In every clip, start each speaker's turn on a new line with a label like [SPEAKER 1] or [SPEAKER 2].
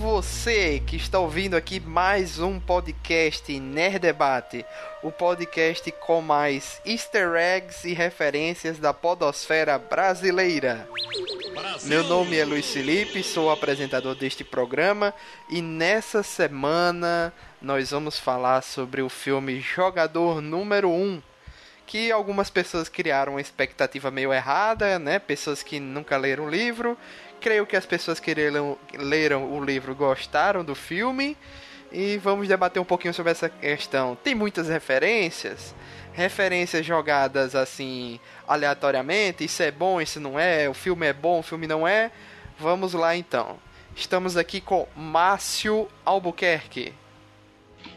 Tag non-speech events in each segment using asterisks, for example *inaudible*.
[SPEAKER 1] Você que está ouvindo aqui mais um podcast Nerd Debate, o podcast com mais easter eggs e referências da podosfera brasileira. Brasil. Meu nome é Luiz Felipe, sou apresentador deste programa e nessa semana nós vamos falar sobre o filme Jogador Número 1, que algumas pessoas criaram uma expectativa meio errada, né? Pessoas que nunca leram o livro creio que as pessoas que leram, leram o livro gostaram do filme e vamos debater um pouquinho sobre essa questão. Tem muitas referências, referências jogadas assim aleatoriamente, isso é bom, isso não é, o filme é bom, o filme não é. Vamos lá então. Estamos aqui com Márcio Albuquerque.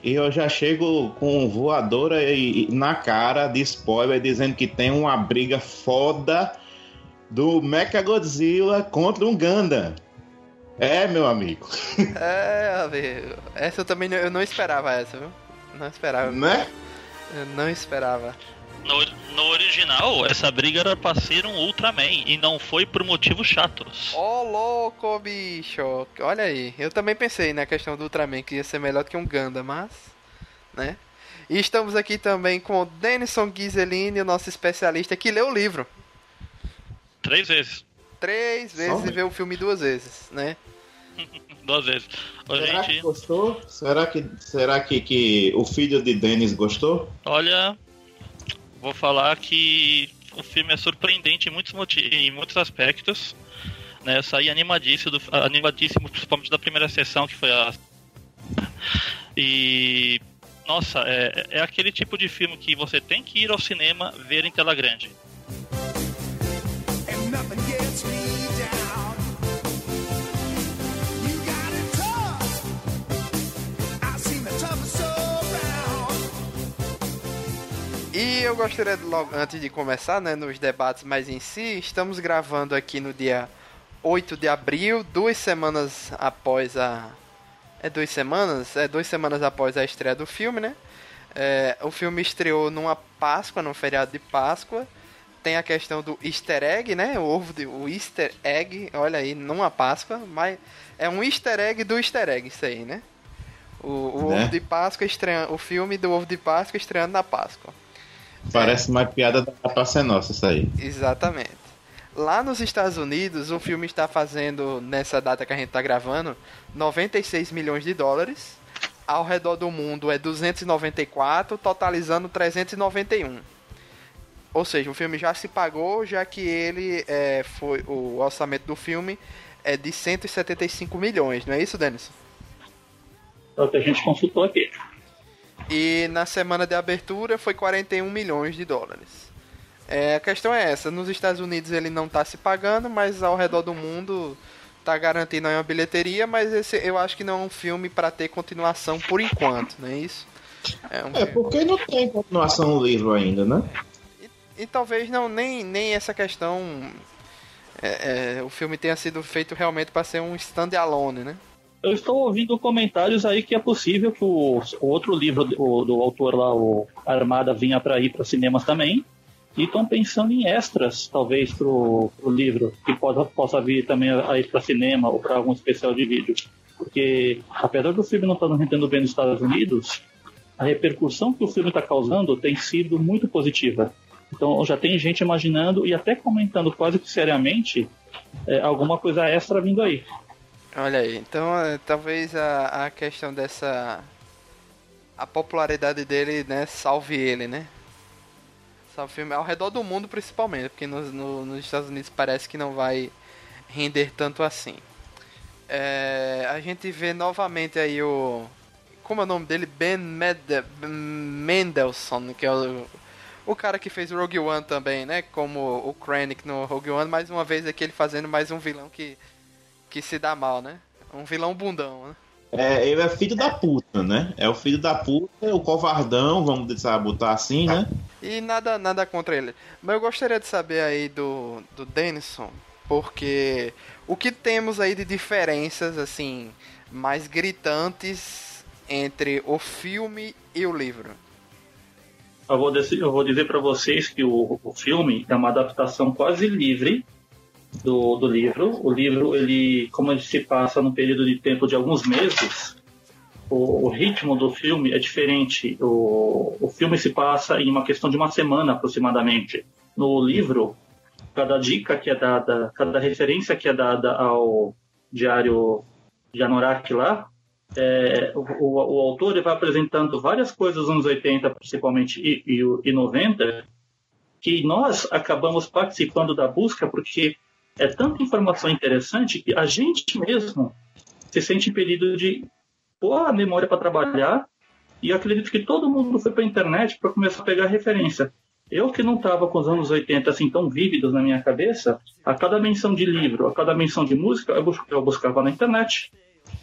[SPEAKER 2] E eu já chego com voadora na cara de spoiler dizendo que tem uma briga foda do Mechagodzilla contra um Gundam. É, meu amigo.
[SPEAKER 1] É, amigo. Essa eu também não, eu não esperava essa, viu? Não esperava.
[SPEAKER 2] Né?
[SPEAKER 1] Eu não esperava.
[SPEAKER 3] No, no original, essa briga era pra ser um Ultraman e não foi por motivos chatos.
[SPEAKER 1] Ô, oh, louco, bicho! Olha aí, eu também pensei na questão do Ultraman que ia ser melhor do que um Gundam, mas. né? E estamos aqui também com o Denison Ghiseline, o nosso especialista que leu o livro.
[SPEAKER 3] Três vezes.
[SPEAKER 1] Três vezes Só? e ver o filme duas vezes, né? *laughs*
[SPEAKER 3] duas vezes.
[SPEAKER 2] Ô, será gente... que gostou? Será que, será que, que o filho de Dennis gostou?
[SPEAKER 3] Olha, vou falar que o filme é surpreendente em muitos, em muitos aspectos. Né? Eu saí animadíssimo, do, animadíssimo, principalmente da primeira sessão, que foi a. E. Nossa, é, é aquele tipo de filme que você tem que ir ao cinema ver em tela grande.
[SPEAKER 1] E eu gostaria de, logo antes de começar, né, nos debates mais em si, estamos gravando aqui no dia 8 de abril, duas semanas após a é duas semanas, é duas semanas após a estreia do filme, né? É, o filme estreou numa Páscoa, num feriado de Páscoa. Tem a questão do Easter egg, né? O ovo de, o Easter egg, olha aí, numa Páscoa, mas é um Easter egg do Easter egg isso aí, né? O, o né? ovo de Páscoa estreando, o filme do ovo de Páscoa estreando na Páscoa.
[SPEAKER 2] Parece uma piada da Praça Nossa isso aí.
[SPEAKER 1] Exatamente. Lá nos Estados Unidos, o filme está fazendo, nessa data que a gente está gravando, 96 milhões de dólares. Ao redor do mundo é 294, totalizando 391. Ou seja, o filme já se pagou, já que ele é, foi o orçamento do filme é de 175 milhões, não é isso, Denis?
[SPEAKER 3] É o que a gente consultou aqui.
[SPEAKER 1] E na semana de abertura foi 41 milhões de dólares. É, a questão é essa, nos Estados Unidos ele não está se pagando, mas ao redor do mundo está garantindo aí uma bilheteria, mas esse eu acho que não é um filme para ter continuação por enquanto, não é isso?
[SPEAKER 2] É, um é porque não tem continuação no livro ainda, né?
[SPEAKER 1] E, talvez não nem, nem essa questão é, é, o filme tenha sido feito realmente para ser um stand-alone, né?
[SPEAKER 3] Eu estou ouvindo comentários aí que é possível que o, o outro livro do, do, autor lá, o Armada, vinha para ir para cinemas também. E estão pensando em extras, talvez, para o livro, que possa, possa vir também aí para cinema ou para algum especial de vídeo. Porque, apesar do filme não estar tá rendendo bem nos Estados Unidos, a repercussão que o filme está causando tem sido muito positiva. Então já tem gente imaginando e até comentando quase que seriamente é, alguma coisa extra vindo aí.
[SPEAKER 1] Olha aí, então é, talvez a, a questão dessa. A popularidade dele, né, salve ele, né? Salve filme ao redor do mundo principalmente, porque no, no, nos Estados Unidos parece que não vai render tanto assim. É, a gente vê novamente aí o. Como é o nome dele? Ben Mede Mendelssohn, que é o, o cara que fez Rogue One também, né? Como o Krennic no Rogue One, mais uma vez aqui ele fazendo mais um vilão que que se dá mal, né? Um vilão bundão, né?
[SPEAKER 2] É, ele é filho da puta, né? É o filho da puta, o covardão, vamos botar assim, né?
[SPEAKER 1] E nada, nada contra ele. Mas eu gostaria de saber aí do, do Denison, porque o que temos aí de diferenças, assim, mais gritantes entre o filme e o livro?
[SPEAKER 3] Eu vou, dizer, eu vou dizer para vocês que o, o filme é uma adaptação quase livre do, do livro. O livro, ele, como ele se passa num período de tempo de alguns meses, o, o ritmo do filme é diferente. O, o filme se passa em uma questão de uma semana aproximadamente. No livro, cada dica que é dada, cada referência que é dada ao diário de Anorak lá, é, o, o, autor vai apresentando várias coisas dos anos 80, principalmente, e, e, e 90, que nós acabamos participando da busca porque é tanta informação interessante que a gente mesmo se sente impedido de pôr a memória para trabalhar e acredito que todo mundo foi para a internet para começar a pegar referência. Eu que não estava com os anos 80 assim tão vívidos na minha cabeça, a cada menção de livro, a cada menção de música, eu buscava na internet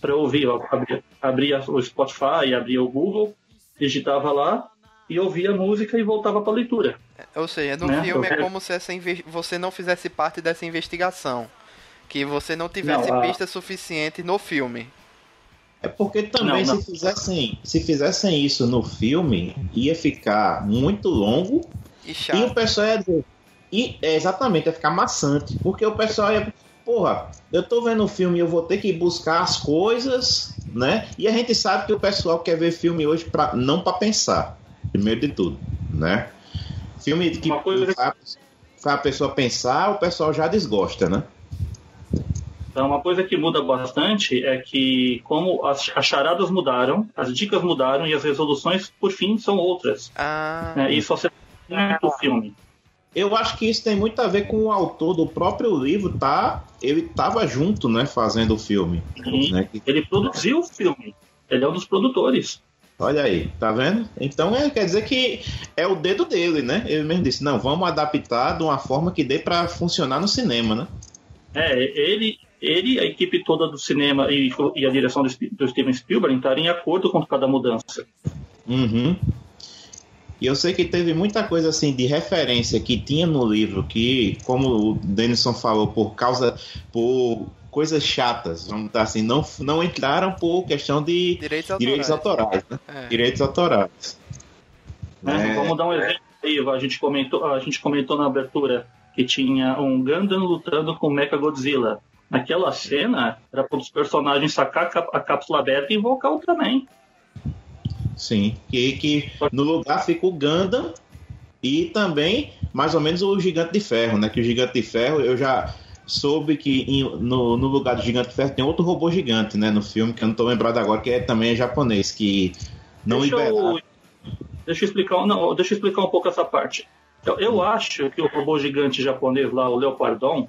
[SPEAKER 3] para ouvir. Eu abria, abria o Spotify, abria o Google, digitava lá e ouvia a música e voltava para a leitura.
[SPEAKER 1] Ou seja, no né? filme é como se essa você não fizesse parte dessa investigação. Que você não tivesse não, a... pista suficiente no filme.
[SPEAKER 2] É porque também não, não. se fizessem se fizessem isso no filme, ia ficar muito longo e, e o pessoal ia dizer, e, é, exatamente, ia ficar maçante. Porque o pessoal ia porra, eu tô vendo o filme e eu vou ter que buscar as coisas, né? E a gente sabe que o pessoal quer ver filme hoje pra, não para pensar, primeiro de tudo, né? Filme que coisa... faz, faz a pessoa pensar, o pessoal já desgosta, né?
[SPEAKER 3] Então, uma coisa que muda bastante é que, como as, as charadas mudaram, as dicas mudaram e as resoluções, por fim, são outras. Ah. Né? E só se do filme.
[SPEAKER 2] Eu acho que isso tem muito a ver com o autor do próprio livro, tá? Ele estava junto, né, fazendo o filme.
[SPEAKER 3] Sim,
[SPEAKER 2] né?
[SPEAKER 3] Ele produziu o filme. Ele é um dos produtores.
[SPEAKER 2] Olha aí, tá vendo? Então é, quer dizer que é o dedo dele, né? Ele mesmo disse: não, vamos adaptar de uma forma que dê para funcionar no cinema, né?
[SPEAKER 3] É, ele, ele a equipe toda do cinema e, e a direção do, do Steven Spielberg estavam em acordo com cada mudança.
[SPEAKER 2] Uhum. E eu sei que teve muita coisa assim de referência que tinha no livro que, como o Denison falou, por causa por coisas chatas, vamos estar assim, não, não entraram por questão de
[SPEAKER 1] direitos autorais, direitos autorais, né?
[SPEAKER 2] é. direitos autorais.
[SPEAKER 3] É. Vamos dar um exemplo aí, a gente comentou, a gente comentou na abertura que tinha um Gundam lutando com o Mecha Godzilla. Naquela cena, era para os personagens sacar a cápsula aberta e invocar o Ultraman.
[SPEAKER 2] Sim, que, que no lugar fica o Gundam e também mais ou menos o Gigante de Ferro, né? Que o Gigante de Ferro eu já soube que em, no, no lugar do Gigante de Ferro tem outro robô gigante, né? No filme que eu não tô lembrado agora, que é também é japonês, que não deixa
[SPEAKER 3] Eu, deixa eu explicar, não, deixa eu explicar um pouco essa parte. Eu, eu acho que o robô gigante japonês lá, o Leopardon,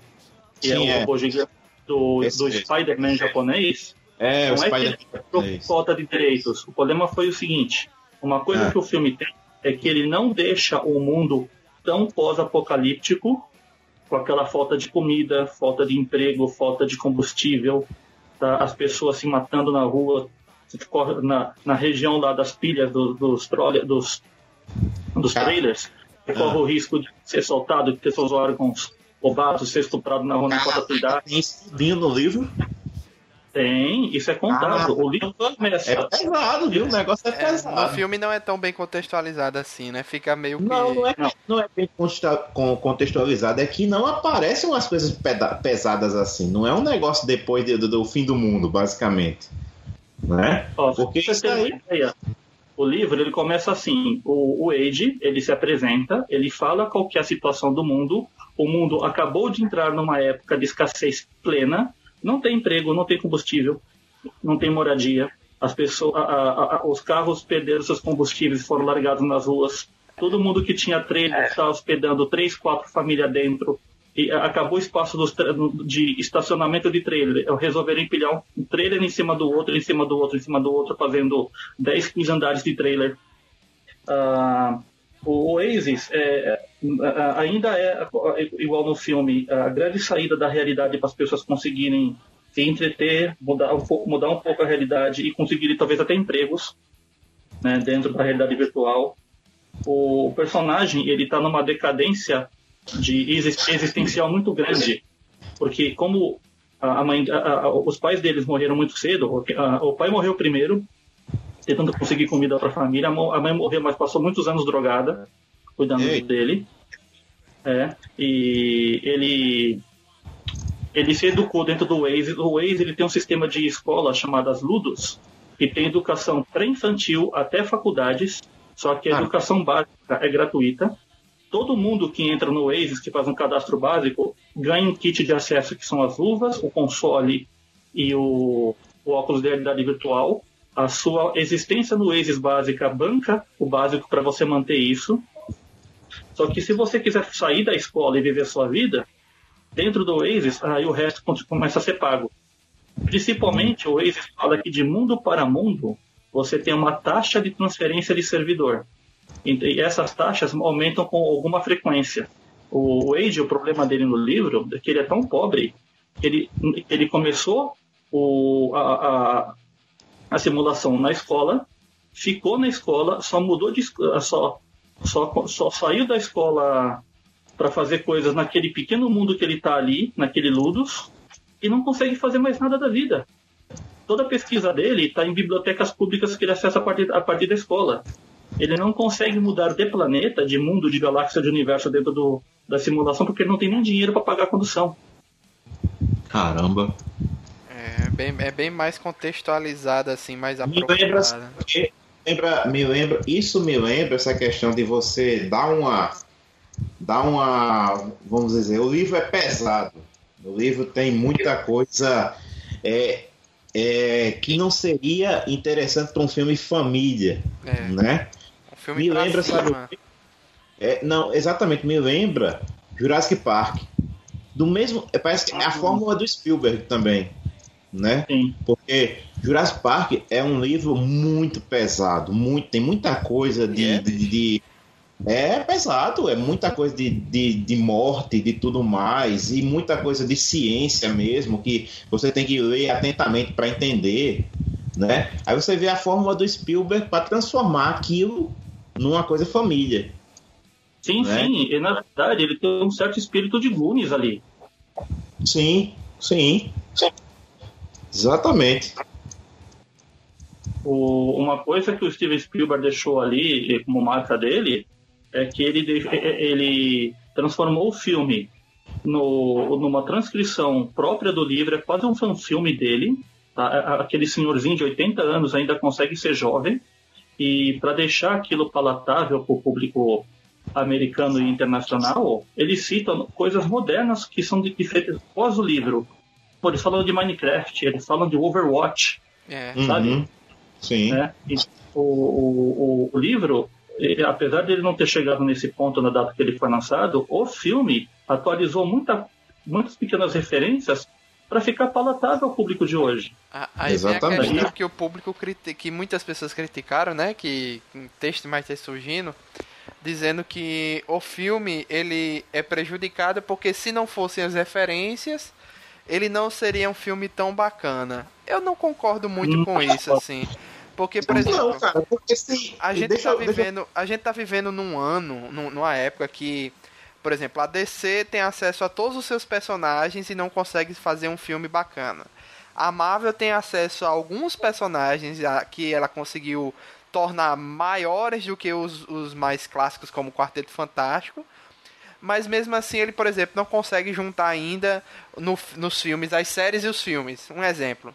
[SPEAKER 3] que é Sim, é o é. robô gigante do, do Spider-Man japonês,
[SPEAKER 2] é, não o Spider
[SPEAKER 3] é que falta de direitos. O problema foi o seguinte: uma coisa é. que o filme tem é que ele não deixa o mundo tão pós-apocalíptico, com aquela falta de comida, falta de emprego, falta de combustível, tá? as pessoas se matando na rua, na, na região lá das pilhas do, dos, dos, dos trailers, que corre o risco de ser soltado, de ter seus órgãos roubados, ser estuprado na rua, não importa a tua idade.
[SPEAKER 2] Tem isso no livro?
[SPEAKER 3] Tem, isso é contado. Ah, o livro começa.
[SPEAKER 2] É pesado, viu? O negócio é, é pesado.
[SPEAKER 1] No filme não é tão bem contextualizado assim, né? Fica meio que.
[SPEAKER 2] Não, não é, não. não é bem contextualizado. É que não aparecem umas coisas pesadas assim. Não é um negócio depois do, do fim do mundo, basicamente. Né?
[SPEAKER 3] Ó, Porque isso aí. Ideia. O livro ele começa assim: o, o Age ele se apresenta, ele fala qual que é a situação do mundo. O mundo acabou de entrar numa época de escassez plena não tem emprego, não tem combustível, não tem moradia. As pessoas, a, a, a, os carros perderam seus combustíveis, foram largados nas ruas. Todo mundo que tinha trailer estava hospedando três, quatro famílias dentro. E acabou o espaço dos, de estacionamento de trailer. Eu resolveram empilhar um trailer em cima do outro, em cima do outro, em cima do outro, fazendo 10, 15 andares de trailer. Uh, o Oasis é, ainda é igual no filme, a grande saída da realidade para as pessoas conseguirem se entreter, mudar um pouco, mudar um pouco a realidade e conseguirem talvez até empregos né, dentro da realidade virtual. O personagem ele está numa decadência de existencial muito grande, porque como a mãe, a, a, os pais deles morreram muito cedo, o pai morreu primeiro tentando conseguir comida para a família. A mãe morreu, mas passou muitos anos drogada, cuidando Ei. dele. É, e ele ele se educou dentro do Waze. O Waze ele tem um sistema de escola chamadas Ludos, que tem educação pré-infantil até faculdades, só que a ah. educação básica é gratuita. Todo mundo que entra no Waze, que faz um cadastro básico, ganha um kit de acesso que são as luvas, o console e o, o óculos de realidade virtual. A sua existência no Waze básica banca o básico para você manter isso. Só que se você quiser sair da escola e viver sua vida, dentro do Oasis, aí o resto começa a ser pago. Principalmente o Oasis fala que de mundo para mundo você tem uma taxa de transferência de servidor. E essas taxas aumentam com alguma frequência. O Wade, o problema dele no livro é que ele é tão pobre que ele, ele começou o, a, a simulação na escola, ficou na escola, só mudou de só, só, só saiu da escola para fazer coisas naquele pequeno mundo que ele está ali, naquele Ludus, e não consegue fazer mais nada da vida. Toda a pesquisa dele está em bibliotecas públicas que ele acessa a partir, a partir da escola. Ele não consegue mudar de planeta, de mundo, de galáxia, de universo dentro do, da simulação, porque ele não tem nem dinheiro para pagar a condução.
[SPEAKER 2] Caramba.
[SPEAKER 1] É bem, é bem mais contextualizado, assim, mais aprofundada.
[SPEAKER 2] Me lembra, me lembra, isso me lembra essa questão de você dar uma dá uma. Vamos dizer, o livro é pesado. O livro tem muita coisa é, é, que não seria interessante para um filme família. É. Né? Um filme me lembra, cima. sabe? É, não, exatamente, me lembra Jurassic Park. Do mesmo. É, parece que é a fórmula do Spielberg também. Né? Sim. Porque Jurassic Park é um livro muito pesado, muito, tem muita coisa de, é, de, de é pesado, é muita coisa de, de, de, morte, de tudo mais, e muita coisa de ciência mesmo, que você tem que ler atentamente para entender, né? Aí você vê a fórmula do Spielberg para transformar aquilo numa coisa família.
[SPEAKER 3] Sim, né? sim, e na verdade ele tem um certo espírito de Goonies ali.
[SPEAKER 2] Sim, sim, sim. Exatamente.
[SPEAKER 3] O, uma coisa que o Steven Spielberg deixou ali como marca dele é que ele, é, é, ele transformou o filme no, numa transcrição própria do livro, é quase um filme dele. Tá? Aquele senhorzinho de 80 anos ainda consegue ser jovem, e para deixar aquilo palatável para o público americano e internacional, ele cita coisas modernas que são feitas após o livro. Pô, eles falam de Minecraft, eles falam de Overwatch, é. sabe? Uhum.
[SPEAKER 2] Sim.
[SPEAKER 3] É, o, o, o, livro ele, apesar de ele não ter chegado nesse ponto na data que ele foi lançado, o filme atualizou muita, muitas pequenas referências para ficar palatável ao público de hoje.
[SPEAKER 1] Aí Exatamente. vem a questão que o público que muitas pessoas criticaram, né, que texto mais está surgindo, dizendo que o filme ele é prejudicado porque se não fossem as referências, ele não seria um filme tão bacana. Eu não concordo muito com isso, assim. Porque, por exemplo, não, cara, porque se, a gente deixa, tá vivendo, deixa... a gente tá vivendo num ano, numa época que, por exemplo, a DC tem acesso a todos os seus personagens e não consegue fazer um filme bacana. A Marvel tem acesso a alguns personagens que ela conseguiu tornar maiores do que os, os mais clássicos, como o Quarteto Fantástico. Mas mesmo assim, ele, por exemplo, não consegue juntar ainda no, nos filmes as séries e os filmes. Um exemplo.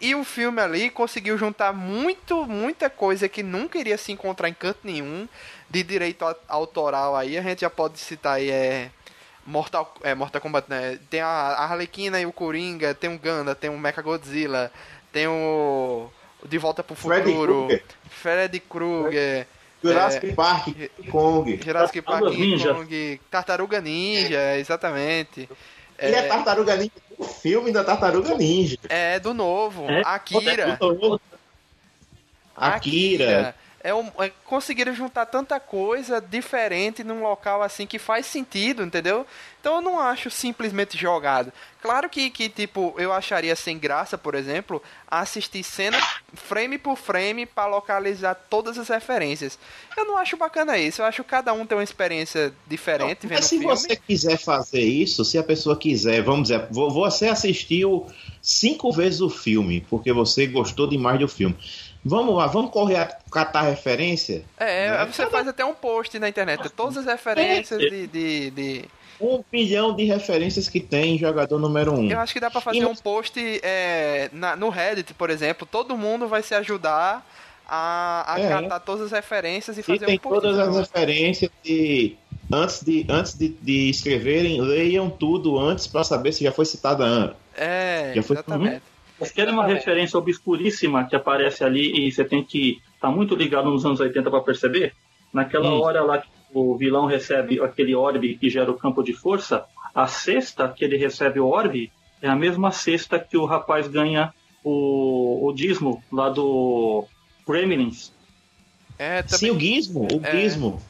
[SPEAKER 1] E o filme ali conseguiu juntar muito, muita coisa que nunca iria se encontrar em canto nenhum de direito autoral aí. A gente já pode citar aí é Mortal, é, Mortal Kombat, né? Tem a Arlequina e o Coringa, tem o Ganda, tem o Mechagodzilla, tem o De Volta pro Futuro, Freddy Krueger.
[SPEAKER 2] Jurassic é, Park, Kong.
[SPEAKER 1] Jurassic Park, Kong, Tartaruga Ninja, exatamente.
[SPEAKER 2] E é, é Tartaruga Ninja o filme da Tartaruga Ninja.
[SPEAKER 1] É, do novo. É? Akira.
[SPEAKER 2] Akira.
[SPEAKER 1] É, um, é, conseguiram juntar tanta coisa diferente num local assim que faz sentido, entendeu? Então eu não acho simplesmente jogado. Claro que, que tipo, eu acharia sem graça, por exemplo, assistir cena frame por frame para localizar todas as referências. Eu não acho bacana isso. Eu acho que cada um tem uma experiência diferente não,
[SPEAKER 2] mas se
[SPEAKER 1] filme.
[SPEAKER 2] você quiser fazer isso, se a pessoa quiser, vamos dizer, você assistiu cinco vezes o filme porque você gostou demais do filme. Vamos lá, vamos correr a catar referência?
[SPEAKER 1] É, né? você faz até um post na internet, todas as referências de, de, de
[SPEAKER 2] um bilhão de referências que tem em jogador número um.
[SPEAKER 1] Eu acho que dá pra fazer
[SPEAKER 2] E-
[SPEAKER 1] um post é, na- no Reddit, por exemplo. Todo mundo vai se ajudar a, a
[SPEAKER 2] É.
[SPEAKER 1] catar todas as referências e
[SPEAKER 2] E
[SPEAKER 1] fazer
[SPEAKER 2] tem
[SPEAKER 1] um post.
[SPEAKER 2] todas as referências e antes de, antes de, de escreverem, leiam tudo antes pra saber se já foi citada antes.
[SPEAKER 1] É,
[SPEAKER 2] Já foi-
[SPEAKER 1] exatamente.
[SPEAKER 4] Mas quer uma referência obscuríssima que aparece ali e você tem que estar muito ligado nos anos 80 para perceber? Naquela
[SPEAKER 2] Hum.
[SPEAKER 4] hora lá que o vilão recebe aquele orbe que gera o campo de força, a cesta que ele recebe o orbe é a mesma cesta que o rapaz ganha o, o dízimo lá do Gremlins.
[SPEAKER 1] É, também,
[SPEAKER 2] Sim, o Gizmo, o
[SPEAKER 1] É.
[SPEAKER 2] Gizmo.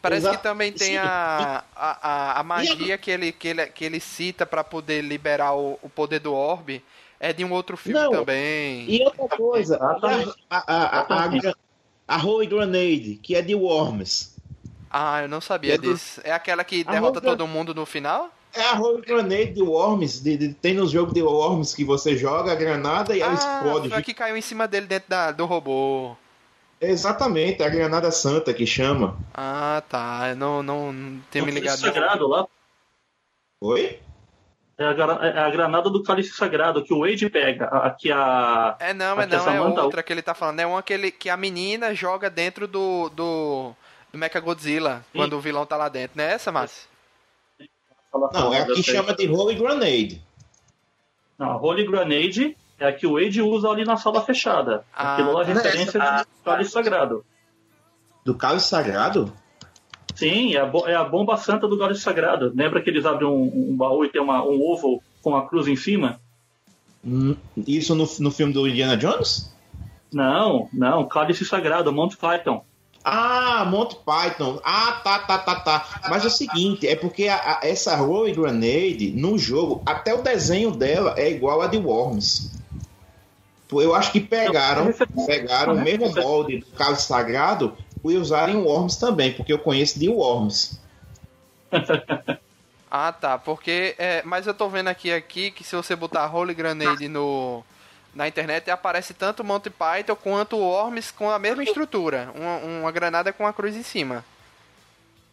[SPEAKER 1] parece
[SPEAKER 2] Exato.
[SPEAKER 1] que também tem
[SPEAKER 2] Sim.
[SPEAKER 1] a, a, a, magia que ele, que, ele, que ele cita pra poder liberar o, o poder do orbe. É de um outro filme
[SPEAKER 2] Não,
[SPEAKER 1] também.
[SPEAKER 2] E outra coisa, a, a, a, a, a, a Holy Grenade, que é de Worms.
[SPEAKER 1] Ah, eu não sabia
[SPEAKER 2] É do-
[SPEAKER 1] disso. É aquela que derrota
[SPEAKER 2] outra-
[SPEAKER 1] todo mundo no final?
[SPEAKER 2] É a Holy Grenade de Worms. De, de- tem no jogo de Worms que você joga a granada e ela
[SPEAKER 1] ah,
[SPEAKER 2] explode.
[SPEAKER 1] foi a que caiu em cima dele dentro da, do robô.
[SPEAKER 2] Exatamente, a granada santa que chama.
[SPEAKER 1] Ah, tá. Eu não, não, não tinha me
[SPEAKER 4] O
[SPEAKER 1] ligado.
[SPEAKER 4] sagrado lá
[SPEAKER 2] Oi?
[SPEAKER 4] É a, é a granada do cálice sagrado que o Wade pega. A, a- que a,
[SPEAKER 1] É não, é
[SPEAKER 4] Aqui a
[SPEAKER 1] não, é
[SPEAKER 4] Samantha-
[SPEAKER 1] outra que ele tá falando. É uma que, ele, que a menina joga dentro do, do, do Mechagodzilla,
[SPEAKER 4] Sim.
[SPEAKER 1] quando o vilão tá lá dentro. Não é essa, Márcio?
[SPEAKER 2] Não, é a que chama de Holy Grenade.
[SPEAKER 4] Não, a Holy Grenade é a que o Wade usa ali na sala fechada.
[SPEAKER 1] Ah,
[SPEAKER 4] Aquilo lá é
[SPEAKER 1] tá.
[SPEAKER 4] referência de cálice sagrado.
[SPEAKER 2] Do cálice sagrado?
[SPEAKER 4] Sim, é a, é a bomba santa do cálice sagrado. Lembra que eles abrem um, um baú e tem uma, um ovo com a cruz em cima?
[SPEAKER 2] Hum, Isso no, no filme do Indiana Jones?
[SPEAKER 4] Não, não, cálice sagrado, Monty Python.
[SPEAKER 2] Ah, Monty Python. Ah, tá, tá, tá, tá. Mas é o seguinte, é porque a- a- essa Holy Grenade, no jogo, até o desenho dela é igual a de Worms. Eu acho que pegaram, pegaram o mesmo molde do cálice sagrado e usaram em Worms também, porque eu conheço de Worms. *laughs*
[SPEAKER 1] Ah, tá. Porque. É, mas eu tô vendo aqui, aqui que se você botar Holy Grenade no, na internet, aparece tanto o Monty Python quanto o Worms com a mesma estrutura. Uma, uma granada com a cruz em cima.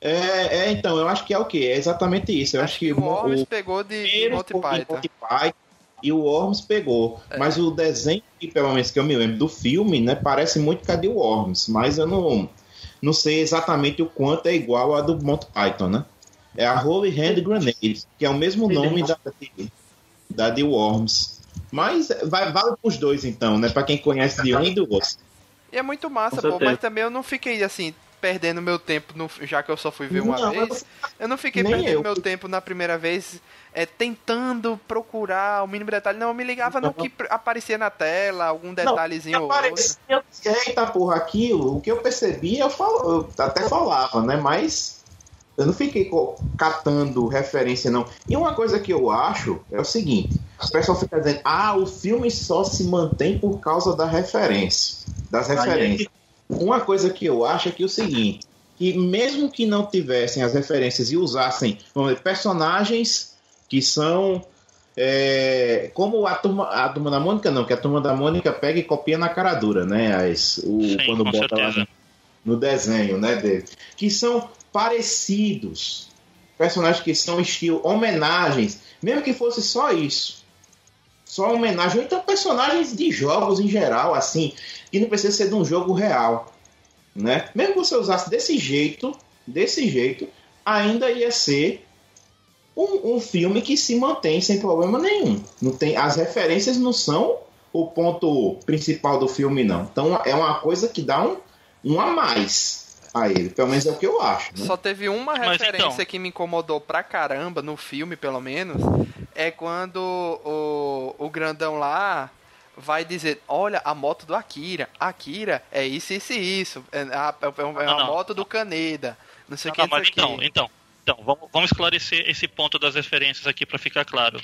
[SPEAKER 2] É, é, então, eu acho que é o quê? É exatamente isso. Eu acho que
[SPEAKER 1] o Worms
[SPEAKER 2] o
[SPEAKER 1] pegou de, de Monty Python.
[SPEAKER 2] Monty Python e o Worms pegou.
[SPEAKER 1] É.
[SPEAKER 2] Mas o desenho, que, pelo menos que eu me lembro do filme, né, parece muito com a de Worms. Mas eu não, não sei exatamente o quanto é igual a do Monty Python, né? É a Holy Hand Grenade, que é o mesmo nome da, de- da de Worms. Mas vai, vale pros dois, então, né? Pra quem conhece de um e do outro.
[SPEAKER 1] E é muito massa, pô, mas também eu não fiquei assim, perdendo meu tempo, no, já que eu só fui ver uma
[SPEAKER 2] Não,
[SPEAKER 1] vez. Eu não fiquei perdendo
[SPEAKER 2] eu.
[SPEAKER 1] meu tempo na primeira vez é, tentando procurar o mínimo detalhe. Não, eu me ligava no que aparecia na tela, algum detalhezinho ou outro.
[SPEAKER 2] Aparecia, eita porra, aquilo, o que eu percebi, eu, falo, eu até falava, né? Mas eu não fiquei catando referência, não. E uma coisa que eu acho é o seguinte: o pessoal fica dizendo, ah, o filme só se mantém por causa da referência, das
[SPEAKER 4] Aí é
[SPEAKER 2] referências. Uma coisa que eu acho é que é o seguinte: que mesmo que não tivessem as referências e usassem vamos dizer, personagens que são é, como a turma, a turma da Mônica, não, que a turma da Mônica pega e copia na cara dura, né? As, o,
[SPEAKER 3] Sim,
[SPEAKER 2] quando bota lá no, no desenho, né, dele. Que são parecidos. Personagens que são estilo homenagens, mesmo que fosse só isso. Só homenagem, ou então personagens de jogos em geral, assim, que não precisa ser de um jogo real, né? Mesmo que você usasse desse jeito, desse jeito, ainda ia ser um, um filme que se mantém sem problema nenhum. Não tem, as referências não são o ponto principal do filme, não. Então é uma coisa que dá um, um a mais a ele. Pelo menos é o que eu acho. Né?
[SPEAKER 1] Só teve uma
[SPEAKER 3] Mas
[SPEAKER 1] referência
[SPEAKER 3] então-
[SPEAKER 1] que me incomodou pra caramba, no filme pelo menos, é quando o, o grandão lá vai dizer, olha, a moto do Akira. Akira é isso, isso e isso. É a, é uma
[SPEAKER 3] Não, não.
[SPEAKER 1] moto do Kaneda. Não sei o
[SPEAKER 3] Não,
[SPEAKER 1] que,
[SPEAKER 3] não, mas
[SPEAKER 1] o
[SPEAKER 3] então,
[SPEAKER 1] que.
[SPEAKER 3] então, então vamos, vamos esclarecer esse ponto das referências aqui para ficar claro.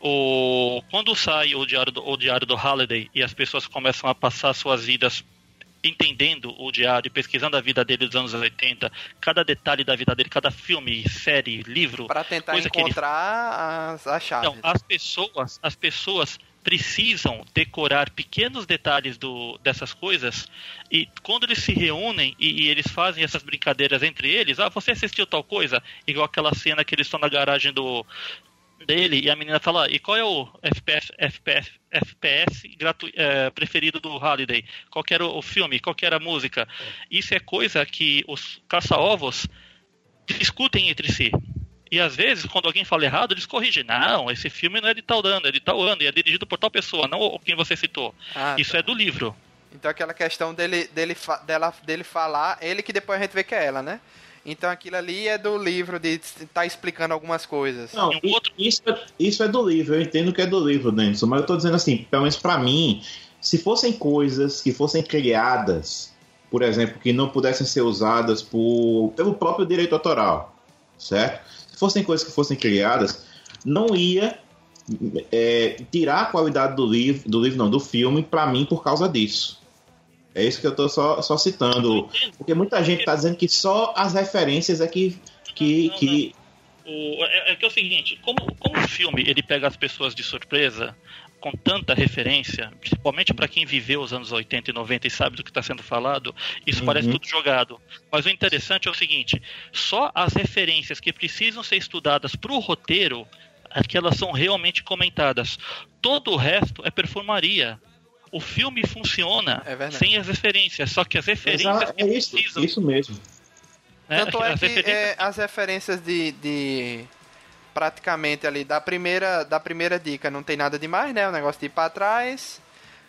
[SPEAKER 3] O, quando sai o diário, do, o diário do Halliday e as pessoas começam a passar suas vidas entendendo o diário e pesquisando a vida dele dos anos 80, cada detalhe da vida dele, cada filme, série, livro,
[SPEAKER 1] Pra tentar
[SPEAKER 3] coisa que ele-
[SPEAKER 1] encontrar as, as chaves.
[SPEAKER 3] Então, as pessoas, as pessoas precisam decorar pequenos detalhes do, dessas coisas e quando eles se reúnem e, e, eles fazem essas brincadeiras entre eles, ah, você assistiu tal coisa? Igual aquela cena que eles estão na garagem do dele e a menina fala, e qual é o FPS, FPS, FPS gratu, é, preferido do Holiday? Qual era o, o filme? Qual era a música? Isso é coisa que os caça-ovos discutem entre si. E às vezes, quando alguém fala errado, eles corrigem. Não, esse filme não é de tal ano, é de tal ano, e é dirigido por tal pessoa, não quem você citou. Ah, Isso tá. é do livro.
[SPEAKER 1] Então aquela questão dele, dele, dela, dele falar, ele que depois a gente vê que é ela, né? Então aquilo ali é do livro de estar tá explicando algumas coisas.
[SPEAKER 2] Não, outro... isso, é, isso é do livro, eu entendo que é do livro, Denison, mas eu tô dizendo assim, pelo menos pra mim, se fossem coisas que fossem criadas, por exemplo, que não pudessem ser usadas por, pelo próprio direito autoral, certo? Se fossem coisas que fossem criadas, não ia é, tirar a qualidade do livro, do livro não, do filme, para mim, por causa disso. É isso que eu estou só, só citando. Porque muita gente está dizendo que só as referências é que. que, não, não, que...
[SPEAKER 3] O, é, é, que é o seguinte, como, como o filme ele pega as pessoas de surpresa com tanta referência, principalmente para quem viveu os anos 80 e 90 e sabe do que está sendo falado, isso uhum. parece tudo jogado. Mas o interessante é o seguinte: só as referências que precisam ser estudadas para o roteiro, é que elas são realmente comentadas. Todo o resto é perfumaria o filme funciona é sem as referências, só que as referências Exato,
[SPEAKER 2] que é isso, precisam. Isso mesmo.
[SPEAKER 1] Né? Tanto é as que referências... é, as referências de, de praticamente ali da primeira da primeira dica não tem nada demais, né? O negócio de ir para trás.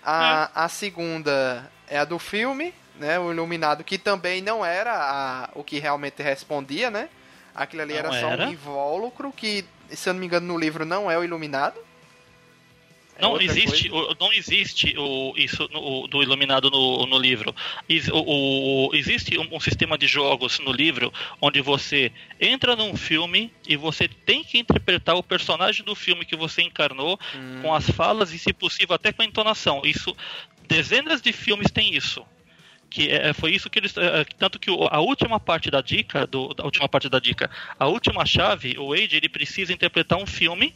[SPEAKER 1] A, é. a segunda é a do filme, né? O Iluminado, que também não era a, o que realmente respondia, né? Aquilo ali era, era só um invólucro que, se eu não me engano, no livro não é o Iluminado.
[SPEAKER 3] É não existe, o, não existe o, isso no, do iluminado no, no livro. o, o, existe um, um, sistema de jogos no livro onde você entra num filme e você tem que interpretar o personagem do filme que você encarnou hum. com as falas e, se possível, até com a entonação. Isso, dezenas de filmes têm isso que é, foi isso que eles é, tanto que a última parte da dica do, a última parte da dica a última chave o Wade ele precisa interpretar um filme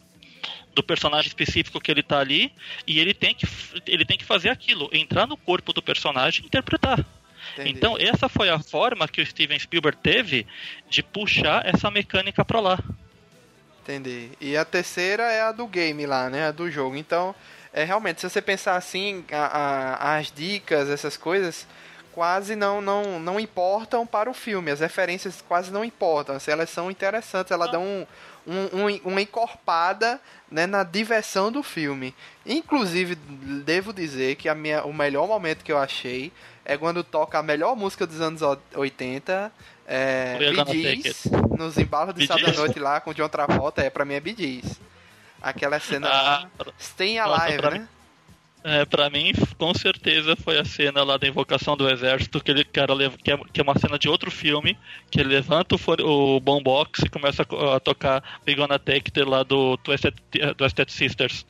[SPEAKER 3] do personagem específico que ele tá ali e ele tem que, ele tem que fazer aquilo, entrar no corpo do personagem e interpretar. Entendi. Então, essa foi a forma que o Steven Spielberg teve de puxar essa mecânica para lá.
[SPEAKER 1] Entendi. E a terceira é a do game lá, né? A do jogo. Então, é realmente, se você pensar assim, a, a, as dicas, essas coisas, quase não, não, não importam para o filme. As referências quase não importam. Se elas são interessantes, elas dão um, um, um, uma encorpada né, na diversão do filme. Inclusive, devo dizer que a minha, o melhor momento que eu achei é quando toca a melhor música dos anos 80, é, Bee nos embalos de sábado à noite lá com o John Travolta, é, pra mim é Bee Aquela cena ah, Stay Alive, nossa, né?
[SPEAKER 3] É, pra mim, com certeza foi a cena lá da invocação do exército, que ele cara, que, é, que é uma cena de outro filme, que ele levanta o, o boombox e começa a, a tocar Big on a Take lá do Twisted, Sisters.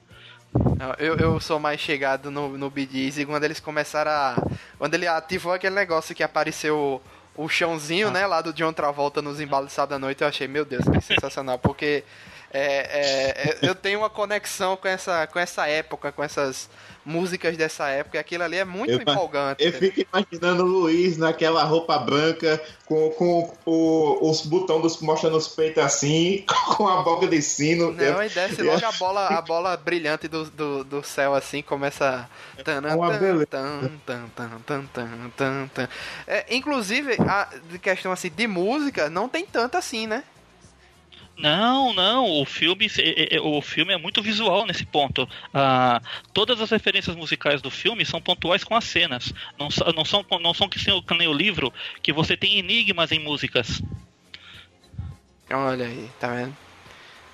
[SPEAKER 1] Eu, eu sou mais chegado no, no Bee e quando eles começaram a. Quando ele ativou aquele negócio que apareceu o, o chãozinho, ah. né, lá do John Travolta nos embalos de sábado à noite, eu achei, meu Deus, que sensacional, porque é, é, é, eu tenho uma conexão com essa, com essa época, com essas músicas dessa época, e aquilo ali é muito eu, empolgante.
[SPEAKER 2] Eu fico imaginando o Luiz naquela roupa branca, com, com o, os botões mostrando os peitos assim, *laughs* com a boca de sino.
[SPEAKER 1] Não, e desce logo a bola, a bola brilhante do, do, do céu assim, começa. É, inclusive, a questão assim de música não tem tanto assim, né?
[SPEAKER 3] Não, não. O filme, é, é, o filme é muito visual nesse ponto. Ah, todas as referências musicais do filme são pontuais com as cenas. Não, não são, não são que nem o livro que você tem enigmas em músicas.
[SPEAKER 1] Olha aí, tá vendo?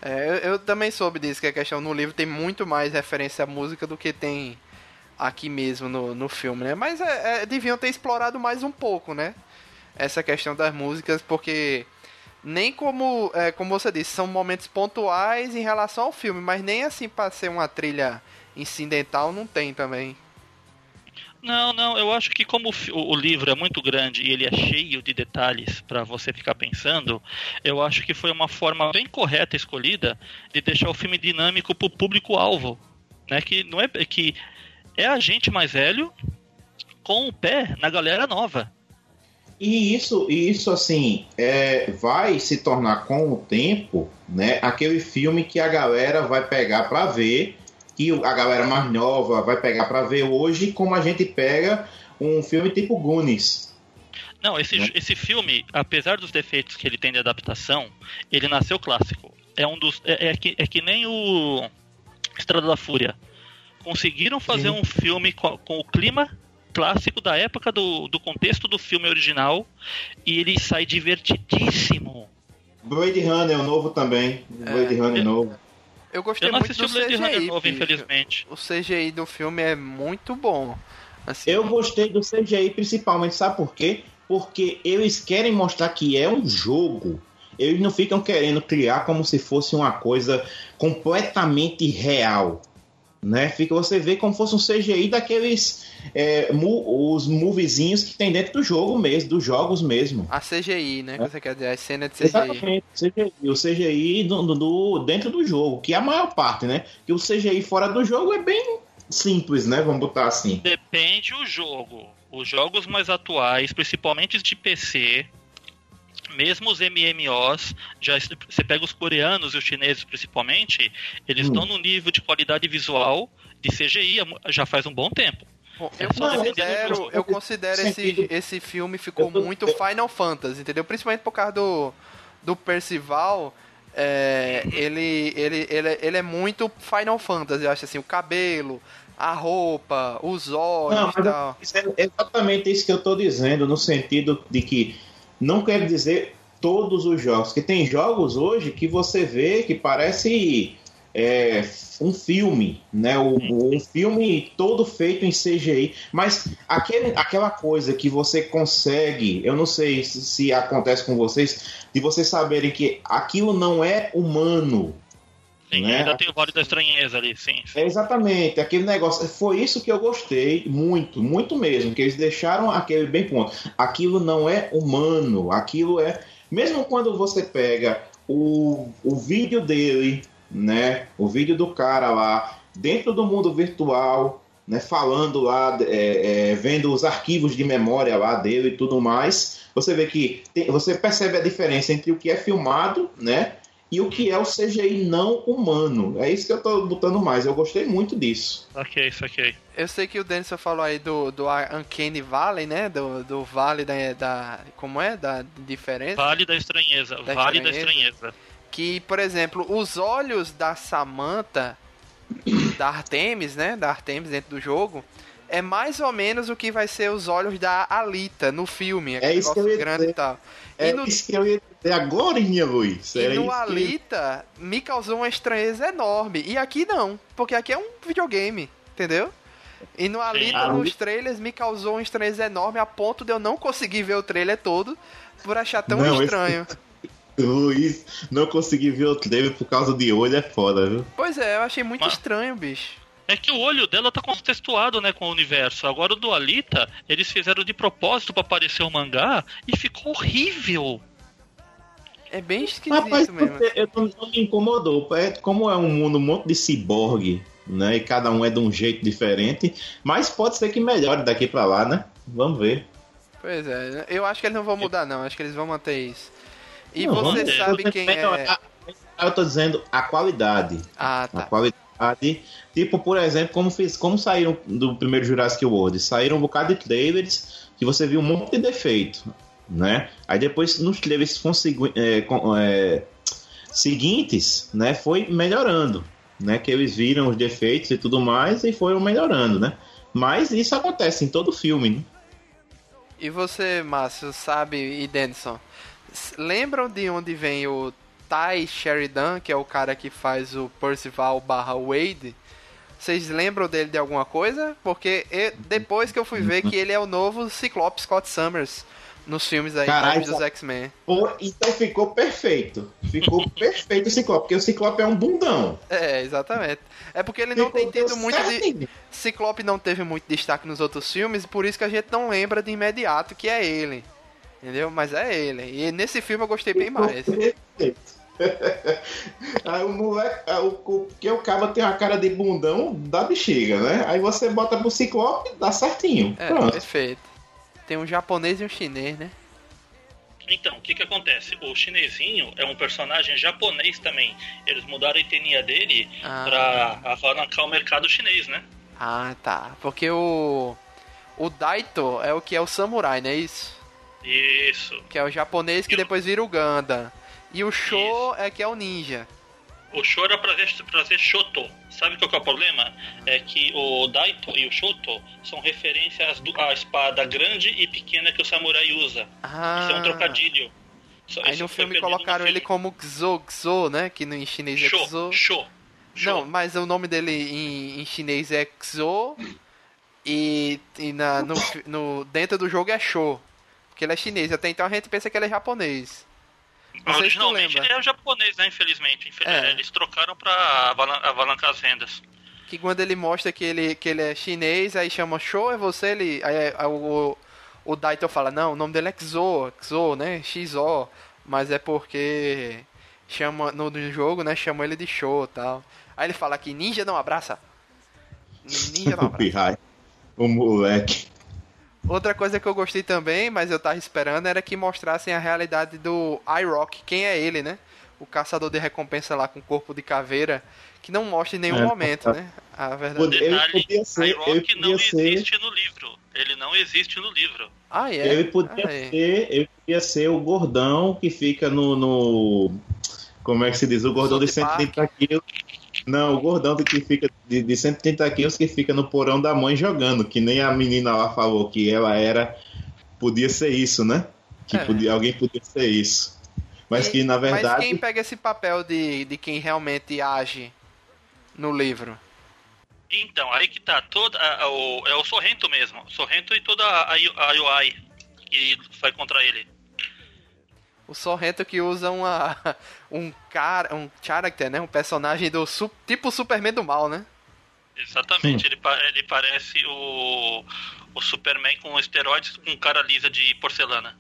[SPEAKER 1] É, eu, eu, também soube disso, que a questão no livro tem muito mais referência à música do que tem aqui mesmo no, no filme, né? Mas é, é, deviam ter explorado mais um pouco, né? Essa questão das músicas, porque nem como, é, como você disse, são momentos pontuais em relação ao filme, mas nem assim para ser uma trilha incidental não tem também.
[SPEAKER 3] Não, não, eu acho que como o, o livro é muito grande e ele é cheio de detalhes para você ficar pensando, eu acho que foi uma forma bem correta escolhida de deixar o filme dinâmico para o público-alvo. né? Que não é que é a gente mais velho com o pé na galera nova.
[SPEAKER 2] E isso, isso assim, é, vai se tornar com o tempo, né, aquele filme que a galera vai pegar para ver, que a galera mais nova vai pegar para ver hoje, como a gente pega um filme tipo Goonies.
[SPEAKER 3] Não, esse, né? esse filme, apesar dos defeitos que ele tem de adaptação, ele nasceu clássico. É um dos é, é que, é que nem o Estrada da Fúria. Conseguiram fazer Sim. um filme com, com o clima clássico da época do, do contexto do filme original e ele sai divertidíssimo.
[SPEAKER 2] Blade Runner, o novo também. Blade é, Runner novo.
[SPEAKER 1] Eu gostei eu muito do Blade CGI, Runner
[SPEAKER 3] novo, infelizmente.
[SPEAKER 1] O CGI do filme é muito bom.
[SPEAKER 2] Assim, eu gostei do CGI principalmente, sabe por quê? Porque eles querem mostrar que é um jogo. Eles não ficam querendo criar como se fosse uma coisa completamente real né? Fica você vê como fosse um CGI daqueles é, mu, os moviezinhos que tem dentro do jogo mesmo, dos jogos mesmo.
[SPEAKER 1] A CGI, né? É. Você quer dizer, a cena de CGI.
[SPEAKER 2] Exatamente, CGI, o CGI do, do, dentro do jogo, que é a maior parte, né? Que o CGI fora do jogo é bem simples, né? Vamos botar assim.
[SPEAKER 3] Depende o jogo. Os jogos mais atuais, principalmente de PC, mesmo os MMOs, já você pega os coreanos e os chineses principalmente, eles hum. estão no nível de qualidade visual de CGI já faz um bom tempo.
[SPEAKER 1] Bom, eu, considero, eu considero esse, esse filme ficou muito Final Fantasy, entendeu? Principalmente por causa do, do Percival. É, ele, ele, ele, ele é muito Final Fantasy, eu acho assim, o cabelo, a roupa, os olhos Não, e tal.
[SPEAKER 2] É exatamente isso que eu estou dizendo, no sentido de que não quer dizer todos os jogos, que tem jogos hoje que você vê que parece é, um filme, né? Um, um, filme todo feito em CGI, mas aquele, aquela coisa que você consegue, eu não sei se, se acontece com vocês, de vocês saberem que aquilo não é humano,
[SPEAKER 3] Sim, né? ainda tem o Vale da Estranheza ali, sim.
[SPEAKER 2] É exatamente, aquele negócio. Foi isso que eu gostei muito, muito mesmo, que eles deixaram aquele bem ponto. Aquilo não é humano, aquilo é. Mesmo quando você pega o, o vídeo dele, né? O vídeo do cara lá, dentro do mundo virtual, né? Falando lá, é, é, vendo os arquivos de memória lá dele e tudo mais. Você vê que tem, você percebe a diferença entre o que é filmado, né? E o que é o CGI não humano. É isso que eu tô botando mais. Eu gostei muito disso.
[SPEAKER 3] Ok, isso ok.
[SPEAKER 1] Eu sei que o Denison falou aí do, do Uncanny Valley, né? Do, do Vale da, da. Como é? Da diferença?
[SPEAKER 3] Vale da estranheza. Da vale estranheza. da estranheza.
[SPEAKER 1] Que, por exemplo, os olhos da Samantha, da Artemis, né? Da Artemis dentro do jogo. É mais ou menos o que vai ser os olhos da Alita no filme.
[SPEAKER 2] É isso que eu ia grande dizer. e tal. É e no... isso que eu ia dizer agora, Luiz.
[SPEAKER 1] E no Alita que... me causou uma estranheza enorme. E aqui não, porque aqui é um videogame, entendeu? E no Alita, Sim. nos trailers, me causou uma estranheza enorme a ponto de eu não conseguir ver o trailer todo por achar tão não, estranho. Esse... *laughs*
[SPEAKER 2] Luiz, não consegui ver o trailer por causa de olho é foda, viu?
[SPEAKER 1] Pois é, eu achei muito Mas... estranho, bicho.
[SPEAKER 3] É que o olho dela tá contextuado, né, com o universo. Agora o do Alita, eles fizeram de propósito para aparecer o mangá e ficou horrível.
[SPEAKER 1] É bem esquisito Rapaz, mesmo.
[SPEAKER 2] Eu não, não me incomodou. É, como é um mundo um monte de ciborgue, né? E cada um é de um jeito diferente. Mas pode ser que melhore daqui para lá, né? Vamos ver.
[SPEAKER 1] Pois é, eu acho que eles não vão mudar, não. Acho que eles vão manter isso. E não, você sabe quem é.
[SPEAKER 2] Eu tô dizendo a qualidade.
[SPEAKER 1] Ah, tá.
[SPEAKER 2] A qualidade Tipo, por exemplo, como, fiz, como saíram do primeiro Jurassic World? Saíram um bocado de trailers que você viu um monte de defeito, né? Aí depois nos trailers é, é, seguintes, né, foi melhorando, né? Que eles viram os defeitos e tudo mais e foram melhorando, né? Mas isso acontece em todo filme, né?
[SPEAKER 1] E você, Márcio, sabe, e Denison, lembram de onde vem o Ty Sheridan, que é o cara que faz o Percival barra Wade, vocês lembram dele de alguma coisa? Porque eu, depois que eu fui ver que ele é o novo Ciclope Scott Summers nos filmes aí Carai, dos X-Men.
[SPEAKER 2] Então ficou perfeito. Ficou *laughs* perfeito o Ciclope, porque o Ciclope é um bundão.
[SPEAKER 1] É, exatamente. É porque ele não ficou tem tido muito de. Ciclope não teve muito destaque nos outros filmes, por isso que a gente não lembra de imediato que é ele. Entendeu? Mas é ele. E nesse filme eu gostei bem mais.
[SPEAKER 2] Perfeito *laughs* aí o moleque, o, porque o cara tem uma cara de bundão da bexiga, né? Aí você bota pro ciclope, dá certinho.
[SPEAKER 1] É,
[SPEAKER 2] Pronto.
[SPEAKER 1] perfeito. Tem um japonês e um chinês, né?
[SPEAKER 3] Então, o que que acontece? O chinesinho é um personagem japonês também. Eles mudaram a etnia dele
[SPEAKER 1] Ah.
[SPEAKER 3] pra alavancar o mercado chinês, né?
[SPEAKER 1] Ah, tá. Porque o. O Daito é o que é o samurai, não é isso?
[SPEAKER 3] Isso.
[SPEAKER 1] Que é o japonês que
[SPEAKER 3] E o-
[SPEAKER 1] depois vira o Ganda. E o Sho é que é o ninja.
[SPEAKER 3] O Sho era pra ser, pra ser Shoto. Sabe qual que é o problema? É que o Daito e o Shoto são referências do- à espada grande e pequena que o samurai usa.
[SPEAKER 1] Ah.
[SPEAKER 3] Isso é um trocadilho.
[SPEAKER 1] Aí
[SPEAKER 3] isso
[SPEAKER 1] no filme
[SPEAKER 3] perdido no
[SPEAKER 1] colocaram ele
[SPEAKER 3] filme.
[SPEAKER 1] como Xo, Xo, né? Que no, em chinês é Xo.
[SPEAKER 3] Sho. Sho.
[SPEAKER 1] Não, mas o nome dele em, em chinês é Xo. E, e na, no, no, dentro do jogo é Sho. Porque ele é chinês. Até então a gente pensa que ele é japonês. Não
[SPEAKER 3] Originalmente ele é japonês, né? Infelizmente. Infel-
[SPEAKER 1] É.
[SPEAKER 3] Eles trocaram pra avalan- avalancar as vendas.
[SPEAKER 1] Que quando ele mostra que ele, que ele é chinês, aí chama Show, é você, ele. Aí, aí o, o Daito fala, não, o nome dele é Xo, Xo, né? XO. Mas é porque chama no, no jogo, né? Chama ele de Show e tal. Aí ele fala que ninja não abraça. *laughs* Ninja não abraça.
[SPEAKER 2] O moleque.
[SPEAKER 1] Outra coisa que eu gostei também, mas eu tava esperando, era que mostrassem a realidade do iRock. Quem é ele, né? O caçador de recompensa lá com corpo de caveira. Que não mostra em nenhum
[SPEAKER 2] É,
[SPEAKER 1] momento,
[SPEAKER 2] tá.
[SPEAKER 1] né? A verdade.
[SPEAKER 2] Ele
[SPEAKER 3] Detalhe,
[SPEAKER 2] ser- ele
[SPEAKER 3] Rock não
[SPEAKER 2] ser-
[SPEAKER 3] existe no livro. Ele não existe no livro.
[SPEAKER 1] Ah, é?
[SPEAKER 2] Ele podia
[SPEAKER 1] Aí.
[SPEAKER 2] ser, ele podia ser o gordão que fica no, no- como é que se diz, o gordão de
[SPEAKER 1] South Park.
[SPEAKER 2] 130 quilos. Não, o gordão que fica de, de 130 quilos que fica no porão da mãe jogando, que nem a menina lá falou que ela era, podia ser isso, né? Que
[SPEAKER 1] É.
[SPEAKER 2] podia, alguém podia ser isso. Mas
[SPEAKER 1] E-
[SPEAKER 2] que na
[SPEAKER 1] Mas
[SPEAKER 2] verdade
[SPEAKER 1] quem pega esse papel de, de quem realmente age no livro?
[SPEAKER 3] Então, aí que tá. Toda, a- a- o, é o Sorrento mesmo. Sorrento e toda a, a UI que vai contra ele.
[SPEAKER 1] O Sorrento que usa uma, *laughs* um cara, um character, né? Um personagem do tipo o Superman do mal, né?
[SPEAKER 3] Exatamente. Ele, ele parece o, o Superman com esteroides com cara lisa de porcelana.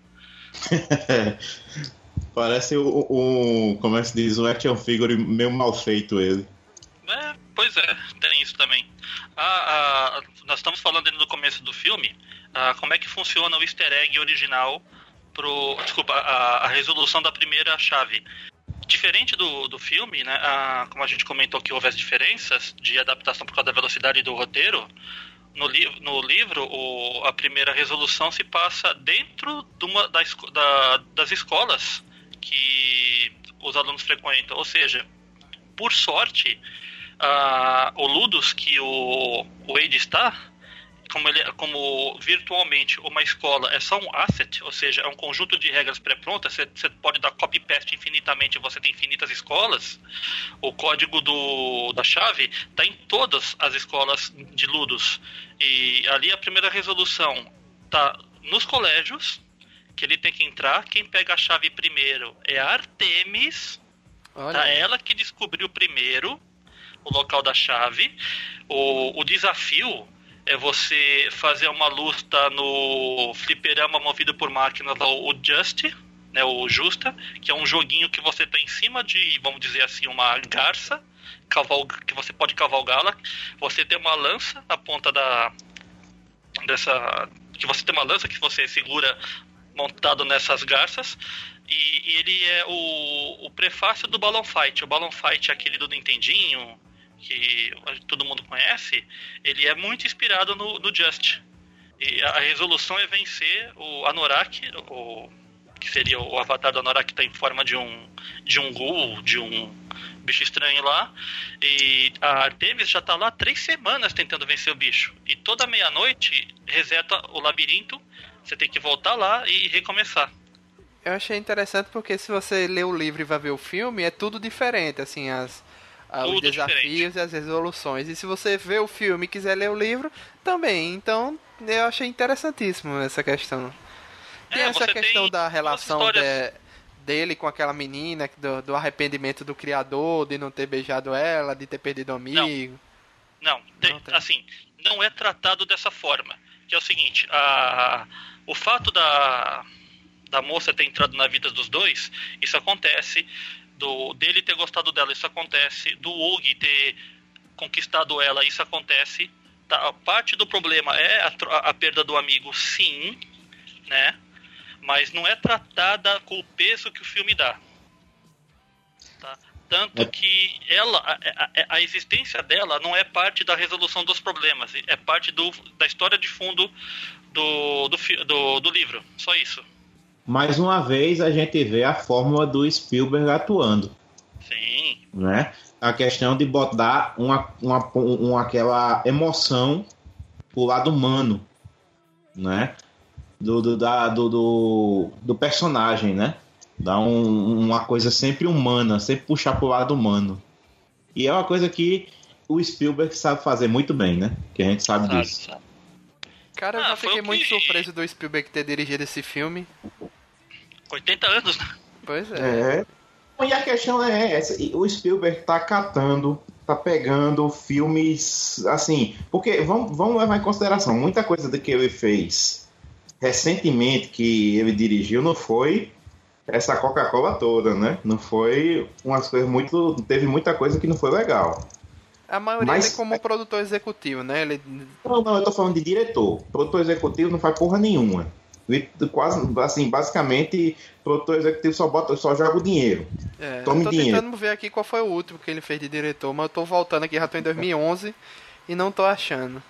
[SPEAKER 3] *laughs*
[SPEAKER 2] parece o, o- como é que se diz, um action figure meio mal feito ele.
[SPEAKER 3] É, pois é, tem isso também. Ah, ah, nós estamos falando no começo do filme, ah, como é que funciona o easter egg original pro. Desculpa, a, a resolução da primeira chave. Diferente do, do filme, né? ah, como a gente comentou que houve as diferenças de adaptação por causa da velocidade do roteiro, no, li no livro o, a primeira resolução se passa dentro de uma, da da- das escolas que os alunos frequentam. Ou seja, por sorte, ah, o Ludus que o, o Wade está, como, ele, como virtualmente uma escola é só um asset, ou seja, é um conjunto de regras pré-prontas, você, pode dar copy-paste infinitamente, você tem infinitas escolas, o código do, da chave está em todas as escolas de Ludus. E ali a primeira resolução está nos colégios, que ele tem que entrar, quem pega a chave primeiro é a Artemis,
[SPEAKER 1] Olha.
[SPEAKER 3] Tá, ela que descobriu primeiro o local da chave. O, o desafio é você fazer uma luta no fliperama movido por máquinas, o Just, né, o Justa, que é um joguinho que você tá em cima de, vamos dizer assim, uma garça, cavalga, que você pode cavalgá-la. Você tem uma lança na ponta da dessa que você tem uma lança que você segura montado nessas garças e, e ele é o, o prefácio do Balloon Fight. O Balloon Fight é aquele do Nintendinho, que todo mundo conhece. Ele é muito inspirado no, no Just. E a resolução é vencer o Anorak, o, que seria o avatar do Anorak que está em forma de um, de um ghoul, de um bicho estranho lá. E a Artemis já está lá três semanas tentando vencer o bicho. E toda meia-noite reseta o labirinto. Você tem que voltar lá e recomeçar.
[SPEAKER 1] Eu achei interessante porque se você lê o livro e vai ver o filme, é tudo diferente, assim, as, a- os desafios
[SPEAKER 3] diferente.
[SPEAKER 1] e as resoluções. E se você vê o filme e quiser ler o livro, também. Então, eu achei interessantíssimo essa questão. Tem
[SPEAKER 3] É,
[SPEAKER 1] essa questão
[SPEAKER 3] tem
[SPEAKER 1] da relação
[SPEAKER 3] histórias.
[SPEAKER 1] de- dele com aquela menina, do, do arrependimento do criador, de não ter beijado ela, de ter perdido um amigo.
[SPEAKER 3] Não, tem-
[SPEAKER 1] Não, tem.
[SPEAKER 3] assim, não é tratado dessa forma. Que é o seguinte, a, o fato da, da moça ter entrado na vida dos dois, isso acontece do dele ter gostado dela, isso acontece. Do Og ter conquistado ela, isso acontece. Tá? A parte do problema é a, a perda do amigo, sim, né? Mas não é tratada com o peso que o filme dá. Tá? Tanto é. que ela, a, a, a, existência dela não é parte da resolução dos problemas, é parte do, da história de fundo do, do, do, do livro. Só isso.
[SPEAKER 2] Mais uma vez a gente vê a fórmula do Spielberg atuando.
[SPEAKER 3] Sim.
[SPEAKER 2] Né? A questão de botar uma, uma, uma, aquela emoção pro lado humano, né? Do, do, da, do, do, do personagem, né? Dá um, uma coisa sempre humana, sempre puxar pro lado humano. E é uma coisa que o Spielberg sabe fazer muito bem, né? Que a gente sabe, sabe disso. Sabe.
[SPEAKER 1] Cara, eu ah, já fiquei muito que... surpreso do Spielberg ter dirigido esse filme.
[SPEAKER 3] 80 anos, né?
[SPEAKER 1] Pois
[SPEAKER 2] é. é. E a questão é essa: o Spielberg tá catando, tá pegando filmes assim. Porque vamos, vamos levar em consideração, muita coisa do que ele fez recentemente que ele dirigiu não foi essa Coca-Cola toda, né? Não foi umas coisas muito. Teve muita coisa que não foi legal.
[SPEAKER 1] A maioria Mas, é como produtor executivo, né? Ele...
[SPEAKER 2] Não, não, eu tô falando de diretor. Produtor executivo não faz porra nenhuma. Quase, assim, basicamente, produtor executivo só, bota, só joga o dinheiro.
[SPEAKER 1] É, Tome eu tô dinheiro. tentando ver aqui qual foi o último que ele fez de diretor, mas eu tô voltando aqui, já tô em 2011 e não tô achando.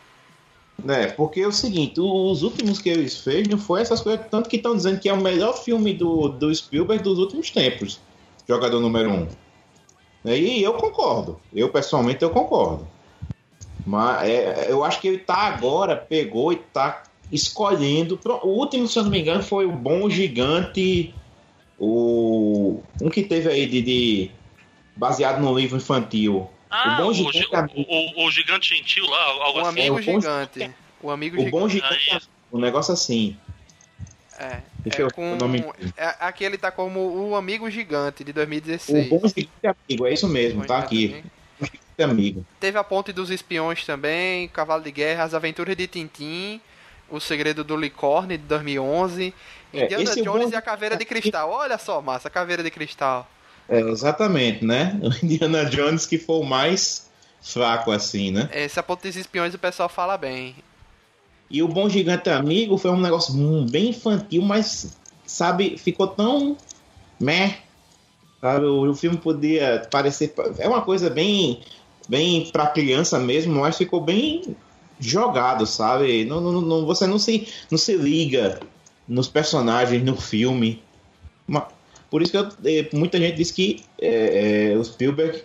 [SPEAKER 2] É, porque é o seguinte, os últimos que eles fez não foi essas coisas, tanto que estão dizendo que é o melhor filme do, do Spielberg dos últimos tempos. Jogador número um. E eu concordo. Eu, pessoalmente, eu concordo. Mas é, eu acho que ele tá agora, pegou e tá escolhendo. O último, se eu não me engano, foi o Bom Gigante. O. Um que teve aí de. de baseado no livro infantil.
[SPEAKER 3] Ah, o, Bom o, gigante, o, o, o, Gigante Gentil lá, algo
[SPEAKER 1] o
[SPEAKER 3] assim.
[SPEAKER 1] Amigo é, Gigante. O Amigo
[SPEAKER 2] o Gigante. Bom Gigante. Ah, um negócio assim.
[SPEAKER 1] É. Deixa é eu com... o nome. É, aqui ele tá como o Amigo Gigante de 2016. O Bom
[SPEAKER 2] Gigante Amigo, é isso mesmo, tá aqui. Amigo.
[SPEAKER 1] Teve a Ponte dos Espiões também, Cavalo de Guerra, As Aventuras de Tintim, O Segredo do Licórnio de 2011, é, Indiana Jones bom... e a Caveira de Cristal. Olha só, massa, a Caveira de Cristal.
[SPEAKER 2] É, exatamente, né? *laughs* O Indiana Jones que foi o mais fraco assim, né?
[SPEAKER 1] Esse a Ponte dos Espiões o pessoal fala bem.
[SPEAKER 2] E o Bom Gigante Amigo foi um negócio bem infantil, mas, sabe, ficou tão meh. Sabe, o, o filme podia parecer. É uma coisa bem, bem pra criança mesmo, mas ficou bem jogado, sabe? Não, não, não, você não se, não se liga nos personagens, no filme. Por isso que eu, eh, muita gente diz que é, é, o Spielberg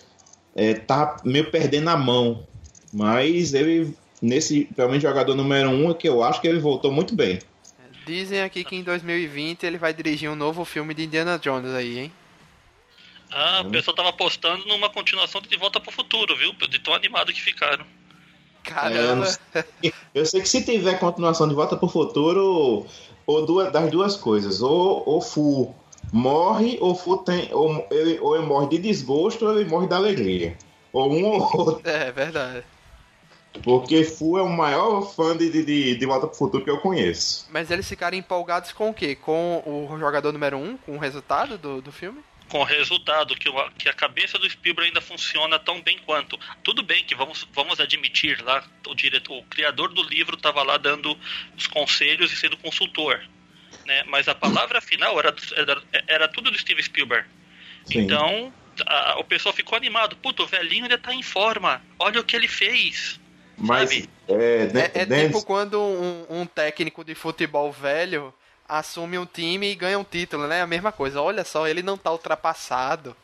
[SPEAKER 2] é, tá meio perdendo a mão. Mas ele nesse, realmente, jogador número um, que eu acho que ele voltou muito bem.
[SPEAKER 1] Dizem aqui que em 2020 ele vai dirigir um novo filme de Indiana Jones aí, hein?
[SPEAKER 3] Ah, o pessoal tava apostando numa continuação de Volta pro Futuro, viu? De tão animado que ficaram.
[SPEAKER 1] Caramba!
[SPEAKER 2] É, eu, eu, sei que se tiver continuação de Volta pro Futuro, ou duas, das duas coisas, ou, ou Fu morre, ou Fu tem. Ou ele, ou ele morre de desgosto, ou ele morre da alegria. Ou um ou outro.
[SPEAKER 1] É, verdade.
[SPEAKER 2] Porque Fu é o maior fã de, de, de Volta pro Futuro que eu conheço.
[SPEAKER 1] Mas eles ficaram empolgados com o quê? Com o jogador número 1? Um, com o resultado do, do filme?
[SPEAKER 3] Com o resultado, que, o, que a cabeça do Spielberg ainda funciona tão bem quanto. Tudo bem que vamos, vamos admitir lá, o, diretor, o criador do livro estava lá dando os conselhos e sendo consultor. Né? Mas a palavra final era, era, era tudo do Steven Spielberg. Sim. Então, a, o pessoal ficou animado. Puta, o velhinho ainda tá em forma. Olha o que ele fez.
[SPEAKER 2] Mas
[SPEAKER 1] é, é, é tipo quando um, um, técnico de futebol velho assume um time e ganha um título, né? A mesma coisa. Olha só, ele não tá ultrapassado.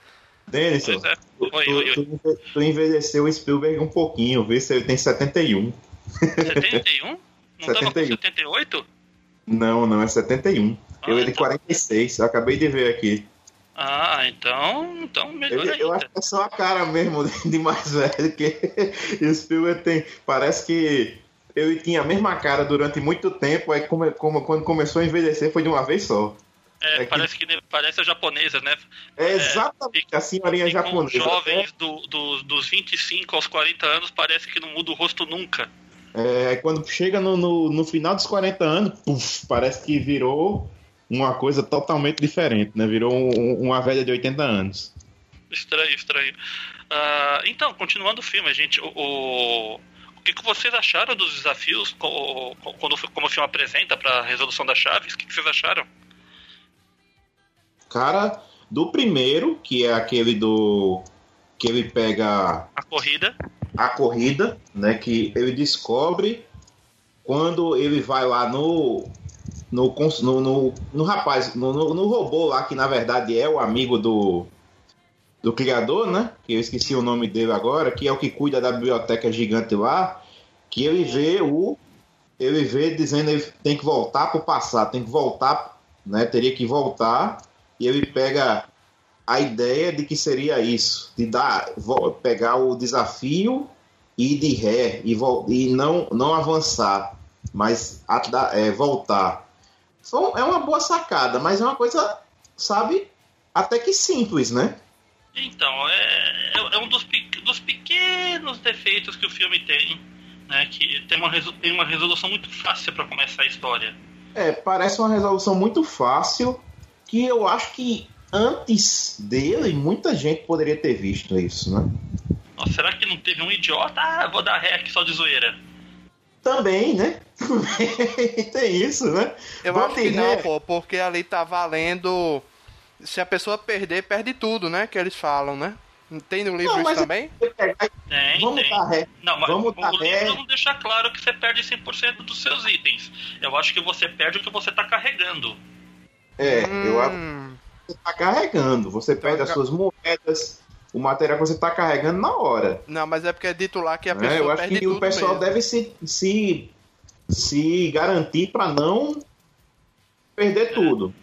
[SPEAKER 2] Denison, é. tu, tu, tu, envelheceu o Spielberg um pouquinho, vê se ele tem 71.
[SPEAKER 3] 71? Não 71. tava com 78?
[SPEAKER 2] Não, não, é 71. Ah, eu é de 46, eu acabei de ver aqui.
[SPEAKER 3] Ah, então, então melhor eu.
[SPEAKER 2] Eu acho que é só a cara mesmo *laughs* de mais velho que o Spielberg tem. Parece que ele tinha a mesma cara durante muito tempo, aí como, como, quando começou a envelhecer foi de uma vez só.
[SPEAKER 3] É, é parece que... que parece a japonesa, né?
[SPEAKER 2] É exatamente é, a senhorinha japonesa.
[SPEAKER 3] jovens é. do, do, dos 25 aos 40 anos parece que não muda o rosto nunca.
[SPEAKER 2] É, quando chega no, no, no final dos 40 anos, puff, parece que virou uma coisa totalmente diferente, né? Virou um, uma velha de 80 anos.
[SPEAKER 3] Estranho, estranho. Uh, então, continuando o filme, gente, o, o, o que, que vocês acharam dos desafios quando, como o filme apresenta para a resolução das chaves? O que, que vocês acharam?
[SPEAKER 2] Cara, do primeiro, que é aquele do que ele pega
[SPEAKER 3] a corrida,
[SPEAKER 2] a corrida, né, que ele descobre quando ele vai lá no no, no, no, no rapaz, no, no, no, robô lá, que na verdade é o amigo do, do criador, né? Que eu esqueci o nome dele agora, que é o que cuida da biblioteca gigante lá, que ele vê o. Ele vê dizendo que tem que voltar para o passado, tem que voltar, né? Teria que voltar, e ele pega a ideia de que seria isso, de dar, pegar o desafio e de ré e, e não, não avançar, mas é, voltar é uma boa sacada, mas é uma coisa, sabe, até que simples, né?
[SPEAKER 3] Então, é, é, é um dos, dos pequenos defeitos que o filme tem, né? Que tem uma, tem uma resolução muito fácil para começar a história.
[SPEAKER 2] É, parece uma resolução muito fácil que eu acho que antes dele muita gente poderia ter visto isso, né?
[SPEAKER 3] Nossa, será que não teve um idiota? Ah, vou dar ré aqui só de zoeira.
[SPEAKER 2] Também, né? *laughs* Tem isso, né?
[SPEAKER 1] Eu Vamos acho que não, pô, porque ali tá valendo. Se a pessoa perder, perde tudo, né? Que eles falam, né? Tem no livro não, isso também?
[SPEAKER 3] Tem, Vamos tem. Dar ré. Não, mas Vamos o, livro não deixa claro que você perde 100% dos seus itens. Eu acho que você perde o que você tá carregando.
[SPEAKER 2] É, hum. eu acho que você tá carregando. Você então, perde as suas moedas, o material que você está carregando na hora.
[SPEAKER 1] Não, mas é porque é dito lá que a pessoa. É, eu acho que
[SPEAKER 2] o pessoal
[SPEAKER 1] mesmo.
[SPEAKER 2] deve se, se, se garantir para não perder tudo.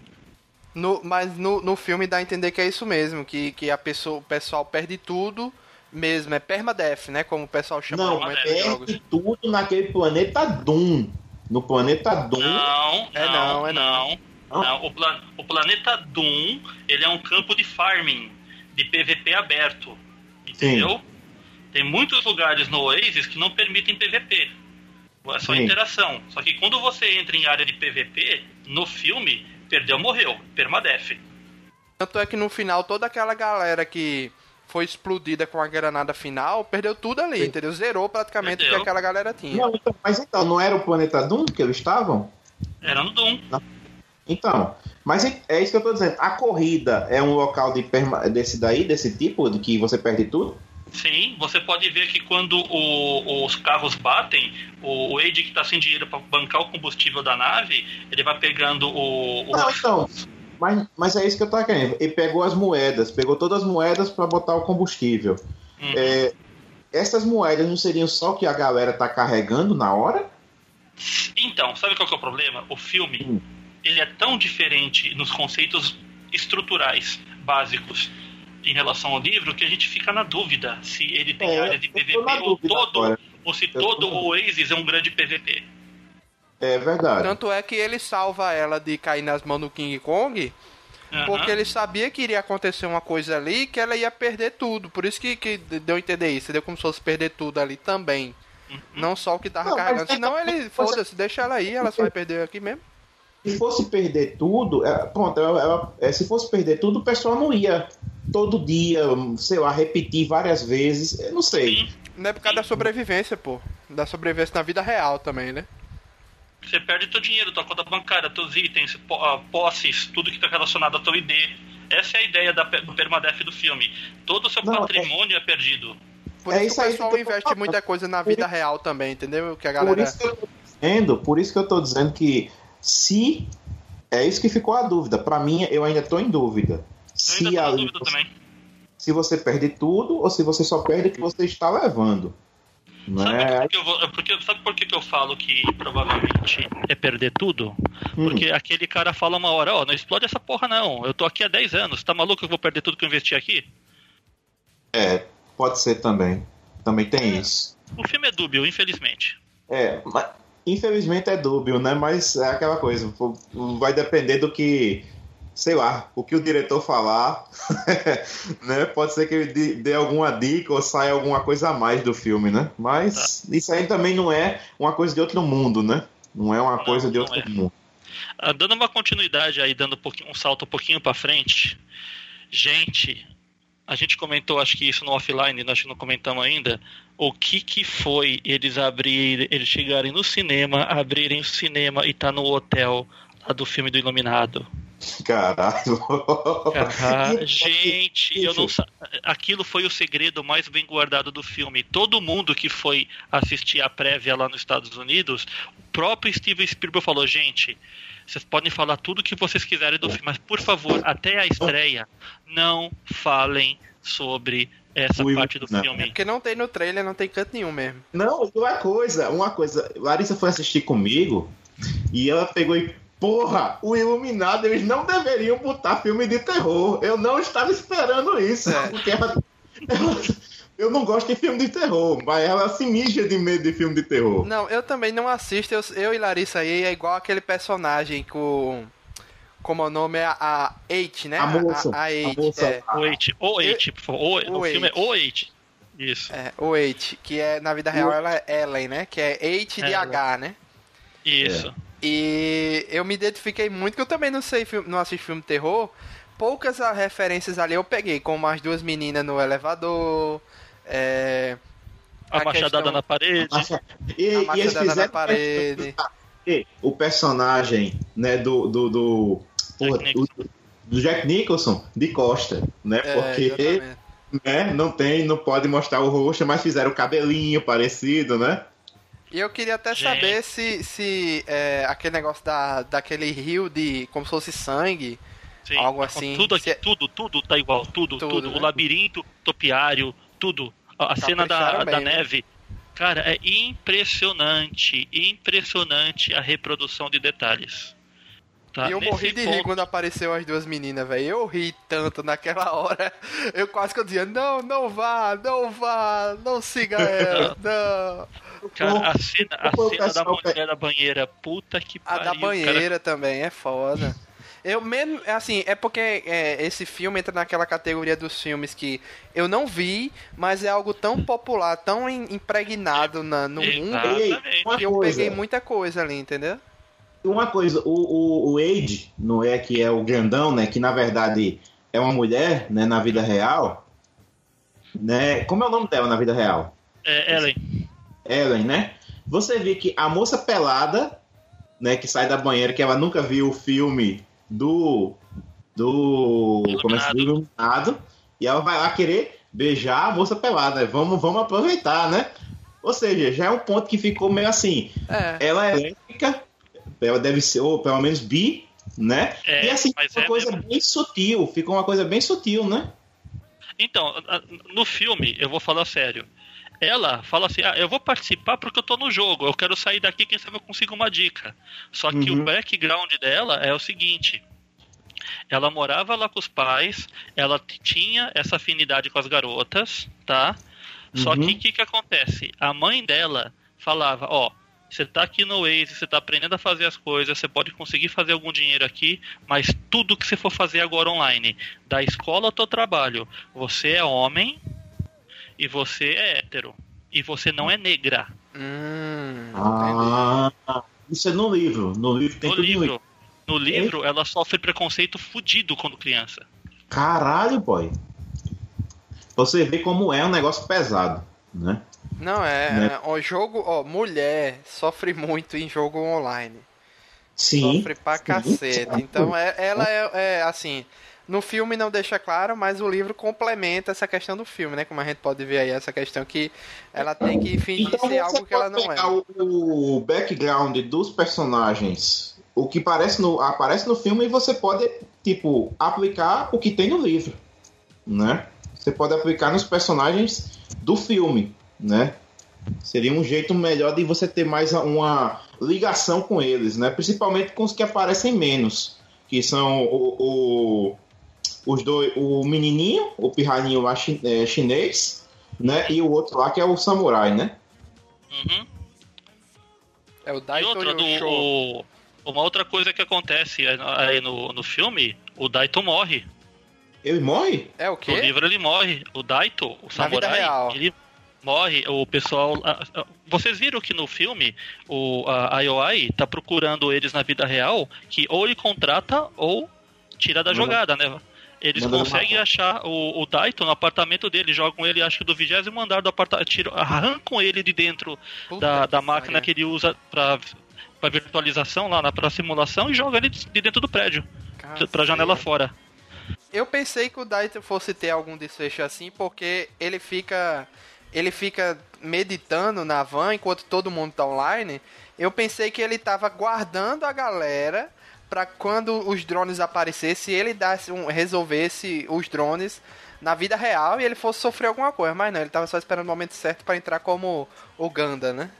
[SPEAKER 1] No, mas no, no filme dá a entender que é isso mesmo, que, que a pessoa, o pessoal perde tudo mesmo, é permadeath, né? Como o pessoal chama
[SPEAKER 2] Não, perde tudo naquele planeta Doom. No planeta Doom.
[SPEAKER 3] Não, é não, é não. não. não. O, plan, o planeta Doom, ele é um campo de farming de PVP aberto. Entendeu? Sim. Tem muitos lugares no Oasis que não permitem PVP. É só Sim. interação. Só que quando você entra em área de PVP, no filme, perdeu, morreu. Permadeath.
[SPEAKER 1] Tanto é que no final, toda aquela galera que foi explodida com a granada final, perdeu tudo ali, Sim. entendeu? Zerou praticamente o que aquela galera tinha.
[SPEAKER 2] Não, então, mas então, não era o planeta Doom que eles estavam?
[SPEAKER 3] Era no Doom. Não.
[SPEAKER 2] Então, mas é, é isso que eu estou dizendo. A corrida é um local de desse daí, desse tipo, de que você perde tudo?
[SPEAKER 3] Sim, você pode ver que quando o, os carros batem, o, o Wade que está sem dinheiro para bancar o combustível da nave, ele vai pegando o. o...
[SPEAKER 2] Não, então. Mas, mas é isso que eu estava querendo. Ele pegou as moedas, pegou todas as moedas para botar o combustível. Uhum. É, essas moedas não seriam só que a galera tá carregando na hora?
[SPEAKER 3] Então, sabe qual que é o problema? O filme. Hum ele é tão diferente nos conceitos estruturais básicos em relação ao livro que a gente fica na dúvida se ele tem é, área de PVP ou todo ou se eu todo o Oasis é um grande PVP.
[SPEAKER 2] É verdade.
[SPEAKER 1] Tanto é que ele salva ela de cair nas mãos do King Kong. Uhum. Porque ele sabia que iria acontecer uma coisa ali que ela ia perder tudo. Por isso que, que deu a entender isso. Deu como se fosse perder tudo ali também. Uhum. Não só o que tava não, carregando. Senão ele, foda-se, deixa ela aí, ela só vai perder aqui mesmo
[SPEAKER 2] se fosse perder tudo, é, pronto, é, é, se fosse perder tudo, o pessoal não ia todo dia, sei lá, repetir várias vezes, eu não sei.
[SPEAKER 1] Não é por causa da sobrevivência, pô. Da sobrevivência na vida real também, né?
[SPEAKER 3] Você perde teu dinheiro, tua conta bancária, teus itens, ah, posses, tudo que está relacionado ao teu ID. Essa é a ideia da, do permadeath do filme. Todo o seu não, patrimônio é... é... perdido.
[SPEAKER 1] Por é isso, isso que o pessoal investe muita coisa na vida real também, entendeu? Que a galera...
[SPEAKER 2] Por isso que eu tô dizendo, por isso que eu tô dizendo que se. É isso que ficou a dúvida. Para mim, eu ainda estou em dúvida.
[SPEAKER 3] se ainda dúvida também.
[SPEAKER 2] Se você perde tudo ou se você só perde o que você está levando.
[SPEAKER 3] Sabe, é? por, que eu vou, porque, sabe por que eu falo que provavelmente é perder tudo? Hum. Porque aquele cara fala uma hora, ó, oh, não explode essa porra não, eu tô aqui há 10 anos, tá maluco que eu vou perder tudo que eu investi aqui?
[SPEAKER 2] É, pode ser também. Também tem é. isso.
[SPEAKER 3] O filme é dúbio, infelizmente.
[SPEAKER 2] É, mas Infelizmente é dúbio, né? Mas é aquela coisa, vai depender do que, sei lá, o que o diretor falar, *laughs* né? Pode ser que ele dê alguma dica ou saia alguma coisa a mais do filme, né? Mas tá. isso aí também não é uma coisa de outro mundo, né? Não é uma não, coisa de outro é. mundo.
[SPEAKER 3] Ah, dando uma continuidade aí, dando um, um salto um pouquinho para frente, gente, a gente comentou, acho que isso no offline, nós não comentamos ainda, o que que foi eles abrirem, eles chegarem no cinema, abrirem o cinema e tá no hotel lá do filme do Iluminado.
[SPEAKER 2] Caralho.
[SPEAKER 3] Ah, *laughs* gente, eu não aquilo foi o segredo mais bem guardado do filme. Todo mundo que foi assistir a prévia lá nos Estados Unidos, o próprio Steven Spielberg falou, gente, vocês podem falar tudo que vocês quiserem do filme, mas por favor, até a estreia, não falem sobre essa
[SPEAKER 2] O
[SPEAKER 3] parte do
[SPEAKER 2] não.
[SPEAKER 3] filme.
[SPEAKER 1] Porque não tem no trailer, não tem canto nenhum mesmo.
[SPEAKER 2] Não, uma coisa, uma coisa. Larissa foi assistir comigo e ela pegou e. Porra, o Iluminado, eles não deveriam botar filme de terror. Eu não estava esperando isso.
[SPEAKER 1] É.
[SPEAKER 2] Porque ela, *laughs* ela- eu não gosto de filme de terror, mas ela se mija de medo de filme de terror.
[SPEAKER 1] Não, eu também não assisto. Eu, eu e Larissa aí é igual aquele personagem com. Como o nome é a Eight, né?
[SPEAKER 2] A moça.
[SPEAKER 1] A, a Eight,
[SPEAKER 2] a moça
[SPEAKER 1] é.
[SPEAKER 3] O Eight, o Eight, por favor. O, filme é o Eight. Isso,
[SPEAKER 1] É, o Eight, que é na vida real ela é Ellen, né? Que é Eight de. H, né?
[SPEAKER 3] isso.
[SPEAKER 1] E eu me identifiquei muito, que eu também não sei, filme- não assisto filme de terror. Poucas referências ali eu peguei, como as duas meninas no elevador, é,
[SPEAKER 3] A,
[SPEAKER 1] A
[SPEAKER 3] machadada
[SPEAKER 1] questão-
[SPEAKER 3] na parede.
[SPEAKER 2] E,
[SPEAKER 1] a
[SPEAKER 2] e eles
[SPEAKER 1] machadada na
[SPEAKER 2] fizeram
[SPEAKER 1] parede.
[SPEAKER 2] E o personagem, né, do. do, do,
[SPEAKER 3] Jack Nicholson.
[SPEAKER 2] do- do Jack Nicholson de Costa, né?
[SPEAKER 1] É,
[SPEAKER 2] Porque
[SPEAKER 1] exatamente.
[SPEAKER 2] né, não tem, não pode mostrar o rosto, mas fizeram o cabelinho parecido, né?
[SPEAKER 1] E eu queria até
[SPEAKER 3] Gente.
[SPEAKER 1] saber se, se é, aquele negócio da, daquele rio de. como se fosse sangue.
[SPEAKER 3] Sim,
[SPEAKER 1] Algo assim,
[SPEAKER 3] Tudo, aqui,
[SPEAKER 1] se é-
[SPEAKER 3] tudo, tudo tá igual. Tudo,
[SPEAKER 1] Tudo,
[SPEAKER 3] tudo.
[SPEAKER 1] né?
[SPEAKER 3] O labirinto, topiário, tudo. A a cena da, da
[SPEAKER 1] né?
[SPEAKER 3] neve. Cara, é impressionante, impressionante a reprodução de detalhes. Tá?
[SPEAKER 1] e eu morri de rir
[SPEAKER 3] ponto-
[SPEAKER 1] quando apareceu as duas meninas, velho. Eu ri tanto naquela *laughs* hora. Eu quase que eu dizia, não, não vá, não vá, não siga *laughs* ela, não.
[SPEAKER 3] Cara, a cena, a cena da mulher da banheira, puta que
[SPEAKER 1] A
[SPEAKER 3] pariu.
[SPEAKER 1] da
[SPEAKER 3] cara.
[SPEAKER 1] banheira também é foda. Eu mesmo, é assim, é porque é, esse filme entra naquela categoria dos filmes que eu não vi, mas é algo tão popular, tão im- impregnado na- no mundo,
[SPEAKER 3] Exatamente.
[SPEAKER 1] que eu peguei muita coisa ali, entendeu?
[SPEAKER 2] Uma coisa, o, o, o Wade, não é que é o grandão, né? Que na verdade é uma mulher, né? Na vida real, né? Como é o nome dela na vida real?
[SPEAKER 3] É, Ellen,
[SPEAKER 2] Ellen, né? Você vê que a moça pelada, né? Que sai da banheira, que ela nunca viu o filme do do
[SPEAKER 3] Iluminado.
[SPEAKER 2] se diz? iluminado, e ela vai lá querer beijar a moça pelada. né? Vamos, vamos aproveitar, né? Ou seja, já é um ponto que ficou meio assim.
[SPEAKER 1] É.
[SPEAKER 2] Ela é lésbica, ela deve ser, ou pelo menos bi, né?
[SPEAKER 3] É,
[SPEAKER 2] e assim,
[SPEAKER 3] mas
[SPEAKER 2] uma
[SPEAKER 3] é
[SPEAKER 2] coisa
[SPEAKER 3] mesmo.
[SPEAKER 2] bem sutil, ficou uma coisa bem sutil, né?
[SPEAKER 3] Então, no filme, eu vou falar sério. Ela fala assim: ah, eu vou participar porque eu tô no jogo, eu quero sair daqui, quem sabe eu consigo uma dica. Só que
[SPEAKER 2] Uhum.
[SPEAKER 3] o background dela é o seguinte: ela morava lá com os pais, ela tinha essa afinidade com as garotas, tá? Só
[SPEAKER 2] Uhum.
[SPEAKER 3] que o que, que acontece? A mãe dela falava: ó. Você tá aqui no Waze, você tá aprendendo a fazer as coisas, você pode conseguir fazer algum dinheiro aqui, mas tudo que você for fazer agora online, da escola ao teu trabalho, você é homem e você é hétero. E você não é negra.
[SPEAKER 1] Hum,
[SPEAKER 2] Ah, isso é no livro. No livro tem
[SPEAKER 3] No livro, no livro, ela sofre preconceito fudido quando criança.
[SPEAKER 2] Caralho, boy. Você vê como é um negócio pesado, né?
[SPEAKER 1] Não, é,
[SPEAKER 2] Né?
[SPEAKER 1] é, o jogo, ó, mulher sofre muito em jogo online.
[SPEAKER 2] Sim.
[SPEAKER 1] Sofre pra
[SPEAKER 2] sim.
[SPEAKER 1] cacete. Então é, ela é, é, assim. No filme não deixa claro, mas o livro complementa essa questão do filme, né? Como a gente pode ver aí, essa questão que ela tem que fingir
[SPEAKER 2] Então
[SPEAKER 1] ser algo que ela não é.
[SPEAKER 2] o, o background dos personagens, o que aparece no, aparece no filme, e você pode, tipo, aplicar o que tem no livro, né? Você pode aplicar nos personagens do filme, né? Seria um jeito melhor de você ter mais uma ligação com eles, né? Principalmente com os que aparecem menos, que são o, o- os dois, o menininho, o pirralhinho lá é, chinês, né? E o outro lá que é o samurai, né?
[SPEAKER 3] Uhum.
[SPEAKER 1] É o
[SPEAKER 3] E
[SPEAKER 1] Daito
[SPEAKER 3] outra, do, o- uma outra coisa que acontece aí no, no filme, o Daito morre.
[SPEAKER 2] Ele morre?
[SPEAKER 1] É o
[SPEAKER 3] No
[SPEAKER 1] quê?
[SPEAKER 3] livro ele morre. O Daito, o
[SPEAKER 1] Na
[SPEAKER 3] samurai,
[SPEAKER 1] vida real.
[SPEAKER 3] ele morre. O pessoal. Vocês viram que no filme o a IOI tá procurando eles na vida real, que ou ele contrata ou tira da
[SPEAKER 2] Uhum.
[SPEAKER 3] jogada, né? Eles
[SPEAKER 2] Manda
[SPEAKER 3] conseguem
[SPEAKER 2] matar.
[SPEAKER 3] achar o, o Daito no apartamento dele, jogam ele, acho que do vigésimo andar do apartamento, arrancam ele de dentro
[SPEAKER 1] Puta
[SPEAKER 3] da, da máquina que ele usa pra, pra virtualização lá, na, pra simulação, e joga ele de de dentro do prédio, pra janela fora.
[SPEAKER 1] Eu pensei que o Daito fosse ter algum desfecho assim, porque ele fica. Ele fica meditando na van enquanto todo mundo tá online. Eu pensei que ele tava guardando a galera pra quando os drones aparecessem, ele desse um, resolvesse os drones na vida real e ele fosse sofrer alguma coisa. Mas não, ele tava só esperando o momento certo pra entrar como o Ganda, né?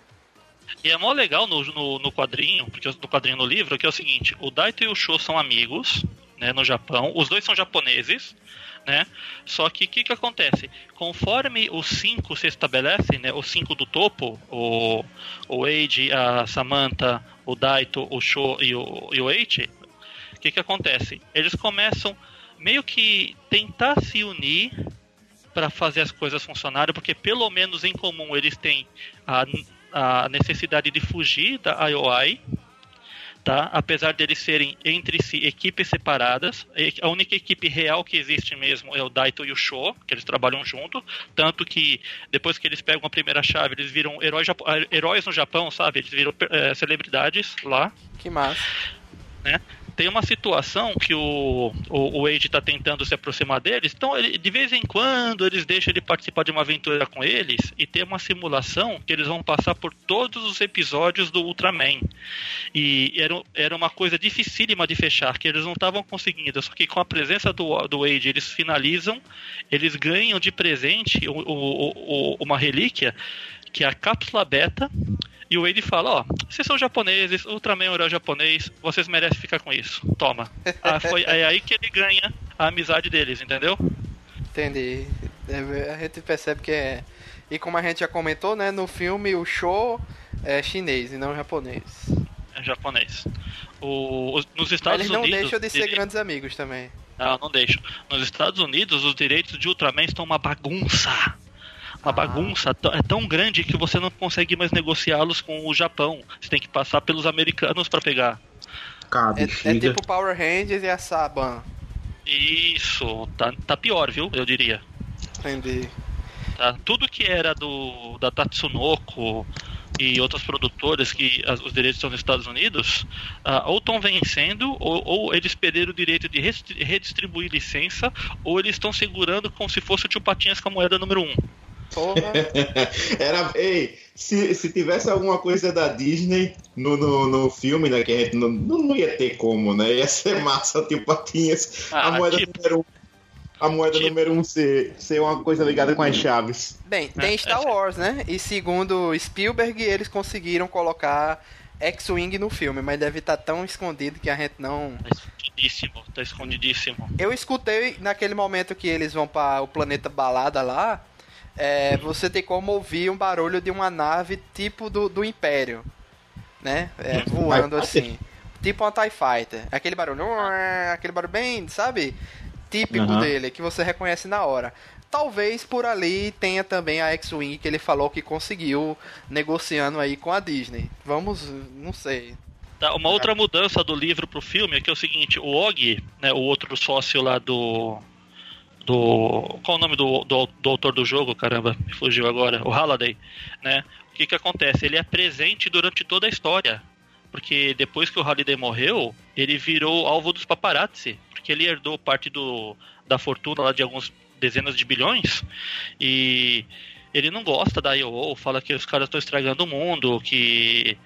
[SPEAKER 3] E é mó legal no, no, no quadrinho, porque no quadrinho no livro, que é o seguinte, o Daito e o Sho são amigos, né, no Japão, os dois são japoneses, né? Só que o que, que acontece? Conforme os cinco se estabelecem, né? Os cinco do topo, o, o Eiji, a Samantha, o Daito, o Sho e o, e o Eiichi, o que, que acontece? Eles começam meio que tentar se unir para fazer as coisas funcionarem, porque pelo menos em comum eles têm a, a necessidade de fugir da IOI, tá? Apesar deles serem entre si equipes separadas, a única equipe real que existe mesmo é o Daito e o Sho, que eles trabalham junto, tanto que depois que eles pegam a primeira chave, eles viram heróis, heróis no Japão, sabe? Eles viram eh, celebridades lá,
[SPEAKER 1] Que massa.
[SPEAKER 3] né? Tem uma situação que o, o, o Wade está tentando se aproximar deles, então ele, de vez em quando eles deixam ele participar de uma aventura com eles e tem uma simulação que eles vão passar por todos os episódios do Ultraman. E era, era uma coisa dificílima de fechar, que eles não estavam conseguindo. Só que com a presença do, do Wade, eles finalizam, eles ganham de presente o, o, o- uma relíquia, que é a cápsula beta. E o Wade fala, ó, vocês são japoneses, Ultraman é um herói japonês, vocês merecem ficar com isso. Toma. Ah, foi, é aí que ele ganha a amizade deles, entendeu?
[SPEAKER 1] Entendi. É, A gente percebe que é. E como a gente já comentou, né? No filme o show é chinês e não japonês.
[SPEAKER 3] É japonês. O, os- nos
[SPEAKER 1] Mas
[SPEAKER 3] Estados
[SPEAKER 1] eles não
[SPEAKER 3] Unidos.
[SPEAKER 1] deixam de ser grandes amigos também.
[SPEAKER 3] Não, não deixam. Nos Estados Unidos, os direitos de Ultraman estão uma bagunça. Uma
[SPEAKER 1] Ah.
[SPEAKER 3] bagunça é tão grande que você não consegue mais negociá-los com o Japão. Você tem que passar pelos americanos para pegar.
[SPEAKER 2] Cara,
[SPEAKER 1] É, é tipo Power Rangers e a Saban.
[SPEAKER 3] Isso, tá, tá pior, viu? Eu diria.
[SPEAKER 1] Entendi.
[SPEAKER 3] tá? Tudo que era do da Tatsunoko e outras produtoras que as- os direitos estão nos Estados Unidos, ah, ou estão vencendo, ou, ou eles perderam o direito de redistribuir licença, ou eles estão segurando como se fosse o Tio Patinhas com a moeda número um.
[SPEAKER 1] Porra. *laughs*
[SPEAKER 2] Era, ei, se, se tivesse alguma coisa da Disney no, no, no filme, né, que a gente não, não, ia ter como, né? Ia ser *laughs* massa, tipo, patinhas, a
[SPEAKER 3] Ah,
[SPEAKER 2] moeda
[SPEAKER 3] tipo-
[SPEAKER 2] número um. A moeda
[SPEAKER 3] tipo-
[SPEAKER 2] número um ser, ser uma coisa ligada com as chaves.
[SPEAKER 1] Bem, tem
[SPEAKER 3] É,
[SPEAKER 1] Star
[SPEAKER 3] é-
[SPEAKER 1] Wars, né? E segundo Spielberg, eles conseguiram colocar X-Wing no filme, mas deve estar tão escondido que a gente não.
[SPEAKER 3] Tá escondidíssimo, tá escondidíssimo.
[SPEAKER 1] Eu escutei naquele momento que eles vão para o planeta Balada lá. É, você tem como ouvir um barulho de uma nave tipo do, do Império, né? É, voando
[SPEAKER 2] TIE Fighter?
[SPEAKER 1] assim. Tipo uma TIE Fighter. Aquele barulho, aquele barulho bem, sabe? Típico
[SPEAKER 2] Aham.
[SPEAKER 1] dele, que você reconhece na hora. Talvez por ali tenha também a X-Wing que ele falou que conseguiu negociando aí com a Disney. Vamos, não sei.
[SPEAKER 3] Tá, uma outra mudança do livro pro filme é que é o seguinte, o Og, né, o outro sócio lá do. Do. Qual o nome do, do, do autor do jogo? Caramba, me fugiu agora. O Halliday, né? O que que acontece? Ele é presente durante toda a história. Porque depois que o Halliday morreu, ele virou alvo dos paparazzi. Porque ele herdou parte do, da fortuna lá de alguns dezenas de bilhões. E ele não gosta da IO, fala que os caras estão estragando o mundo, que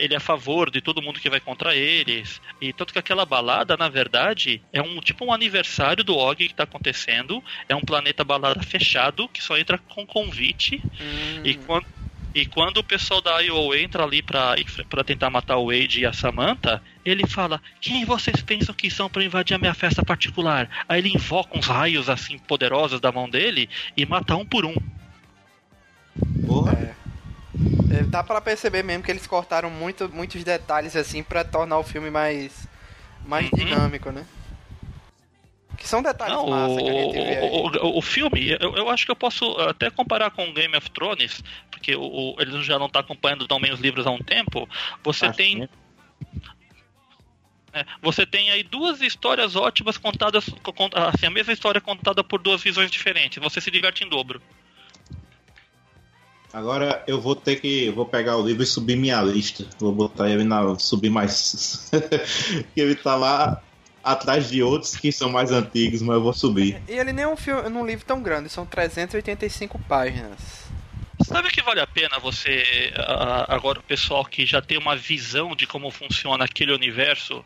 [SPEAKER 3] ele é a favor de todo mundo que vai contra eles. E tanto que aquela balada, na verdade, é um tipo um aniversário do Og que tá acontecendo. É um planeta balada fechado que só entra com convite.
[SPEAKER 1] Hum,
[SPEAKER 3] E quando, e quando o pessoal da IO entra ali pra, pra tentar matar o Wade e a Samantha, ele fala: Quem vocês pensam que são pra invadir a minha festa particular? Aí ele invoca uns raios assim poderosos da mão dele e mata um por um.
[SPEAKER 2] Porra.
[SPEAKER 1] É, dá pra perceber mesmo que eles cortaram muito, muitos detalhes assim pra tornar o filme mais, mais
[SPEAKER 3] Uhum.
[SPEAKER 1] dinâmico, né? Que são detalhes
[SPEAKER 3] Não,
[SPEAKER 1] massa que a gente
[SPEAKER 3] o,
[SPEAKER 1] vê aí.
[SPEAKER 3] o, o, o filme, eu, eu acho que eu posso até comparar com Game of Thrones, porque o, o, ele já não está acompanhando tão bem os livros há um tempo. Você
[SPEAKER 2] Acho
[SPEAKER 3] tem. É, você tem aí duas histórias ótimas contadas, assim, a mesma história contada por duas visões diferentes. Você se diverte em dobro.
[SPEAKER 2] Agora eu vou ter que. Vou pegar o livro e subir minha lista. Vou botar ele na. subir mais. *laughs* que ele tá lá atrás de outros que são mais antigos, mas eu vou subir.
[SPEAKER 1] E ele nem é um, filme, um livro tão grande, são 385 páginas.
[SPEAKER 3] Sabe que vale a pena você, agora o pessoal que já tem uma visão de como funciona aquele universo,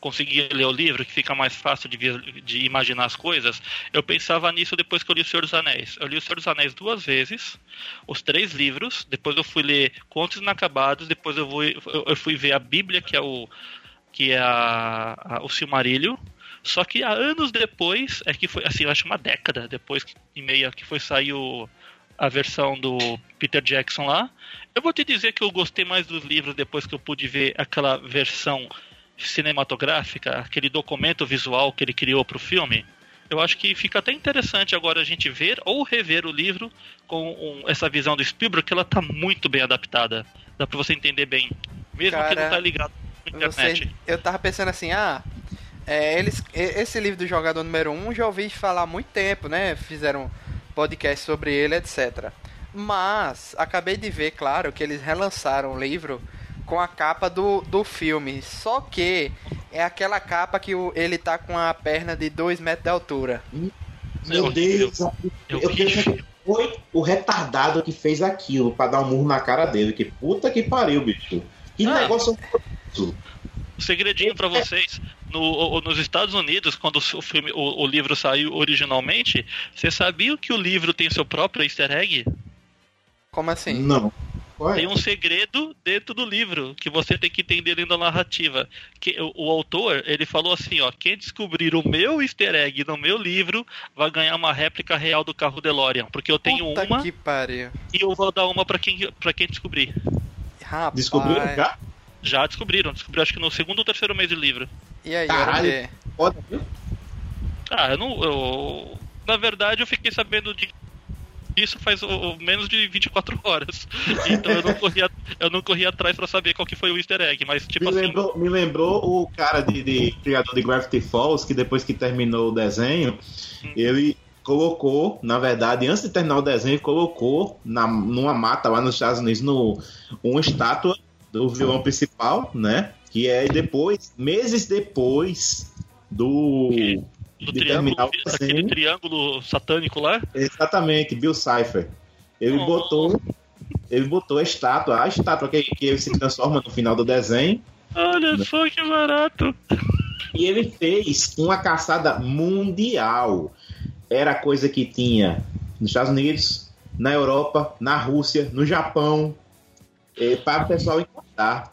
[SPEAKER 3] conseguir ler o livro, que fica mais fácil de, de imaginar as coisas, eu pensava nisso depois que eu li O Senhor dos Anéis. Eu li O Senhor dos Anéis duas vezes, os três livros, depois eu fui ler Contos Inacabados, depois eu fui, eu fui ver a Bíblia, que é o que é a, a, o Silmarillion, só que há anos depois, é que foi, assim, eu acho uma década depois e meia que foi sair o, a versão do Peter Jackson lá. Eu vou te dizer que eu gostei mais dos livros depois que eu pude ver aquela versão cinematográfica, aquele documento visual que ele criou para o filme, eu acho que fica até interessante agora a gente ver ou rever o livro com um, essa visão do Spielberg, que ela tá muito bem adaptada. Dá para você entender bem, mesmo
[SPEAKER 1] Cara,
[SPEAKER 3] que não tá ligado
[SPEAKER 1] na internet. Você, eu tava pensando assim, ah, é, eles, esse livro do Jogador Número 1 um, já ouvi falar há muito tempo, né? Fizeram podcast sobre ele, etc. Mas acabei de ver, claro, que eles relançaram o livro com a capa do, do filme. Só que é aquela capa que o, ele tá com a perna de 2 metros de altura.
[SPEAKER 2] Meu Deus, eu, eu, eu que foi o retardado que fez aquilo para dar um murro na cara dele. Que puta que pariu, bicho. Que ah, negócio.
[SPEAKER 3] O segredinho para vocês. No, nos Estados Unidos, quando o, filme, o, o livro saiu originalmente, você sabia que o livro tem seu próprio easter egg?
[SPEAKER 1] Como assim?
[SPEAKER 2] Não.
[SPEAKER 3] Tem um segredo dentro do livro que você tem que entender dentro da narrativa. Que o, o, autor, ele falou assim, ó, quem descobrir o meu easter egg no meu livro vai ganhar uma réplica real do carro DeLorean, porque eu tenho
[SPEAKER 1] Puta
[SPEAKER 3] uma
[SPEAKER 1] que pariu.
[SPEAKER 3] e eu vou dar uma para quem para quem descobrir.
[SPEAKER 1] Rapaz.
[SPEAKER 2] Descobriram já?
[SPEAKER 3] Já descobriram, descobriram acho que no segundo ou terceiro mês de livro.
[SPEAKER 1] E aí, Caralho,
[SPEAKER 2] foda, viu?
[SPEAKER 3] Ah, eu não. Eu, na verdade, eu fiquei sabendo de isso faz o, menos de 24 *laughs* horas. Então eu não corri, eu não corri atrás para saber qual que foi o easter egg, mas tipo
[SPEAKER 2] me
[SPEAKER 3] assim...
[SPEAKER 2] Lembrou, me lembrou o cara de, de criador de Gravity Falls, que depois que terminou o desenho, hum. ele colocou, na verdade, antes de terminar o desenho, colocou na, numa mata lá nos Estados Unidos no, uma estátua do vilão principal, né? Que é depois, meses depois do
[SPEAKER 3] do triângulo, aquele triângulo satânico lá?
[SPEAKER 2] Exatamente, Bill Cipher. Ele oh. botou ele botou a estátua, a estátua que, que ele se transforma no final do desenho.
[SPEAKER 3] Olha né? só que barato.
[SPEAKER 2] E ele fez uma caçada mundial. Era coisa que tinha nos Estados Unidos, na Europa, na Rússia, no Japão, para o pessoal encontrar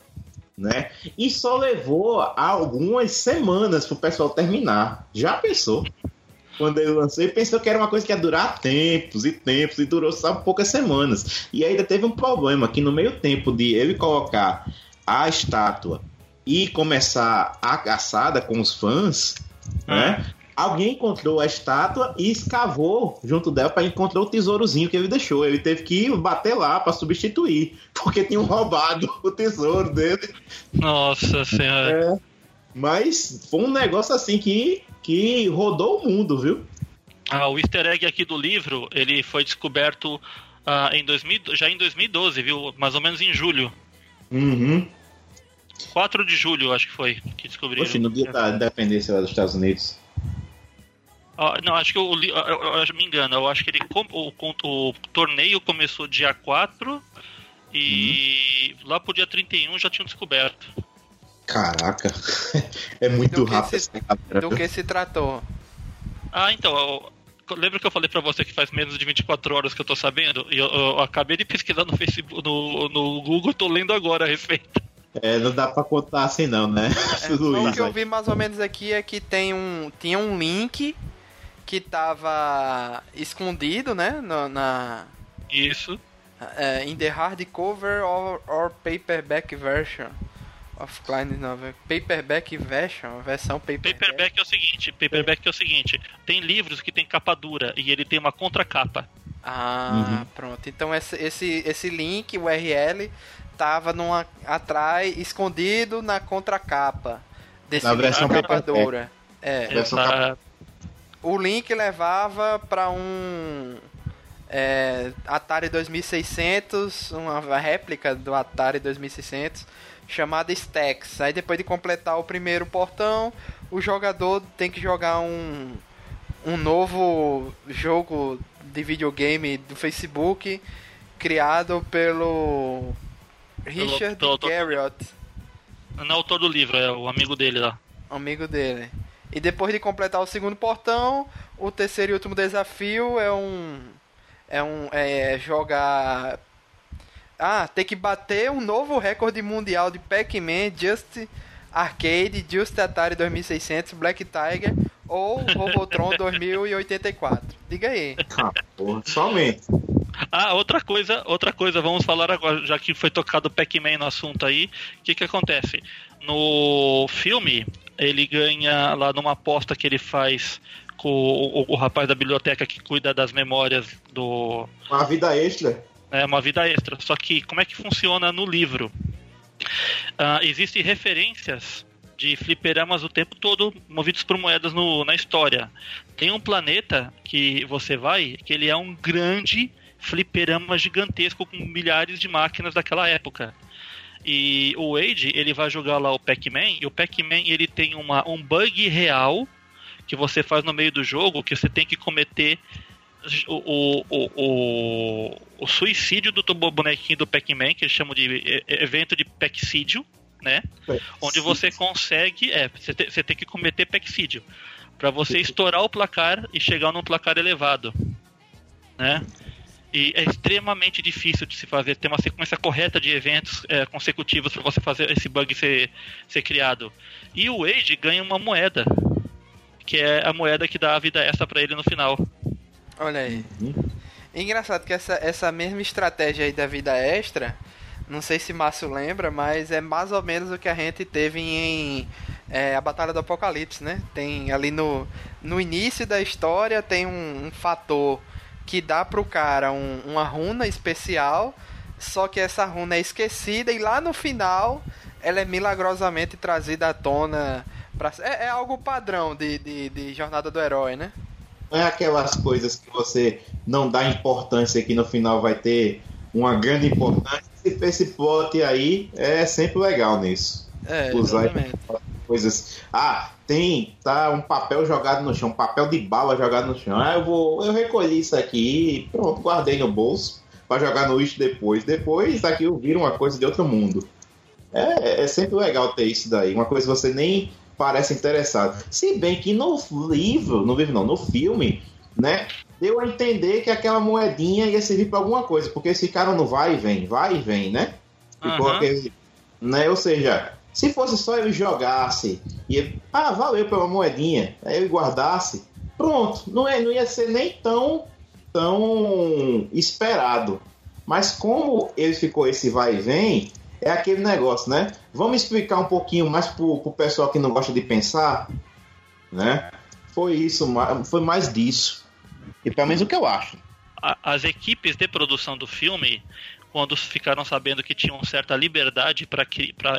[SPEAKER 2] né? E só levou algumas semanas pro pessoal terminar. Já pensou? Quando ele lançou, ele pensou que era uma coisa que ia durar tempos e tempos, e durou só poucas semanas. E ainda teve um problema, que no meio tempo de ele colocar a estátua e começar a caçada com os fãs, né? Alguém encontrou a estátua e escavou junto dela para encontrar o tesourozinho que ele deixou. Ele teve que bater lá para substituir, porque tinham roubado o tesouro dele.
[SPEAKER 3] Nossa senhora.
[SPEAKER 2] É, mas foi um negócio assim que, que rodou o mundo, viu?
[SPEAKER 3] Ah, o easter egg aqui do livro, ele foi descoberto ah, em 2000, já em 2012, viu? Mais ou menos em julho.
[SPEAKER 2] Uhum.
[SPEAKER 3] 4 de julho, acho que foi, que descobriram.
[SPEAKER 2] Poxa, no dia da independência lá dos Estados Unidos.
[SPEAKER 3] Ah, não, acho que eu, eu, eu, eu, me engano. Eu acho que ele o, o, o torneio começou dia 4 e uhum. lá pro dia 31 já tinham descoberto.
[SPEAKER 2] Caraca, *laughs* é muito do rápido.
[SPEAKER 1] Se, do que se tratou?
[SPEAKER 3] Ah, então, lembra que eu falei para você que faz menos de 24 horas que eu tô sabendo? E eu, eu, acabei de pesquisar no Facebook, no, no Google, tô lendo agora a respeito.
[SPEAKER 2] É, não dá pra contar assim não, né?
[SPEAKER 1] É, *laughs* o que eu vi mais ou menos aqui é que tem um, tinha um link que tava escondido, né? No, na.
[SPEAKER 3] Isso.
[SPEAKER 1] É, in the hardcover or, or paperback version of Klein Novel. Paperback version, versão paperback.
[SPEAKER 3] Paperback é o seguinte, paperback é o seguinte, tem livros que tem capa dura e ele tem uma contracapa.
[SPEAKER 1] Ah, uhum. pronto. Então esse, esse, esse link, o URL, tava numa, atrás, escondido na contracapa. Desse
[SPEAKER 2] Da versão
[SPEAKER 1] capa dura. É.
[SPEAKER 2] Versão
[SPEAKER 3] Essa-
[SPEAKER 1] O Link levava pra um é, Atari 2600, uma réplica do Atari 2600, chamada Stacks. Aí depois de completar o primeiro portão, o jogador tem que jogar um, um novo jogo de videogame do Facebook criado pelo Richard
[SPEAKER 3] pelo-
[SPEAKER 1] Garriott
[SPEAKER 3] Não é o autor do livro, é o amigo dele lá.
[SPEAKER 1] amigo dele. E depois de completar o segundo portão, o terceiro e último desafio é um é um é jogar ah, tem que bater um novo recorde mundial de Pac-Man Just Arcade, Just Atari 2600, Black Tiger ou Robotron *laughs* 2084. Diga aí.
[SPEAKER 2] Ah, porra, somente.
[SPEAKER 3] Ah, outra coisa, outra coisa, vamos falar agora, já que foi tocado o Pac-Man no assunto aí, o que que acontece? No filme, ele ganha lá numa aposta que ele faz com o, o- o rapaz da biblioteca que cuida das memórias do...
[SPEAKER 2] Uma vida extra.
[SPEAKER 3] É uma vida extra. Só que como é que funciona no livro? Ah, Existem referências de fliperamas o tempo todo movidos por moedas no- na história. Tem um planeta que você vai que ele é um grande fliperama gigantesco com milhares de máquinas daquela época. E o Wade, ele vai jogar lá o Pac-Man, e o Pac-Man ele tem uma, um bug real que você faz no meio do jogo, que você tem que cometer o, o, o, o, suicídio do bonequinho do Pac-Man, que eles chamam de evento de Pacsídio, né? Onde você consegue, é, você, te- você tem que cometer Pacsídio para você estourar o placar e chegar num placar elevado, né? E é extremamente difícil de se fazer, ter uma sequência correta de eventos é, consecutivos para você fazer esse bug ser, ser criado. E o Wade ganha uma moeda, que é a moeda que dá a vida extra para ele no final.
[SPEAKER 1] Olha aí. Engraçado que essa, essa mesma estratégia aí da vida extra, não sei se Márcio lembra, mas é mais ou menos o que a gente teve em é, a Batalha do Apocalipse, né? Tem ali no, no início da história tem um, um fator que dá pro cara um- uma runa especial, só que essa runa é esquecida e lá no final ela é milagrosamente trazida à tona. Pra, é, é algo padrão de, de, de Jornada do Herói, né?
[SPEAKER 2] Não é aquelas coisas que você não dá importância que no final vai ter uma grande importância. Esse, esse plot aí é sempre legal nisso.
[SPEAKER 1] É,
[SPEAKER 2] Usar
[SPEAKER 1] exatamente.
[SPEAKER 2] Coisas. Ah, tem tá um papel jogado no chão, um papel de bala jogado no chão. Ah, eu vou, eu recolhi isso aqui, e pronto, guardei no bolso para jogar no lixo depois. Depois isso aqui eu viro uma coisa de outro mundo. É, é sempre legal ter isso daí, uma coisa que você nem parece interessado. Se bem que no livro, no livro não, no filme, né, deu a entender que aquela moedinha ia servir para alguma coisa, porque eles ficaram no vai e vem, vai e vem, né? Ficou
[SPEAKER 3] Aham.
[SPEAKER 2] aquele, né? Ou seja, se fosse só ele jogasse e ah, valeu pela moedinha, aí ele guardasse, pronto, não, é, não ia ser nem tão, tão esperado. Mas como ele ficou esse vai e vem, é aquele negócio, né? Vamos explicar um pouquinho mais pro, pro pessoal que não gosta de pensar, né? Foi isso, foi mais disso. E pelo menos o que eu acho.
[SPEAKER 3] as equipes de produção do filme, quando ficaram sabendo que tinham certa liberdade para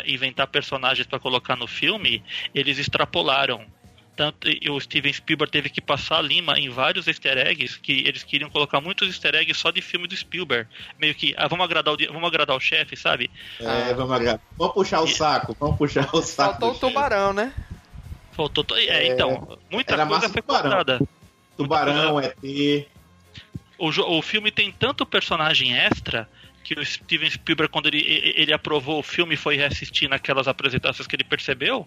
[SPEAKER 3] inventar personagens para colocar no filme, eles extrapolaram. Tanto, e o Steven Spielberg teve que passar a lima em vários easter eggs, que eles queriam colocar muitos easter eggs só de filme do Spielberg. Meio que, ah, vamos agradar o, vamos agradar o chefe, sabe?
[SPEAKER 2] É, vamos, agora. vamos puxar o saco, vamos puxar o saco.
[SPEAKER 1] Faltou o tubarão, né?
[SPEAKER 3] Faltou. to- É, então, muita
[SPEAKER 2] era
[SPEAKER 3] coisa
[SPEAKER 2] massa
[SPEAKER 3] foi
[SPEAKER 2] tubarão.
[SPEAKER 3] cortada.
[SPEAKER 2] Tubarão, ET.
[SPEAKER 3] o, o filme tem tanto personagem extra que o Steven Spielberg, quando ele, ele aprovou o filme e foi reassistir naquelas apresentações que ele percebeu,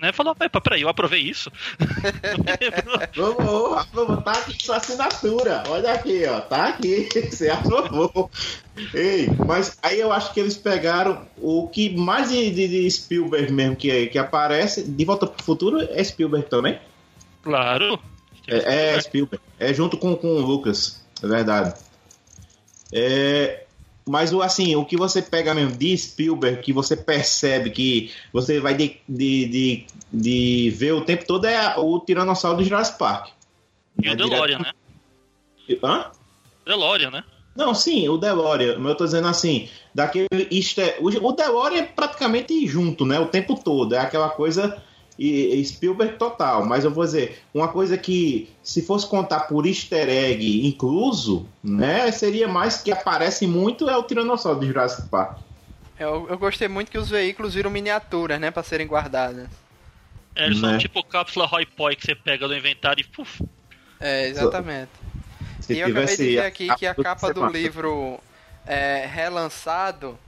[SPEAKER 3] né? Falou, "Mas, peraí, eu aprovei isso. *laughs*
[SPEAKER 2] Vamos, vamos, tá aqui sua assinatura. Olha aqui, ó. Tá aqui. *laughs* Você aprovou. Ei, mas aí eu acho que eles pegaram o que mais de, de- de Spielberg mesmo que, que aparece. De Volta pro Futuro é Spielberg também?
[SPEAKER 3] claro.
[SPEAKER 2] É, é Spielberg. É junto com, com o Lucas. É verdade. É, mas o assim, o que você pega mesmo de Spielberg, que você percebe que você vai de, de, de, de ver o tempo todo é o Tiranossauro do Jurassic Park.
[SPEAKER 3] E
[SPEAKER 2] É
[SPEAKER 3] o DeLorean, né?
[SPEAKER 2] direto- Hã?
[SPEAKER 3] DeLorean, né?
[SPEAKER 2] Não, sim, o DeLorean, mas eu tô dizendo assim, daquele easter, o DeLorean é praticamente junto, né, o tempo todo, é aquela coisa e, e Spielberg total, mas eu vou dizer, uma coisa que, se fosse contar por easter egg incluso, né, seria mais que aparece muito é o Tiranossauro de Jurassic Park.
[SPEAKER 1] Eu, eu gostei muito que os veículos viram miniaturas, né, para serem guardadas.
[SPEAKER 3] É, eles são né? tipo cápsula Roy Poi que você pega do inventário e puf.
[SPEAKER 1] É, exatamente. Se e eu acabei de ver aqui que a capa do livro é, relançado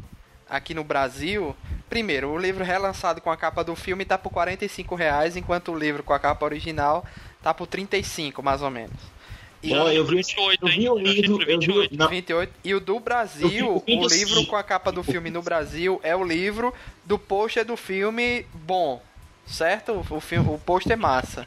[SPEAKER 1] aqui no Brasil. Primeiro, o livro relançado com a capa do filme tá por 45 reais, enquanto o livro com a capa original tá por 35, mais ou menos.
[SPEAKER 2] E oh, eu vi, 28, eu vi o livro, eu vi,
[SPEAKER 1] não. 28. E o do Brasil, o livro com a capa do filme no Brasil é o livro do pôster do filme bom, certo? O, filme, o pôster é massa.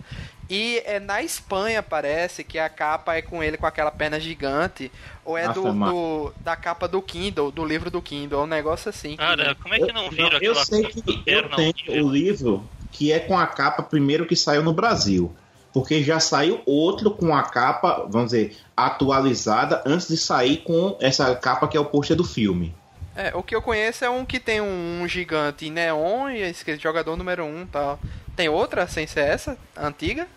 [SPEAKER 1] E é na Espanha, parece, que a capa é com ele com aquela perna gigante. Ou é do, do, da capa do Kindle, do livro do Kindle. É um negócio assim.
[SPEAKER 3] Cara, como é que não viram
[SPEAKER 2] Eu, eu sei que eu tenho o livro que é com a capa primeiro que saiu no Brasil. Porque já saiu outro com a capa, vamos dizer, atualizada antes de sair com essa capa que é o pôster do filme.
[SPEAKER 1] É, o que eu conheço é um que tem um, um gigante neon e é escrito jogador número 1 um, tal. Tem outra sem ser essa, antiga?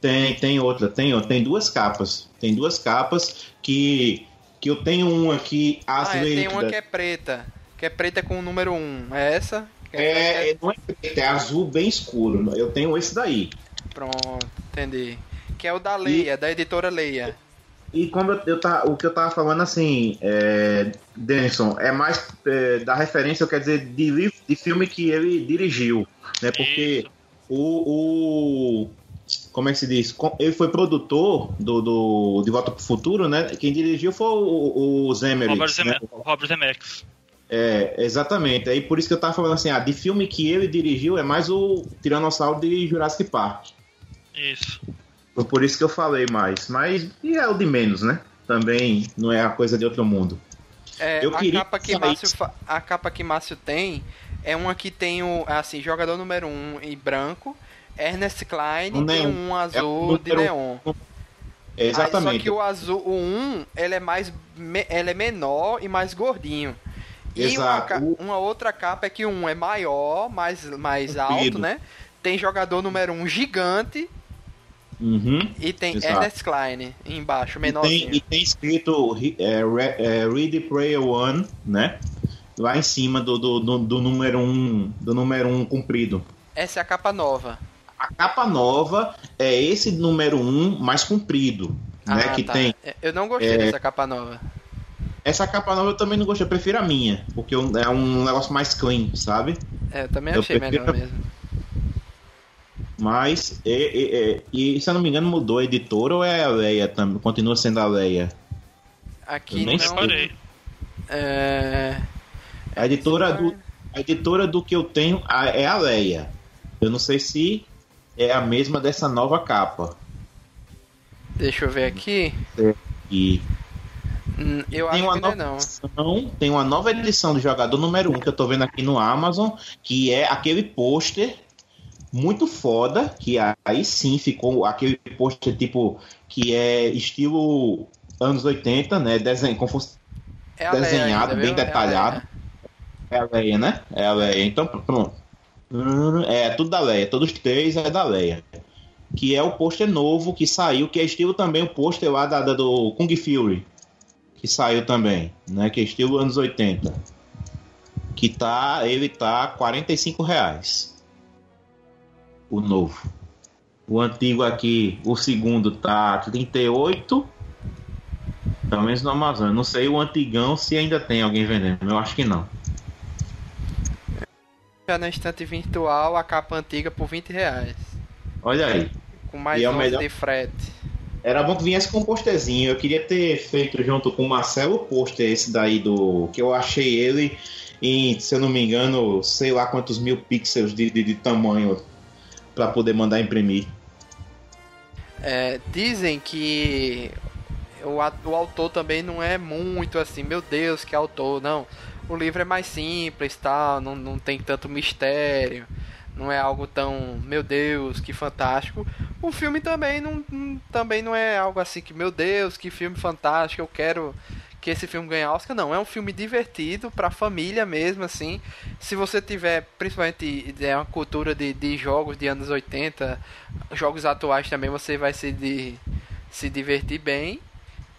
[SPEAKER 2] Tem, tem outra, tem, tem duas capas. Tem duas capas que que eu tenho uma aqui
[SPEAKER 1] azul. Ah, é, tem uma que é preta, que é preta com o número 1. É essa?
[SPEAKER 2] É, é, não é preta, é azul bem escuro. Eu tenho esse daí.
[SPEAKER 1] Pronto, entendi. Que é o da Leia, e, da editora Leia.
[SPEAKER 2] E como eu, eu tá, o que eu tava falando assim, é, Denison, é mais é, da referência, quer dizer, de, de filme que ele dirigiu. Né? Porque o, o como é que se diz? Ele foi produtor do, do De Volta para o Futuro, né? Quem dirigiu foi o, o Zemeckis. Robert, né?
[SPEAKER 3] Robert Zemeckis.
[SPEAKER 2] É, exatamente. Aí por isso que eu tava falando assim, ah, de filme que ele dirigiu é mais o Tiranossauro de Jurassic Park.
[SPEAKER 3] Isso.
[SPEAKER 2] Foi por isso que eu falei mais. Mas e é o de menos, né? Também não é a coisa de outro mundo.
[SPEAKER 1] É, eu a, queria capa que Márcio, a capa que Márcio tem é uma que tem o assim, jogador número 1 um em branco Ernest Klein um tem um azul é de neon.
[SPEAKER 2] Exatamente.
[SPEAKER 1] Aí, só que o azul, o 1, ele é mais ele é menor e mais gordinho. E Exato. Uma, uma, outra capa é que um é maior, mais, mais alto, né? Tem jogador número 1 um gigante.
[SPEAKER 2] Uhum.
[SPEAKER 1] E tem Exato. Ernest Klein embaixo, menorzinho.
[SPEAKER 2] E tem, e tem escrito é, é, Ready Player One, né? Lá em cima do, do, do, do número 1 um, do número 1 um comprido.
[SPEAKER 1] Essa é a capa nova.
[SPEAKER 2] A capa nova é esse número 1 um mais comprido, ah, né? Que tá. tem.
[SPEAKER 1] É, eu não gostei é... dessa capa nova.
[SPEAKER 2] Essa capa nova eu também não gostei, eu prefiro a minha, porque é um negócio mais clean, sabe?
[SPEAKER 1] É, eu também achei eu melhor mesmo.
[SPEAKER 2] Mas, e, e, e, e, se eu não me engano, mudou a editora ou é a Leia também? Continua sendo a Leia?
[SPEAKER 1] Aqui nem não. Reparei. É...
[SPEAKER 2] A editora, do, a editora do que eu tenho é a Leia. Eu não sei se é a mesma dessa nova capa.
[SPEAKER 1] Deixa eu ver aqui.
[SPEAKER 2] E
[SPEAKER 1] hum, eu tem acho uma que não,
[SPEAKER 2] edição, não. Tem uma nova edição do jogador número 1 um, que eu tô vendo aqui no Amazon, que é aquele pôster muito foda, que aí sim ficou aquele pôster tipo que é estilo anos 80, né? Desenho, como fosse é desenhado, Leia, bem detalhado. É a Leia, né? É a Leia. Então, pronto. É, tudo da Leia. Todos os três é da Leia. Que é o pôster novo que saiu, que é estilo também o pôster lá da, da, do Kung Fury. Que saiu também, né? Que é estilo anos 80. Que tá. Ele tá 45 reais. O novo. O antigo aqui, o segundo tá 38. Pelo menos no Amazon. Não sei o antigão se ainda tem alguém vendendo. Eu acho que não
[SPEAKER 1] na estante virtual a capa antiga por 20 reais.
[SPEAKER 2] Olha aí.
[SPEAKER 1] Com mais é melhor... de frete.
[SPEAKER 2] Era bom que viesse com um posterzinho. Eu queria ter feito junto com o Marcelo o pôster esse daí do. Que eu achei ele em, se eu não me engano, sei lá quantos mil pixels de, de, de tamanho para poder mandar imprimir.
[SPEAKER 1] É, dizem que o, o autor também não é muito assim, meu Deus, que autor, não o livro é mais simples, tal, não, não tem tanto mistério, não é algo tão, meu Deus, que fantástico. O filme também não, também não é algo assim que, meu Deus, que filme fantástico, eu quero que esse filme ganha Oscar, não. É um filme divertido pra família mesmo, assim. Se você tiver, principalmente, é uma cultura de, de jogos de anos 80, jogos atuais também, você vai se, de, se divertir bem.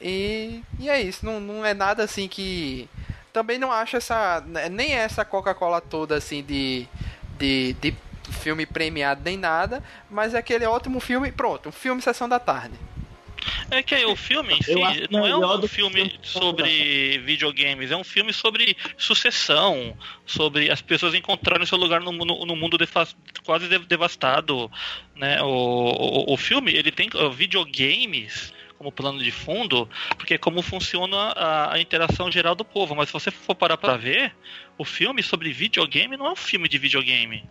[SPEAKER 1] E, e é isso, não, não é nada assim que. Também não acho essa. Nem essa Coca-Cola toda assim de, de, de filme premiado nem nada, mas é aquele ótimo filme. Pronto, um filme Sessão da Tarde.
[SPEAKER 3] É que o filme si não é um filme sobre videogames, é um filme sobre sucessão, sobre as pessoas encontrarem seu lugar no, no, no mundo quase devastado. Né? O, o, o, filme ele tem videogames como plano de fundo, porque é como funciona a, a, interação geral do povo. Mas se você for parar para ver, o filme sobre videogame não é um filme de videogame.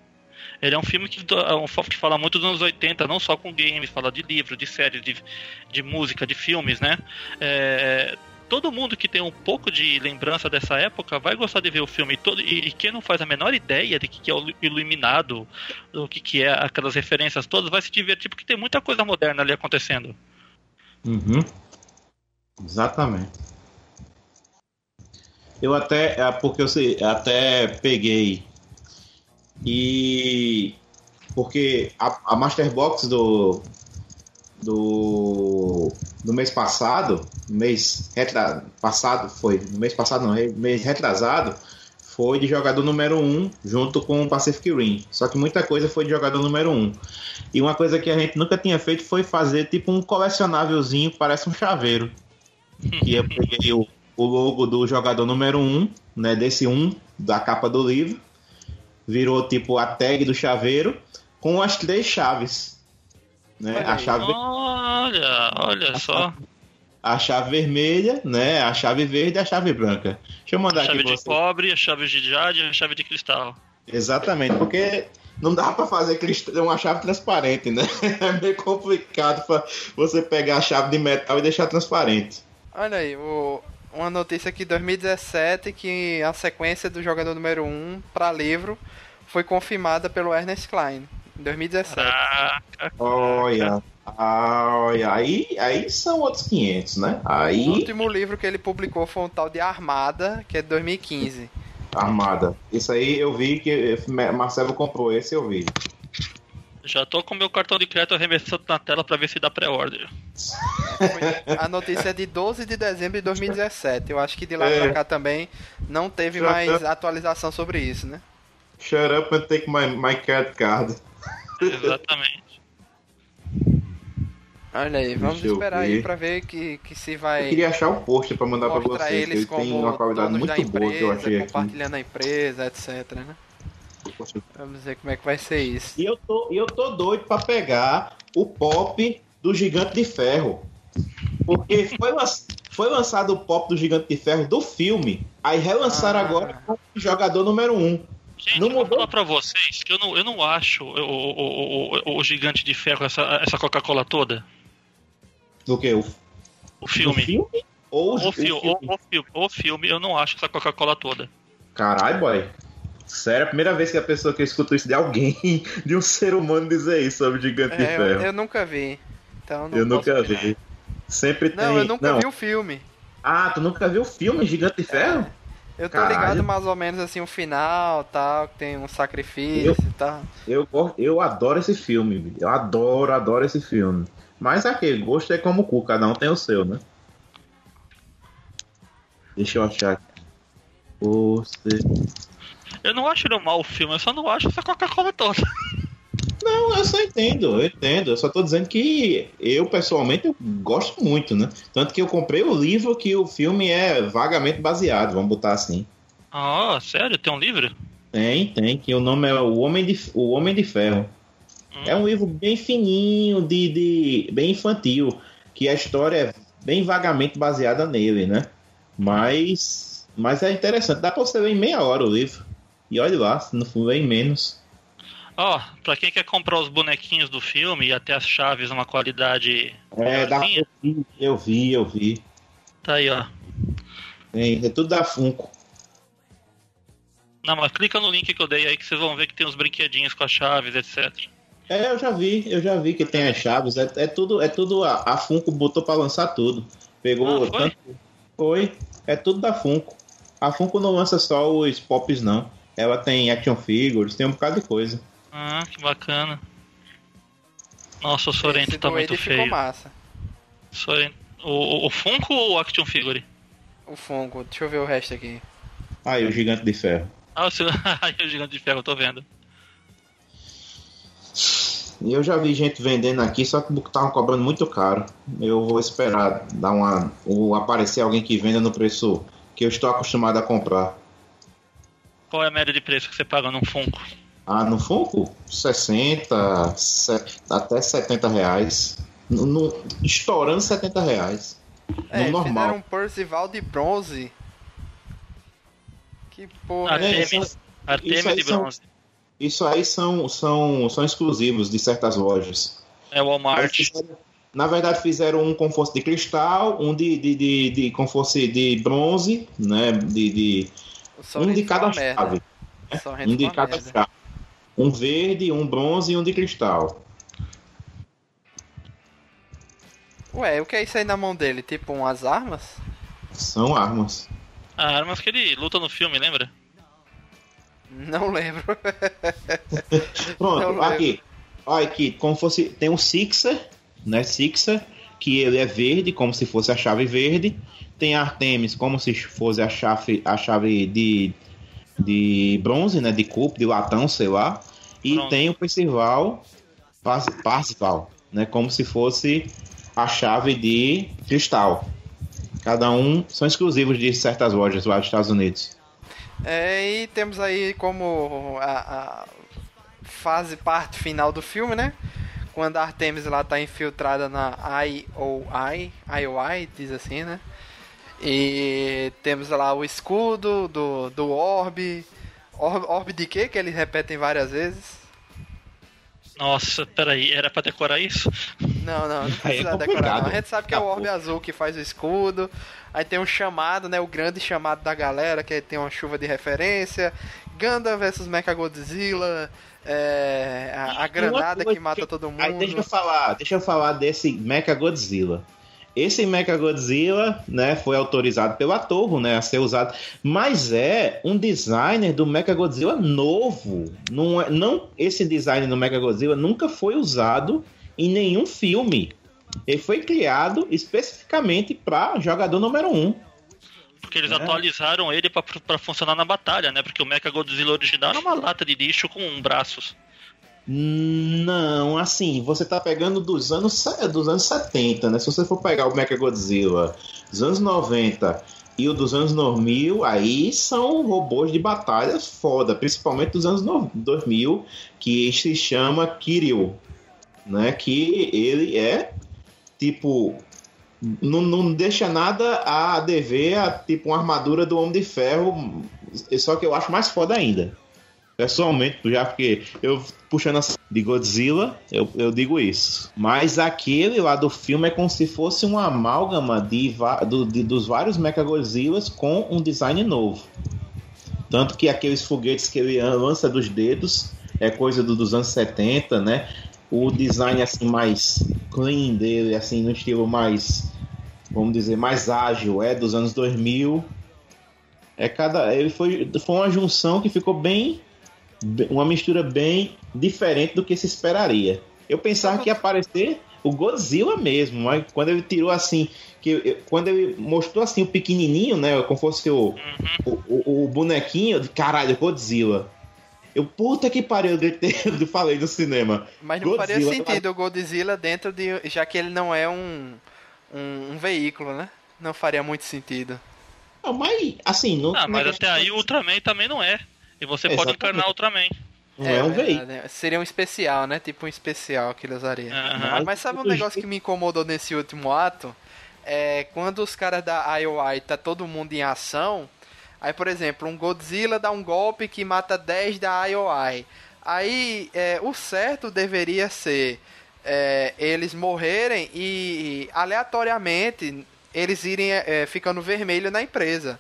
[SPEAKER 3] Ele é um filme que, é que fala muito dos anos 80, não só com games, fala de livro, de séries, de, de música, de filmes, né? É, todo mundo que tem um pouco de lembrança dessa época vai gostar de ver o filme. Todo, e, e quem não faz a menor ideia de que, que é o Iluminado, do que, que é aquelas referências todas, vai se divertir porque tem muita coisa moderna ali acontecendo.
[SPEAKER 2] Uhum. Exatamente. Eu até, é, porque eu sei, até peguei e porque a, a Master Box do, do, do mês passado, mês retra, passado foi, mês passado não, mês retrasado, foi de jogador número 1 um, junto com o Pacific Rim. Só que muita coisa foi de jogador número 1. Um. E uma coisa que a gente nunca tinha feito foi fazer tipo um colecionávelzinho que parece um chaveiro. *laughs* que eu peguei o, o logo do jogador número 1, um, né, desse 1 um, da capa do livro virou tipo a tag do chaveiro com as três chaves. Né?
[SPEAKER 3] Olha,
[SPEAKER 2] a chave...
[SPEAKER 3] olha, olha só.
[SPEAKER 2] A chave vermelha, né? A chave verde e a chave branca. Deixa eu mandar
[SPEAKER 3] a chave
[SPEAKER 2] aqui
[SPEAKER 3] de você. cobre, a chave de jade e a chave de cristal.
[SPEAKER 2] Exatamente, porque não dá para fazer uma chave transparente, né? *laughs* É meio complicado para você pegar a chave de metal e deixar transparente.
[SPEAKER 1] Olha aí, o, uma notícia aqui 2017 que a sequência do jogador número 1 para livro foi confirmada pelo Ernest Klein em 2017. Caraca.
[SPEAKER 2] Olha, olha, aí, aí são outros 500, né? Aí...
[SPEAKER 1] O último livro que ele publicou foi um tal de Armada, que é de 2015.
[SPEAKER 2] Armada. Isso aí eu vi que Marcelo comprou, esse eu vi.
[SPEAKER 3] Já tô com meu cartão de crédito arremessando na tela para ver se dá pré-order.
[SPEAKER 1] A notícia é de 12 de dezembro de 2017. Eu acho que de lá é. pra cá também não teve Shut mais up. atualização sobre isso, né?
[SPEAKER 2] Shut up and take my, my credit card.
[SPEAKER 3] Exatamente.
[SPEAKER 1] Olha aí, vamos Deixa esperar aí pra ver que, que se vai.
[SPEAKER 2] Eu queria achar o um post pra mandar pra vocês.
[SPEAKER 1] Eles
[SPEAKER 2] ele
[SPEAKER 1] como
[SPEAKER 2] tem uma qualidade muito
[SPEAKER 1] empresa,
[SPEAKER 2] boa que eu achei
[SPEAKER 1] compartilhando
[SPEAKER 2] aqui.
[SPEAKER 1] a empresa, etc, né? Vamos ver como é que vai ser isso.
[SPEAKER 2] E eu tô, eu tô doido pra pegar o pop do Gigante de Ferro. Porque foi, foi lançado o pop do Gigante de Ferro do filme. Aí relançaram ah. agora o jogador número 1. Um.
[SPEAKER 3] Gente, não eu vou falar pra vocês que eu não, eu não acho o, o, o, o Gigante de Ferro, essa, essa Coca-Cola toda.
[SPEAKER 2] Do que? O,
[SPEAKER 3] o filme?
[SPEAKER 2] filme? Ou
[SPEAKER 3] o, o, filme? O, o, filme? O filme, eu não acho essa Coca-Cola toda.
[SPEAKER 2] Caralho, boy. Sério, é a primeira vez que a pessoa que escutou isso de alguém, *laughs* de um ser humano dizer isso sobre Gigante é, de Ferro.
[SPEAKER 1] Eu, eu, nunca vi. Então eu
[SPEAKER 2] nunca vi. Sempre
[SPEAKER 1] não,
[SPEAKER 2] tem.
[SPEAKER 1] eu nunca não. vi o filme.
[SPEAKER 2] Ah, tu nunca viu o filme Gigante de Ferro?
[SPEAKER 1] É. Eu tô Caralho. ligado mais ou menos assim, o final tal, que tem um sacrifício e tal.
[SPEAKER 2] Eu, eu adoro esse filme, eu adoro, adoro esse filme. Mas aquele gosto é como o cu, cada um tem o seu, né? Deixa eu achar aqui. Você.
[SPEAKER 3] Eu não acho ele mal o filme, eu só não acho essa Coca-Cola toda. *laughs*
[SPEAKER 2] Não, eu só entendo, eu entendo. Eu só tô dizendo que eu, pessoalmente, eu gosto muito, né? Tanto que eu comprei o livro que o filme é vagamente baseado, vamos botar assim.
[SPEAKER 3] Ah, sério? Tem um livro?
[SPEAKER 2] Tem, tem, que o nome é O Homem de, o Homem de Ferro. Hum. É um livro bem fininho, de, de bem infantil, que a história é bem vagamente baseada nele, né? Mas, mas é interessante, dá pra você ler em meia hora o livro. E olha lá, se não for em menos.
[SPEAKER 3] Ó, oh, pra quem quer comprar os bonequinhos do filme e até as chaves numa qualidade.
[SPEAKER 2] É, dá, eu, vi, eu vi, eu vi.
[SPEAKER 3] Tá aí, ó.
[SPEAKER 2] É, é tudo da Funko.
[SPEAKER 3] Não, mas clica no link que eu dei aí que vocês vão ver que tem os brinquedinhos com as chaves, etc.
[SPEAKER 2] É, eu já vi, eu já vi que tem as chaves. É, é tudo, é tudo a, a Funko botou pra lançar tudo. Pegou
[SPEAKER 3] ah, foi?
[SPEAKER 2] tanto. Foi. É tudo da Funko. A Funko não lança só os pops, não. Ela tem action figures, tem um bocado de coisa.
[SPEAKER 3] Ah, que bacana. Nossa, o Sorento
[SPEAKER 1] Esse
[SPEAKER 3] tá muito
[SPEAKER 1] Wade ficou
[SPEAKER 3] feio.
[SPEAKER 1] massa.
[SPEAKER 3] Sorento... O, o, o Funko ou o Action Figure?
[SPEAKER 1] O Funko, deixa eu ver o resto aqui.
[SPEAKER 2] Aí, o Gigante de Ferro.
[SPEAKER 3] Ah, o, seu... *laughs* Aí, o Gigante de Ferro, eu tô vendo.
[SPEAKER 2] E eu já vi gente vendendo aqui, só que estavam cobrando muito caro. Eu vou esperar dar uma, ou aparecer alguém que venda no preço que eu estou acostumado a comprar.
[SPEAKER 3] Qual é a média de preço que você paga num Funko?
[SPEAKER 2] Ah, no Funko? 60, se- até 70 reais. No, no- estourando 70 reais.
[SPEAKER 1] É,
[SPEAKER 2] no normal.
[SPEAKER 1] fizeram um Percival de bronze. Que porra.
[SPEAKER 2] É,
[SPEAKER 3] Artemis,
[SPEAKER 2] isso
[SPEAKER 3] Artemis
[SPEAKER 2] aí
[SPEAKER 3] de
[SPEAKER 2] são-
[SPEAKER 3] bronze.
[SPEAKER 2] Isso aí são, são, são exclusivos de certas lojas.
[SPEAKER 3] É Walmart.
[SPEAKER 2] Aí fizeram- Na verdade, fizeram um com força de cristal, um de, de, de, de com força de bronze, né? De, de,
[SPEAKER 1] O
[SPEAKER 2] um de cada chave.
[SPEAKER 1] O Sorrento
[SPEAKER 2] Um de cada
[SPEAKER 1] merda.
[SPEAKER 2] chave. Um verde, um bronze e um de cristal.
[SPEAKER 1] Ué, o que é isso aí na mão dele? Tipo umas armas?
[SPEAKER 2] São armas.
[SPEAKER 3] Ah, armas que ele luta no filme, lembra?
[SPEAKER 1] Não lembro. *laughs*
[SPEAKER 2] Pronto,
[SPEAKER 1] Eu lembro.
[SPEAKER 2] aqui. Olha aqui, como fosse. Tem um Sixer, né? Sixer, que ele é verde, como se fosse a chave verde. Tem Artemis, como se fosse a chave, a chave de, de bronze, né? De cupo, de latão, sei lá. E
[SPEAKER 3] Pronto.
[SPEAKER 2] tem o Percival, Parcival, né? Como se fosse a chave de cristal. Cada um são exclusivos de certas lojas lá dos Estados Unidos.
[SPEAKER 1] É, e temos aí como a, a fase parte final do filme, né? Quando a Artemis lá tá infiltrada na IOI, IOI, diz assim, né? E temos lá o escudo do, do Orb. Orb. Orb de quê? Que eles repetem várias vezes.
[SPEAKER 3] Nossa, peraí, era pra decorar isso?
[SPEAKER 1] Não, não, não
[SPEAKER 2] é
[SPEAKER 1] precisa decorar.
[SPEAKER 2] complicado.
[SPEAKER 1] Não. A gente sabe que é o Orbe. Azul que faz o escudo. Aí tem um chamado, né? O grande chamado da galera, que tem uma chuva de referência. Ganda versus Mechagodzilla. É, a, a granada que mata todo
[SPEAKER 2] Aí deixa eu
[SPEAKER 1] mundo.
[SPEAKER 2] falar, deixa eu falar desse Mechagodzilla. Esse Mechagodzilla, né, foi autorizado pelo Atorro, né, a ser usado, mas é um designer do Mechagodzilla novo. Não é, não esse design do Mechagodzilla nunca foi usado em nenhum filme. Ele foi criado especificamente para jogador número 1.
[SPEAKER 3] Porque eles
[SPEAKER 2] É.
[SPEAKER 3] atualizaram ele pra funcionar na batalha, né? Porque o Mecha Godzilla original era uma lata de lixo com braços.
[SPEAKER 2] Não, assim, você tá pegando dos anos, dos anos 70, né? Se você for pegar o Mechagodzilla dos anos 90 e o dos anos 2000, aí são robôs de batalha foda, principalmente dos anos no- 2000, que se chama Kiryu, né? Que ele é tipo não, não deixa nada a dever a tipo uma armadura do Homem de Ferro, só que eu acho mais foda ainda. Pessoalmente, já porque eu puxando a de Godzilla, eu, eu digo isso. Mas aquele lá do filme é como se fosse uma amálgama de, do- de- dos vários Mechagodzillas com um design novo. Tanto que aqueles foguetes que ele lança dos dedos é coisa do- dos anos 70, né? O design assim mais clean dele, assim, no estilo mais, vamos dizer, mais ágil, é dos anos 2000. É cada, ele foi, foi uma junção que ficou bem- uma mistura bem diferente do que se esperaria. Eu pensava que ia aparecer o Godzilla mesmo, mas quando ele tirou assim, que eu- quando ele mostrou assim o pequenininho, né, como fosse o, o, o- o bonequinho, disse, caralho, Godzilla. Eu, puta que pariu, eu gritei, *laughs* eu falei no cinema.
[SPEAKER 1] Mas não faria sentido o Godzilla dentro de. Já que ele não é um, um, um veículo, né? Não faria muito sentido.
[SPEAKER 2] Não, mas, assim, não,
[SPEAKER 3] Ah, mas
[SPEAKER 2] é
[SPEAKER 3] até aí o Ultraman também não é. E você pode
[SPEAKER 2] Exatamente.
[SPEAKER 3] encarnar o Ultraman.
[SPEAKER 2] não é, um
[SPEAKER 1] verdade,
[SPEAKER 2] veículo.
[SPEAKER 1] né? Seria um especial, né? Tipo um especial que ele usaria.
[SPEAKER 3] Aham.
[SPEAKER 1] Mas sabe um negócio que me incomodou nesse último ato? É quando os caras da IOI tá todo mundo em ação. Aí, por exemplo, um Godzilla dá um golpe que mata 10 da IOI. Aí, é, o certo deveria ser é, eles morrerem e aleatoriamente eles irem é, ficando vermelho na empresa.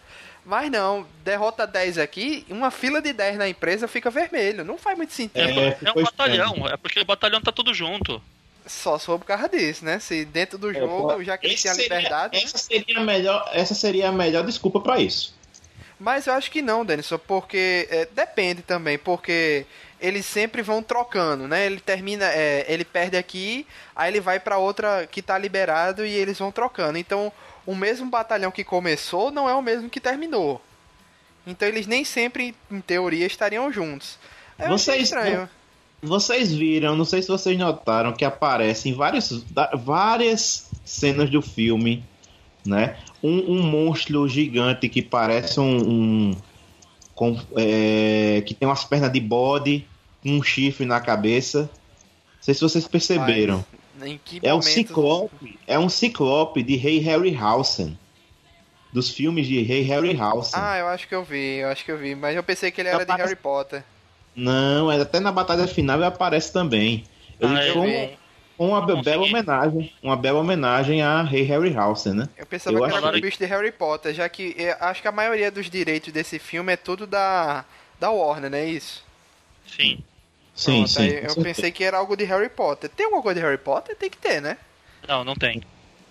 [SPEAKER 1] Mas não, derrota 10 aqui, uma fila de 10 na empresa fica vermelho. Não faz muito sentido.
[SPEAKER 3] É,
[SPEAKER 2] É,
[SPEAKER 3] é
[SPEAKER 2] ficou
[SPEAKER 3] um batalhão, é porque o batalhão tá tudo junto.
[SPEAKER 1] Só se for por causa disso, né? Se dentro do
[SPEAKER 2] É,
[SPEAKER 1] jogo,
[SPEAKER 2] pô,
[SPEAKER 1] já que ele
[SPEAKER 2] esse
[SPEAKER 1] tem a
[SPEAKER 2] seria-
[SPEAKER 1] liberdade.
[SPEAKER 2] essa, seria a melhor, essa seria a melhor desculpa pra isso.
[SPEAKER 1] Mas eu acho que não, Denison, porque é, depende também, porque eles sempre vão trocando, né? Ele termina, é, ele perde aqui, aí ele vai pra outra que tá liberado e eles vão trocando. Então, o mesmo batalhão que começou não é o mesmo que terminou. Então, eles nem sempre, em teoria, estariam juntos. Achei
[SPEAKER 2] Vocês-
[SPEAKER 1] estranho.
[SPEAKER 2] Vocês viram, não sei se vocês notaram, que aparecem várias, várias cenas do filme, né? Um, um monstro gigante que parece um. um- com, é, que tem umas pernas de bode, um chifre na cabeça. Não sei se vocês perceberam.
[SPEAKER 1] Em que
[SPEAKER 2] É um
[SPEAKER 1] momento-
[SPEAKER 2] ciclope. É um ciclope de Rei Harryhausen. Dos filmes de Rei Harryhausen.
[SPEAKER 1] Ah, eu acho que eu vi, eu acho que eu vi. Mas eu pensei que ele era de Harry Potter.
[SPEAKER 2] Não, é até na batalha final ele aparece também. Ele
[SPEAKER 3] Ah, eu
[SPEAKER 2] um- uma
[SPEAKER 3] Não
[SPEAKER 2] bela
[SPEAKER 3] consegui.
[SPEAKER 2] homenagem. Uma bela homenagem a Rei Harryhausen, né?
[SPEAKER 1] Eu pensava
[SPEAKER 2] Eu
[SPEAKER 1] que era um bicho de Harry Potter, já que eu acho que a maioria dos direitos desse filme é tudo da, da Warner, não é isso?
[SPEAKER 3] Sim.
[SPEAKER 2] Sim,
[SPEAKER 1] Pronto,
[SPEAKER 2] sim.
[SPEAKER 1] eu
[SPEAKER 2] certeza.
[SPEAKER 1] pensei que era algo de Harry Potter. Tem alguma coisa de Harry Potter? Tem que ter, né?
[SPEAKER 3] Não, não tem.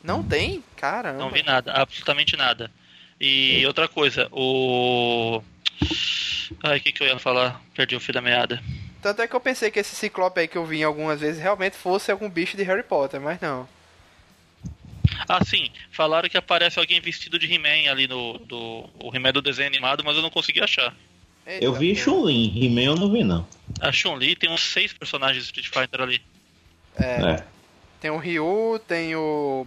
[SPEAKER 1] Não tem? Caramba.
[SPEAKER 3] Não vi nada, absolutamente nada. E outra coisa, o. Ai, o que, que eu ia falar? Perdi o fio da meada.
[SPEAKER 1] Tanto é que eu pensei que esse ciclope aí que eu vi algumas vezes realmente fosse algum bicho de Harry Potter, mas não.
[SPEAKER 3] Ah, sim, falaram que aparece alguém vestido de He-Man ali no do, o He-Man do desenho animado, mas eu não consegui achar.
[SPEAKER 1] Eita,
[SPEAKER 2] Eu vi. Chun-Li, He-Man eu não vi, não.
[SPEAKER 3] A Chun-Li tem uns seis personagens de Street Fighter ali.
[SPEAKER 1] É,
[SPEAKER 2] É.
[SPEAKER 1] tem o Ryu, tem o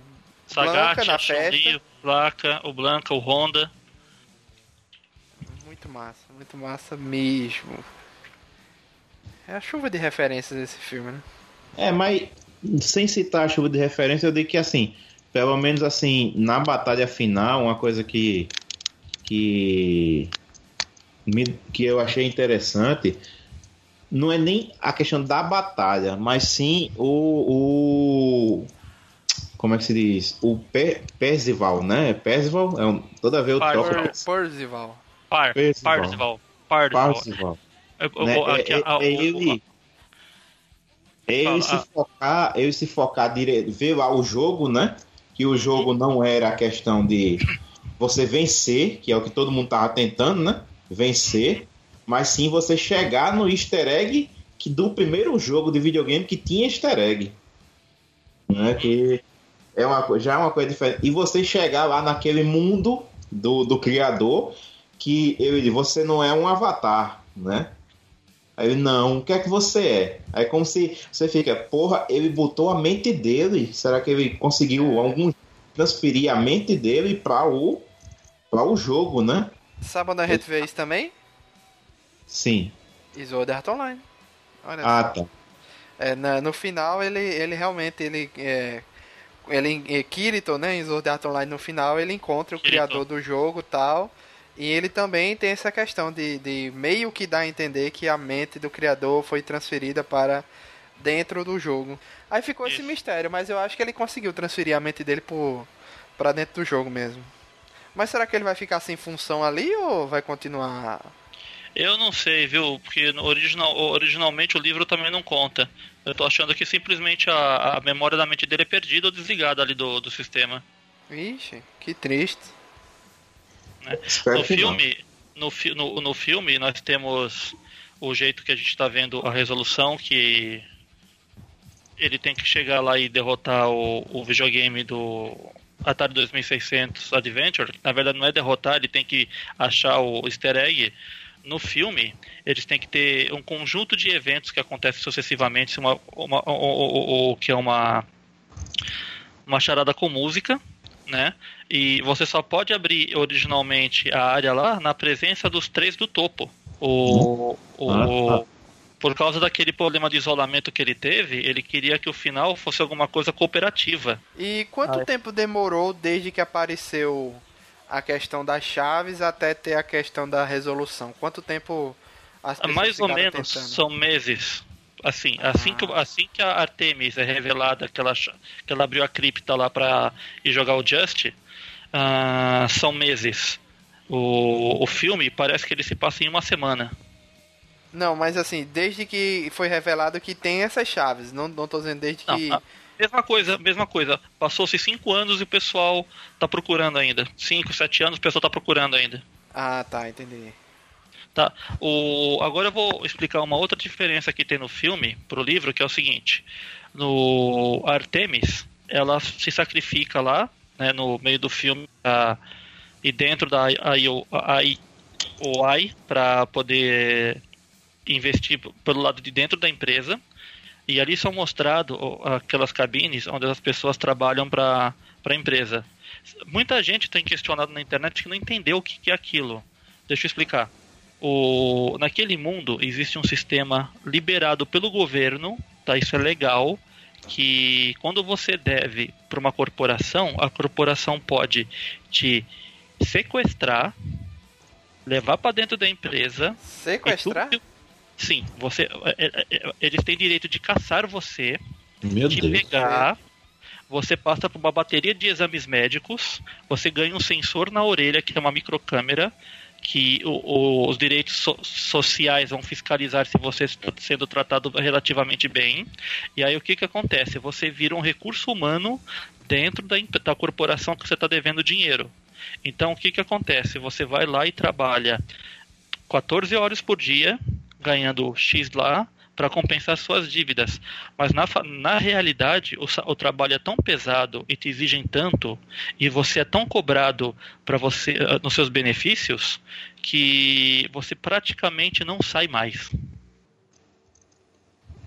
[SPEAKER 1] Blanca
[SPEAKER 3] Sagat,
[SPEAKER 1] na
[SPEAKER 3] a Chun-Li,
[SPEAKER 1] festa.
[SPEAKER 3] o Blanca, o Blanca, o Honda.
[SPEAKER 1] Muito massa, muito massa mesmo. É a chuva de referências desse filme, né?
[SPEAKER 2] É, mas sem citar a chuva de referência, eu digo que assim, pelo menos assim, na batalha final, uma coisa que que que eu achei interessante não é nem a questão da batalha, mas sim o, o como é que se diz? O Pe- Percival, né? Percival, é um, toda vez eu
[SPEAKER 3] Par-
[SPEAKER 2] troco.
[SPEAKER 1] Per Percival.
[SPEAKER 3] Par,
[SPEAKER 2] Percival.
[SPEAKER 3] Parzival. Parzival.
[SPEAKER 2] Parcival.
[SPEAKER 3] Eu- eu
[SPEAKER 2] né?
[SPEAKER 3] vou-
[SPEAKER 2] É,
[SPEAKER 3] aqui,
[SPEAKER 2] é-
[SPEAKER 3] a- o-
[SPEAKER 2] é ele, é ele se
[SPEAKER 3] ah.
[SPEAKER 2] focar, ele se focar direito, ver lá o jogo, né? Que o jogo não era a questão de você vencer, que é o que todo mundo tava tentando, né? Vencer, mas sim você chegar no easter egg que do primeiro jogo de videogame que tinha easter egg, né? Que é uma já é uma coisa diferente. E você chegar lá naquele mundo do, do criador que ele, você não é um avatar, né? Aí ele, não, o que é que você é? Aí como se você fica, porra, ele botou a mente dele. Será que ele conseguiu algum transferir a mente dele para o para o jogo, né?
[SPEAKER 1] Sabe onde a gente vê isso também?
[SPEAKER 2] Sim.
[SPEAKER 1] E Sword Art Online. Olha
[SPEAKER 2] Ah,
[SPEAKER 1] só.
[SPEAKER 2] tá.
[SPEAKER 1] É, na- no final ele, ele realmente ele é, ele é, Kirito, né, em Sword Art Online no final ele encontra o
[SPEAKER 3] Kirito.
[SPEAKER 1] criador do jogo tal e ele também tem essa questão de, de meio que dá a entender que a mente do criador foi transferida para dentro do jogo. Aí ficou esse
[SPEAKER 3] Isso.
[SPEAKER 1] mistério, mas eu acho que ele conseguiu transferir a mente dele para dentro do jogo mesmo. Mas será que ele vai ficar sem função ali ou vai continuar?
[SPEAKER 3] Eu não sei, viu? Porque original, originalmente o livro também não conta. Eu tô achando que simplesmente a, a memória da mente dele é perdida ou desligada ali do, do sistema.
[SPEAKER 1] Vixe, que triste.
[SPEAKER 2] Espero
[SPEAKER 3] No
[SPEAKER 2] que não.
[SPEAKER 3] filme, no, fi- no, no filme, nós temos o jeito que a gente está vendo a resolução, que ele tem que chegar lá e derrotar o, o videogame do Atari 2600 Adventure. Na verdade, não é derrotar, ele tem que achar o easter egg. No filme, eles têm que ter um conjunto de eventos que acontecem sucessivamente, uma, uma, o- que é uma, uma charada com música, né? E você só pode abrir originalmente a área lá na presença dos três do topo. O, o,
[SPEAKER 2] Ah, tá.
[SPEAKER 3] Por causa daquele problema de isolamento que ele teve, ele queria que o final fosse alguma coisa cooperativa.
[SPEAKER 1] E quanto
[SPEAKER 3] Ah, é.
[SPEAKER 1] tempo demorou desde que apareceu a questão das chaves até ter a questão da resolução? Quanto tempo as pessoas
[SPEAKER 3] Mais ou menos
[SPEAKER 1] tentando?
[SPEAKER 3] são meses. Assim,
[SPEAKER 1] Ah.
[SPEAKER 3] assim, que, assim que a Artemis é revelada que ela, que ela abriu a cripta lá pra ir jogar o Just, ah, são meses. O, o filme parece que ele se passa em uma semana.
[SPEAKER 1] Não, mas assim, desde que foi revelado que tem essas chaves. Não, não tô dizendo desde
[SPEAKER 3] Não,
[SPEAKER 1] que.
[SPEAKER 3] a- mesma coisa, mesma coisa. Passou-se cinco anos e o pessoal tá procurando ainda. Cinco, sete anos, o pessoal tá procurando ainda.
[SPEAKER 1] Ah, tá, entendi.
[SPEAKER 3] Tá. O... Agora eu vou explicar uma outra diferença que tem no filme pro livro, que é o seguinte. No Artemis, ela se sacrifica lá, né, no meio do filme, ah, e dentro da IO OI para poder investir pelo lado de dentro da empresa. E ali são mostrados aquelas cabines onde as pessoas trabalham para a empresa. Muita gente tem questionado na internet que não entendeu o que é aquilo. Deixa eu explicar. O, naquele mundo existe um sistema liberado pelo governo, tá? Isso é legal, que quando você deve para uma corporação, a corporação pode te sequestrar, levar para dentro da empresa,
[SPEAKER 1] Sequestrar?
[SPEAKER 3] que- Sim, você, é, é, é, eles têm direito de caçar você,
[SPEAKER 2] Meu
[SPEAKER 3] te
[SPEAKER 2] Deus.
[SPEAKER 3] pegar. Você passa por uma bateria de exames médicos. Você ganha um sensor na orelha, que é uma microcâmera, que o- o- os direitos so- sociais vão fiscalizar se você está sendo tratado relativamente bem. E aí o que, que acontece? Você vira um recurso humano dentro da, da corporação que você está devendo dinheiro. Então o que, que acontece? Você vai lá e trabalha 14 horas por dia, ganhando X lá, para compensar suas dívidas. Mas na, na realidade, o, o trabalho é tão pesado e te exigem tanto, e você é tão cobrado para você ah, nos seus benefícios, que você praticamente não sai mais.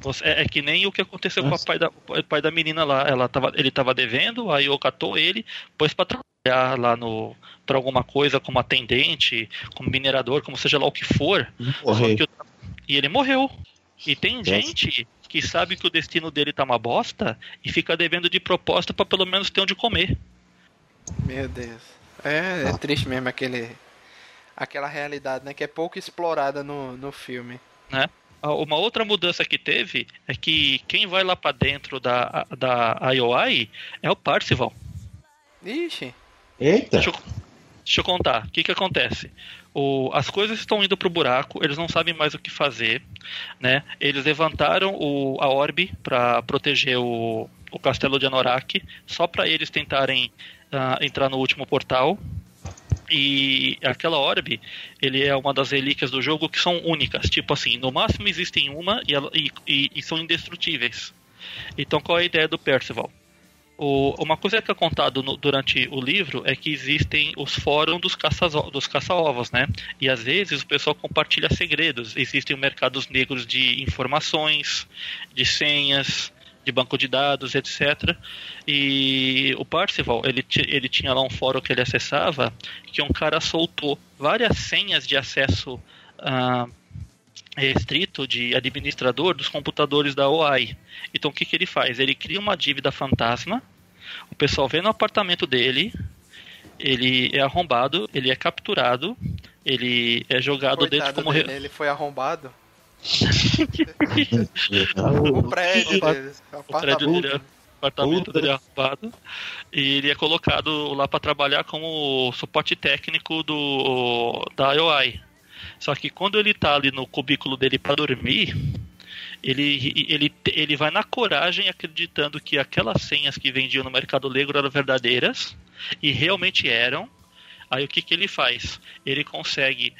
[SPEAKER 3] Você- é, é que nem o que aconteceu com
[SPEAKER 2] Nossa.
[SPEAKER 3] o pai da, o pai da menina lá. Ela tava, ele estava devendo, aí eu catou ele, pôs para trabalhar lá no para alguma coisa como atendente, como minerador, como seja lá o que for. Só
[SPEAKER 2] Morrer.
[SPEAKER 3] que o- E ele morreu. E tem gente que sabe que o destino dele tá uma bosta e fica devendo de proposta para pelo menos ter onde comer.
[SPEAKER 1] Meu Deus. É, é triste mesmo aquele. Aquela realidade, né? Que é pouco explorada no, no filme.
[SPEAKER 3] né? Ah, Uma outra mudança que teve é que quem vai lá para dentro da, da IOI é o Parcival.
[SPEAKER 1] Ixi.
[SPEAKER 2] Eita.
[SPEAKER 3] Deixa eu, deixa eu contar. O que, que acontece? O, as coisas estão indo pro buraco, eles não sabem mais o que fazer. Né? Eles levantaram o, a orbe para proteger o, o castelo de Anorak, só para eles tentarem ah, entrar no último portal. E aquela orbe, ele é uma das relíquias do jogo que são únicas. Tipo assim, no máximo existem uma e, ela- e- e- e são indestrutíveis. Então qual é a ideia do Percival? O- uma coisa que é contado no- durante o livro é que existem os fóruns dos caça-ovos, dos caça-ovos, né? E às vezes o pessoal compartilha segredos. Existem mercados negros de informações, de senhas, de banco de dados, etc. E o Parcival, ele, ele tinha lá um fórum que ele acessava, que um cara soltou várias senhas de acesso ah, restrito de administrador dos computadores da OAI. Então o que, que ele faz? Ele cria uma dívida fantasma, o pessoal vem no apartamento dele, ele é arrombado, ele é capturado, ele é jogado dentro
[SPEAKER 1] Coitado
[SPEAKER 3] como. re-
[SPEAKER 1] dele, ele foi arrombado. *laughs*
[SPEAKER 2] O-
[SPEAKER 1] prédio dele. O
[SPEAKER 3] prédio
[SPEAKER 1] apartamento.
[SPEAKER 3] dele, o apartamento dele é arrombado. E ele é colocado lá para trabalhar como suporte técnico do da IOI. Só que quando ele tá ali no cubículo dele para dormir, ele, ele, ele vai na coragem acreditando que aquelas senhas que vendiam no Mercado Negro eram verdadeiras e realmente eram. Aí o que, que ele faz? Ele consegue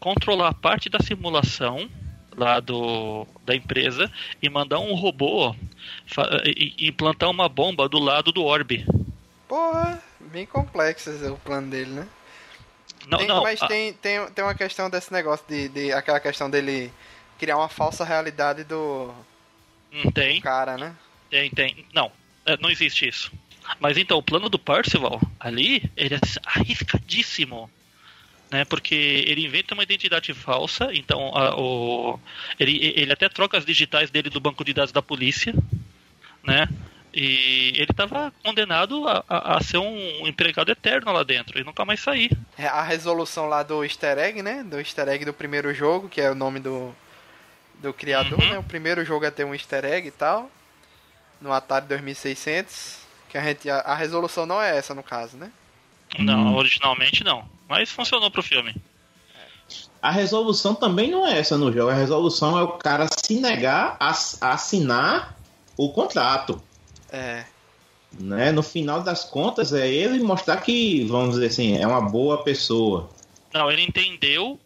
[SPEAKER 3] controlar parte da simulação lá do, da empresa e mandar um robô implantar uma bomba do lado do orbe.
[SPEAKER 1] Porra, bem complexo é o plano dele, né?
[SPEAKER 3] Não,
[SPEAKER 1] Tem-
[SPEAKER 3] não,
[SPEAKER 1] mas
[SPEAKER 3] a-
[SPEAKER 1] tem, tem, tem uma questão desse negócio de, de. aquela questão dele criar uma falsa realidade do
[SPEAKER 3] não tem,
[SPEAKER 1] cara, né?
[SPEAKER 3] tem, tem. Não, é, não existe isso. Mas então, o plano do Percival ali, ele é arriscadíssimo. Né, porque ele inventa uma identidade falsa, então a- o, ele, ele até troca as digitais dele do banco de dados da polícia, né? E ele estava condenado a, a- a ser um empregado eterno lá dentro e nunca mais sair.
[SPEAKER 1] É A resolução lá do easter egg, né? Do easter egg do primeiro jogo, que é o nome do, do criador,
[SPEAKER 3] Uhum.
[SPEAKER 1] né? O primeiro jogo é ter um easter egg e tal. No Atari 2600. Que a gente. A, a resolução não é essa, no caso, né?
[SPEAKER 3] Não,
[SPEAKER 2] Hum.
[SPEAKER 3] originalmente não. Mas funcionou pro filme.
[SPEAKER 2] a resolução também não é essa no jogo. A resolução é o cara se negar a, a assinar o contrato.
[SPEAKER 1] É.
[SPEAKER 2] Né? No final das contas, é ele mostrar que, vamos dizer assim, é uma boa pessoa.
[SPEAKER 3] Não, ele entendeu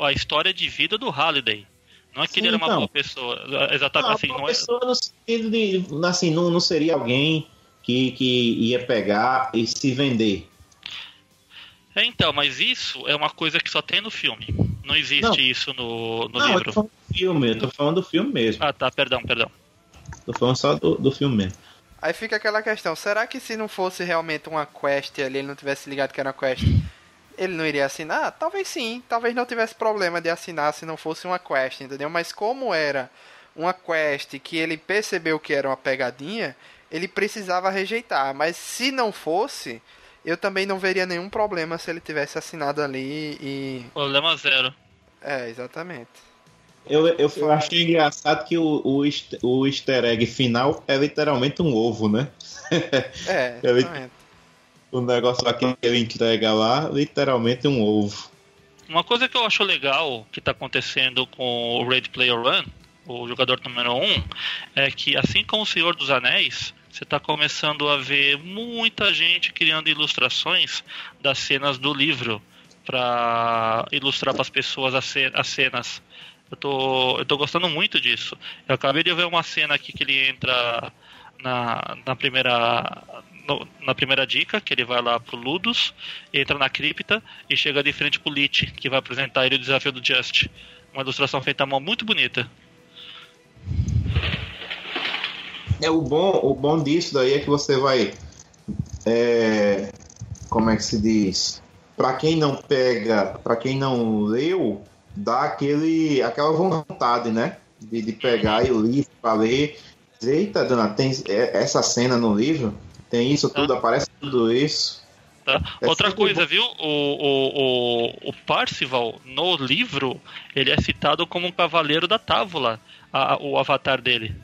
[SPEAKER 3] a história de vida do Halliday. Não é que Sim, ele era uma então. boa pessoa. Exatamente
[SPEAKER 2] não,
[SPEAKER 3] assim,
[SPEAKER 2] não é. Pessoa no sentido de, assim, não, não seria alguém que, que ia pegar e se vender.
[SPEAKER 3] É, então, mas isso é uma coisa que só tem no filme. Não existe não. isso no, no
[SPEAKER 2] não,
[SPEAKER 3] livro.
[SPEAKER 2] Eu tô falando do filme, eu tô falando do filme mesmo.
[SPEAKER 3] Ah, tá, perdão, perdão.
[SPEAKER 2] Tô falando só do, do filme mesmo.
[SPEAKER 1] Aí fica aquela questão, será que se não fosse realmente uma quest ali, ele não tivesse ligado que era uma quest, ele não iria assinar? Talvez sim, talvez não tivesse problema de assinar se não fosse uma quest, entendeu? Mas como era uma quest que ele percebeu que era uma pegadinha, ele precisava rejeitar. Mas se não fosse, eu também não veria nenhum problema se ele tivesse assinado ali e.
[SPEAKER 3] Problema zero.
[SPEAKER 1] É, exatamente.
[SPEAKER 2] Eu, eu, eu achei engraçado que o, o, o easter egg final é literalmente um ovo, né?
[SPEAKER 1] É, *laughs* exatamente.
[SPEAKER 2] o negócio lá que ele entrega lá, literalmente um ovo.
[SPEAKER 3] Uma coisa que eu acho legal que está acontecendo com o Red Player One, o jogador número 1, um, é que assim como o Senhor dos Anéis, você está começando a ver muita gente criando ilustrações das cenas do livro para ilustrar para as pessoas as cenas. Eu tô, eu tô gostando muito disso. Eu acabei de ver uma cena aqui que ele entra na, na primeira no, na primeira dica, que ele vai lá pro Ludus, entra na cripta e chega de frente pro Lich, que vai apresentar ele o desafio do Just. Uma ilustração feita à mão muito bonita.
[SPEAKER 2] É o bom, o bom disso daí é que você vai é, como é que se diz? Para quem não pega, para quem não leu, dá aquele, aquela vontade, né? De, de pegar e o livro para ler. Eita, dona, tem essa cena no livro? Tem isso tudo, tá. aparece tudo isso.
[SPEAKER 3] Tá. É Outra coisa, bom. viu? O, o, o, o Parcival, no livro, ele é citado como um cavaleiro da távola, a, o avatar dele.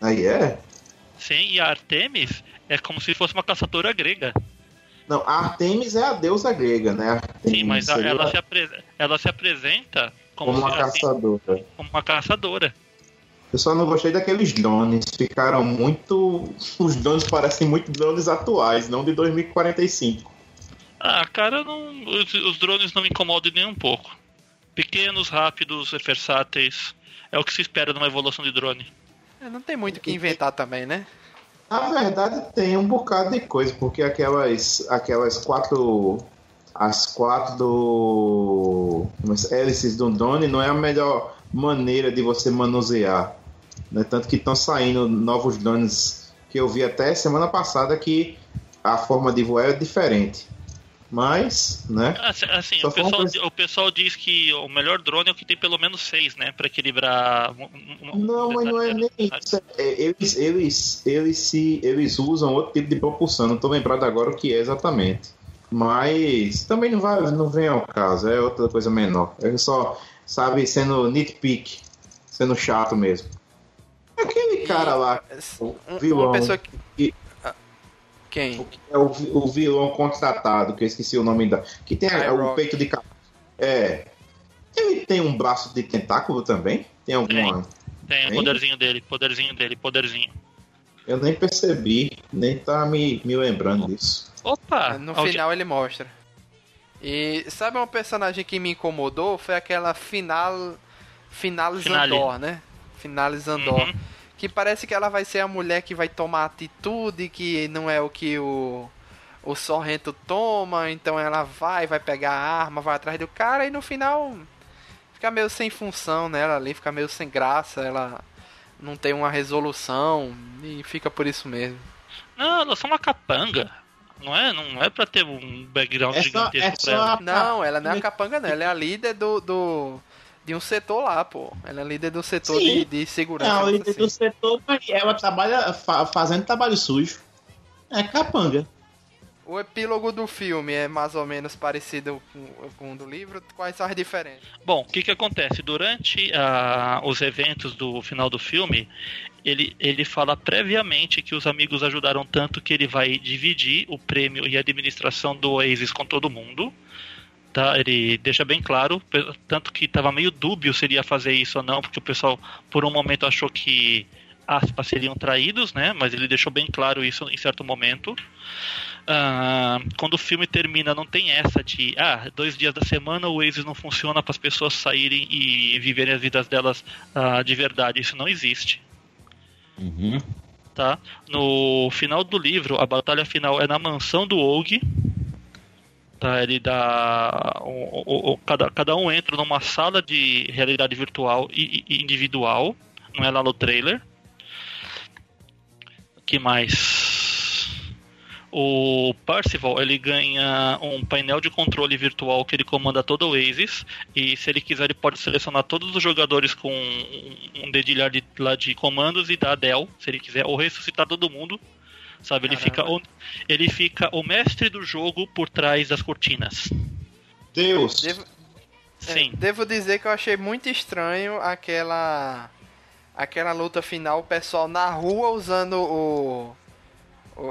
[SPEAKER 2] Aí é?
[SPEAKER 3] Sim, e a Artemis é como se fosse uma caçadora grega.
[SPEAKER 2] Não, a Artemis é a deusa grega, né? Artemis
[SPEAKER 3] Sim, mas a, ela, se ela se apresenta como,
[SPEAKER 2] como uma assim, caçadora.
[SPEAKER 3] Como uma caçadora.
[SPEAKER 2] Eu só não gostei daqueles drones. Ficaram muito. Os drones parecem muito drones atuais, não de 2045.
[SPEAKER 3] Ah, cara, não... os, os drones não me incomodam nem um pouco. Pequenos, rápidos, versáteis. É o que se espera numa evolução de drone.
[SPEAKER 1] É, não tem muito o que inventar também, né?
[SPEAKER 2] Na verdade tem um bocado de coisa, porque aquelas, aquelas quatro. As quatro do. hélices do drone não é a melhor maneira de você manusear. Né? Tanto que estão saindo novos drones que eu vi até semana passada que a forma de voar é diferente. Mas, né?
[SPEAKER 3] Assim, assim o, pessoal, o pessoal diz que o melhor drone é o que tem pelo menos seis, né? Para equilibrar.
[SPEAKER 2] não, mas não é nem isso. É, eles, eles, eles, se, eles usam outro tipo de propulsão. Não estou lembrado agora o que é exatamente. Mas também não, vai, não vem ao caso. É outra coisa menor. É só, sabe, sendo nitpick. Sendo chato mesmo. Aquele cara lá,
[SPEAKER 1] o vilão. Uma pessoa que quem?
[SPEAKER 2] É o, o vilão contratado, que eu esqueci o nome da. Que tem a, o peito de É. Ele tem um braço de tentáculo também? Tem alguma.
[SPEAKER 3] Tem, tem o poderzinho dele, poderzinho dele, poderzinho.
[SPEAKER 2] Eu nem percebi, nem tá me, me lembrando disso.
[SPEAKER 1] Opa! No final ele mostra. E sabe um personagem que me incomodou? Foi aquela final. Finales. Andor, né? Finales Andor. Uhum que parece que ela vai ser a mulher que vai tomar atitude que não é o que o o Sorrento toma, então ela vai, vai pegar a arma, vai atrás do cara e no final fica meio sem função nela ali, fica meio sem graça, ela não tem uma resolução e fica por isso mesmo.
[SPEAKER 3] Não, ela é só uma capanga. Não é, não é pra ter um background é gigantesco
[SPEAKER 1] só, é pra ela. Não, ela não é a capanga, não. Ela é a líder do, do, de um setor lá, pô. Ela é líder do setor de, de, segurança.
[SPEAKER 2] Não, líder assim. do setor, ela trabalha fazendo trabalho sujo. É capanga.
[SPEAKER 1] O epílogo do filme é mais ou menos parecido com, com o do livro. Quais são as diferenças?
[SPEAKER 3] Bom, o que, que acontece? Durante uh, os eventos do final do filme, ele, ele fala previamente que os amigos ajudaram tanto que ele vai dividir o prêmio e a administração do Oasis com todo mundo Tá, ele deixa bem claro, tanto que estava meio dúbio se ele ia fazer isso ou não, porque o pessoal por um momento achou que aspas seriam traídos, né? Mas ele deixou bem claro isso em certo momento. Uh, quando o filme termina, não tem essa de ah, dois dias da semana o Waze não funciona para as pessoas saírem e viverem as vidas delas uh, de verdade. Isso não existe.
[SPEAKER 2] Uhum.
[SPEAKER 3] Tá? No final do livro, a batalha final é na mansão do Og. Tá? Ele dá. O, o, o, cada, cada um entra numa sala de realidade virtual e, e individual. Não é lá no trailer. que mais? o Parcival ele ganha um painel de controle virtual que ele comanda todo o Oasis e se ele quiser ele pode selecionar todos os jogadores com um dedilhar de, lá de comandos e dar Del, se ele quiser, ou ressuscitar todo mundo. Sabe, ele fica, o, ele fica o mestre do jogo por trás das cortinas.
[SPEAKER 2] Deus.
[SPEAKER 1] Devo, Sim. É, devo dizer que eu achei muito estranho aquela aquela luta final, o pessoal na rua usando o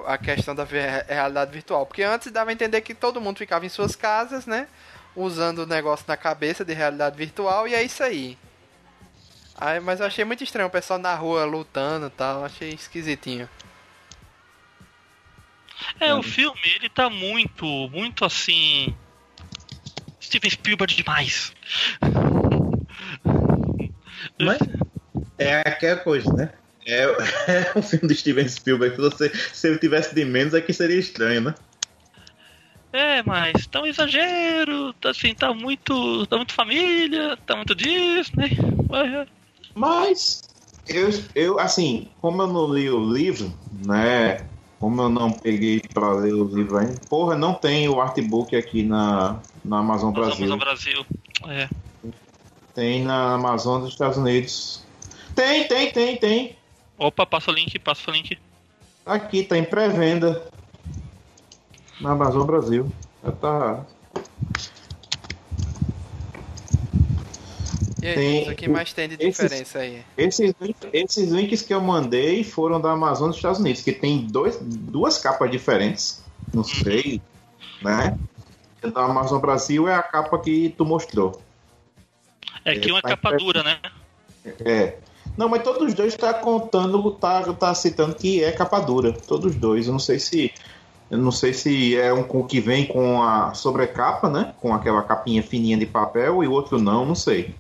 [SPEAKER 1] a questão da realidade virtual. Porque antes dava a entender que todo mundo ficava em suas casas, né? Usando o negócio na cabeça de realidade virtual e é isso aí. aí mas eu achei muito estranho o pessoal na rua lutando e tal. Achei esquisitinho.
[SPEAKER 3] É, o filme, ele tá muito, muito assim. Steven Spielberg demais. *laughs*
[SPEAKER 2] Mas é aquela coisa, né? É, *laughs* é um filme do Steven Spielberg. Se, você, se ele tivesse de menos, aqui seria estranho, né?
[SPEAKER 3] É, mas tá um exagero, tá assim, tá muito. tá muito família, tá muito Disney.
[SPEAKER 2] Mas eu, eu, assim, como eu não li o livro, né? Como eu não peguei pra ler o livro ainda, porra, não tem o artbook aqui na, na Amazon Brasil.
[SPEAKER 3] Amazon Brasil, é.
[SPEAKER 2] Tem na Amazon dos Estados Unidos. Tem, tem, tem, tem.
[SPEAKER 3] Opa, passa o link, passa o link.
[SPEAKER 2] Aqui, tá em pré-venda. Na Amazon Brasil. Já tá.
[SPEAKER 1] E aí, tem, o que mais tem de diferença
[SPEAKER 2] esses,
[SPEAKER 1] aí?
[SPEAKER 2] Esses, esses links que eu mandei foram da Amazon dos Estados Unidos, que tem dois, duas capas diferentes. Não sei, né? Da Amazon Brasil é a capa que tu mostrou.
[SPEAKER 3] É que uma é tá capa dura, né?
[SPEAKER 2] É. Não, mas todos os dois tá contando, tá, tá citando que é capa dura. Todos os dois. Eu não sei se. Eu não sei se é um com que vem com a sobrecapa, né? Com aquela capinha fininha de papel e o outro não, não sei.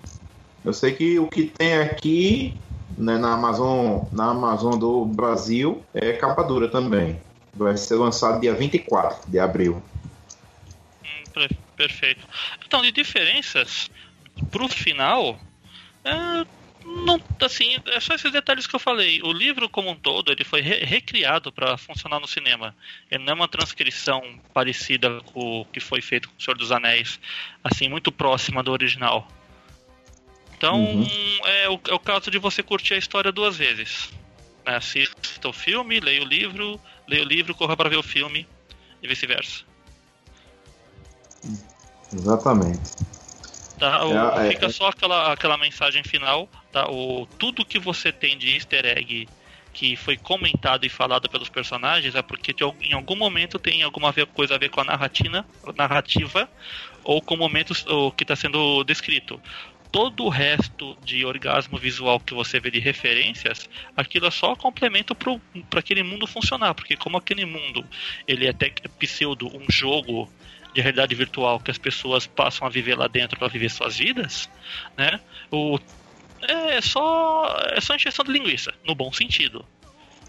[SPEAKER 2] Eu sei que o que tem aqui né, na Amazon, na Amazon do Brasil é capa dura também. Vai ser lançado dia 24 de abril.
[SPEAKER 3] Hum, perfeito. Então, de diferenças pro final, é, não, assim, é só esses detalhes que eu falei. O livro como um todo, ele foi re recriado para funcionar no cinema. Ele não é uma transcrição parecida com o que foi feito com o Senhor dos Anéis, assim, muito próxima do original. Então, uhum. é, o, é, o, caso de você curtir a história duas vezes. Né? Assista o filme, leia o livro, leia o livro, corra para ver o filme e vice-versa.
[SPEAKER 2] Exatamente.
[SPEAKER 3] Tá? O, é, fica é, só aquela, aquela mensagem final, tá? O, tudo que você tem de easter egg que foi comentado e falado pelos personagens é porque em algum momento tem alguma coisa a ver com a narrativa, narrativa ou com o momento que está sendo descrito. Todo o resto de orgasmo visual que você vê de referências, aquilo é só complemento para aquele mundo funcionar, porque como aquele mundo ele é até pseudo um jogo de realidade virtual que as pessoas passam a viver lá dentro para viver suas vidas, né? O, é só é só encheção de linguiça, no bom sentido.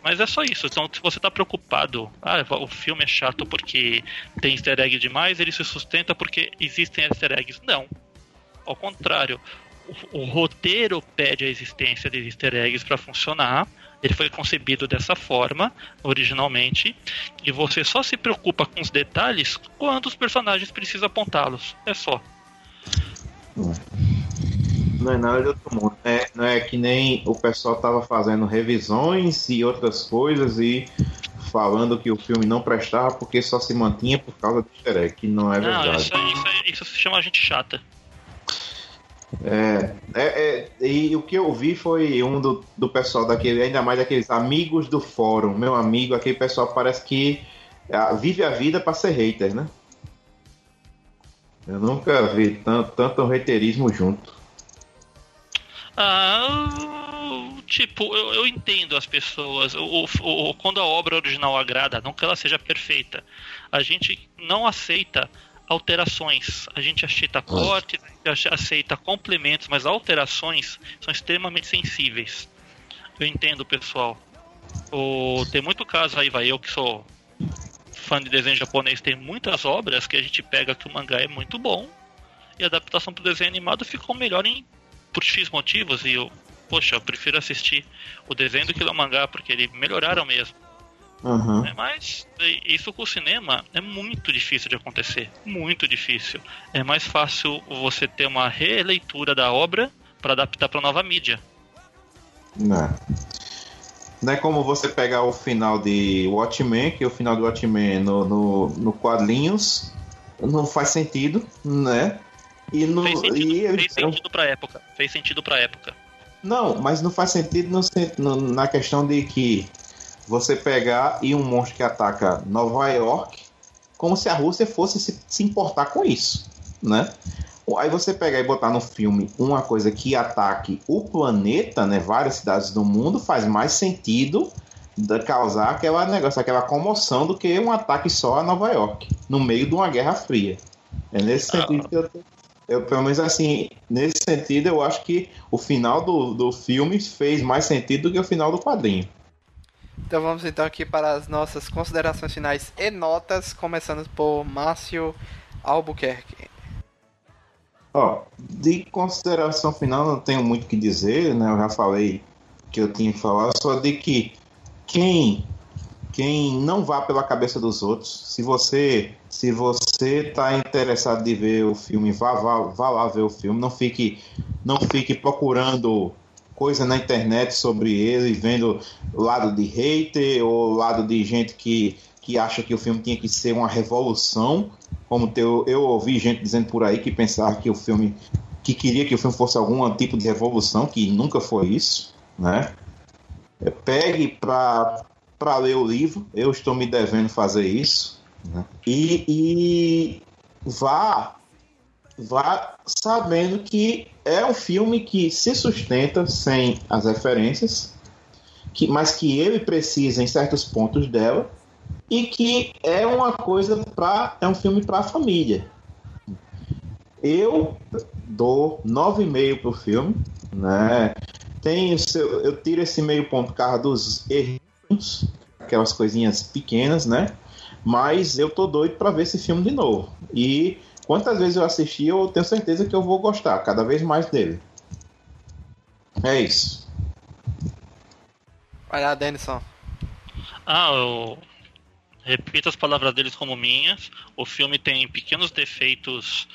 [SPEAKER 3] Mas é só isso. Então, se você está preocupado, ah, o filme é chato porque tem easter egg demais, ele se sustenta porque existem easter eggs. Não. Ao contrário, o, o roteiro pede a existência de easter eggs para funcionar ele foi concebido dessa forma, originalmente, e você só se preocupa com os detalhes quando os personagens precisam apontá-los. É só.
[SPEAKER 2] Não é nada de outro mundo. É, não é que nem o pessoal tava fazendo revisões e outras coisas e falando que o filme não prestava porque só se mantinha por causa do easter egg, que não é não, verdade.
[SPEAKER 3] Isso, isso, isso se chama gente chata.
[SPEAKER 2] É, é, é, e o que eu vi foi um do, do pessoal daquele, ainda mais daqueles amigos do fórum, meu amigo, aquele pessoal parece que ah, vive a vida para ser hater, né? Eu nunca vi tanto, tanto reiterismo junto.
[SPEAKER 3] Ah, tipo, eu, eu entendo as pessoas. O, o, quando a obra original agrada, não que ela seja perfeita, a gente não aceita alterações. A gente aceita cortes, a gente aceita complementos, mas alterações são extremamente sensíveis. Eu entendo, pessoal. O, tem muito caso aí, vai eu que sou fã de desenho japonês, tem muitas obras que a gente pega que o mangá é muito bom e a adaptação para o desenho animado ficou melhor em por X motivos e eu, poxa, eu prefiro assistir o desenho do que o mangá porque eles melhoraram mesmo.
[SPEAKER 2] Uhum.
[SPEAKER 3] É, mas isso com o cinema é muito difícil de acontecer. Muito difícil. É mais fácil você ter uma releitura da obra para adaptar para nova mídia.
[SPEAKER 2] Não. Não é como você pegar o final de Watchmen, que o final do Watchmen no, no, no quadrinhos não faz sentido, né?
[SPEAKER 3] E no, fez sentido, e fez sentido pra época. Fez sentido pra época.
[SPEAKER 2] Não, mas não faz sentido no, no, na questão de que você pegar e um monstro que ataca Nova York, como se a Rússia fosse se, se importar com isso, né? Aí você pegar e botar no filme uma coisa que ataque o planeta, né, várias cidades do mundo, faz mais sentido de causar aquela negócio, aquela comoção do que um ataque só a Nova York, no meio de uma guerra fria. É nesse ah. sentido que eu, eu, pelo menos assim, nesse sentido, eu acho que o final do, do filme fez mais sentido do que o final do quadrinho.
[SPEAKER 1] Então vamos então aqui para as nossas considerações finais e notas, começando por Márcio Albuquerque.
[SPEAKER 2] Ó, de consideração final não tenho muito o que dizer, né? Eu já falei que eu tinha que falar, só de que quem quem não vá pela cabeça dos outros, se você se você está interessado de ver o filme, vá, vá, vá lá ver o filme, não fique não fique procurando coisa na internet sobre ele, vendo lado de hater ou lado de gente que, que acha que o filme tinha que ser uma revolução, como teu, eu ouvi gente dizendo por aí que pensava que o filme que queria que o filme fosse algum tipo de revolução, que nunca foi isso, né? Pegue para para ler o livro, eu estou me devendo fazer isso, né? e, e vá vá sabendo que é um filme que se sustenta sem as referências, que, mas que ele precisa em certos pontos dela e que é uma coisa para é um filme para a família. Eu dou 9,5 pro filme, né? Tem seu, eu tiro esse meio ponto por dos erros, aquelas coisinhas pequenas, né? Mas eu tô doido para ver esse filme de novo. E quantas vezes eu assisti, eu tenho certeza que eu vou gostar cada vez mais dele. É isso.
[SPEAKER 1] Vai lá, Denison.
[SPEAKER 3] Ah, eu repito as palavras deles como minhas. O filme tem pequenos defeitos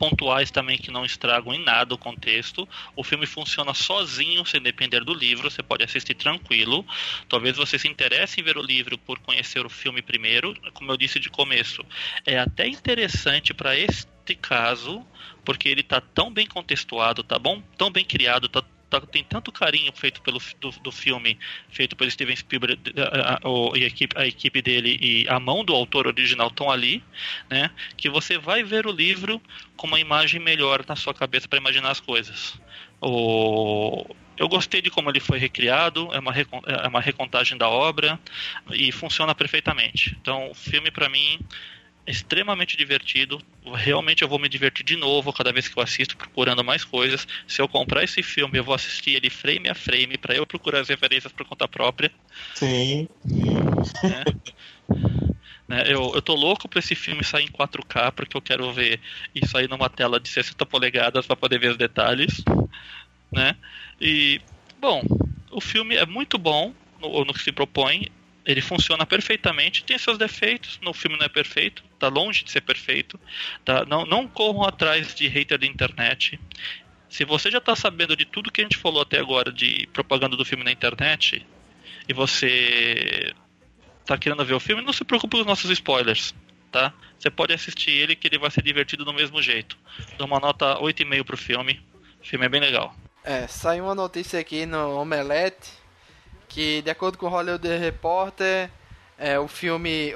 [SPEAKER 3] pontuais também que não estragam em nada o contexto. O filme funciona sozinho, sem depender do livro, você pode assistir tranquilo. Talvez você se interesse em ver o livro por conhecer o filme primeiro. Como eu disse de começo, é até interessante para este caso, porque ele está tão bem contextuado, tá bom? Tão bem criado, tá tá, tem tanto carinho feito pelo do, do filme, feito pelo Steven Spielberg a, a, a, equipe, a equipe dele e a mão do autor original estão ali, né? Que você vai ver o livro com uma imagem melhor na sua cabeça para imaginar as coisas. O, eu gostei de como ele foi recriado, é uma, é uma recontagem da obra e funciona perfeitamente. Então, o filme para mim extremamente divertido. Realmente eu vou me divertir de novo cada vez que eu assisto, procurando mais coisas. Se eu comprar esse filme, eu vou assistir ele frame a frame para eu procurar as referências por conta própria.
[SPEAKER 2] Sim.
[SPEAKER 3] Né? né? Eu, eu tô louco pra esse filme sair em 4K, porque eu quero ver e sair numa tela de 60 polegadas para poder ver os detalhes. Né? E, bom, o filme é muito bom no, no que se propõe ele funciona perfeitamente, tem seus defeitos, no filme não é perfeito, tá longe de ser perfeito, tá? Não, não corram atrás de hater da internet. Se você já está sabendo de tudo que a gente falou até agora de propaganda do filme na internet, e você está querendo ver o filme, não se preocupe com os nossos spoilers, tá? Você pode assistir ele que ele vai ser divertido do mesmo jeito. Dou uma nota 8,5 pro filme. O filme é bem legal.
[SPEAKER 1] É, saiu uma notícia aqui no Omelete que, de acordo com o Hollywood Reporter, É, o filme,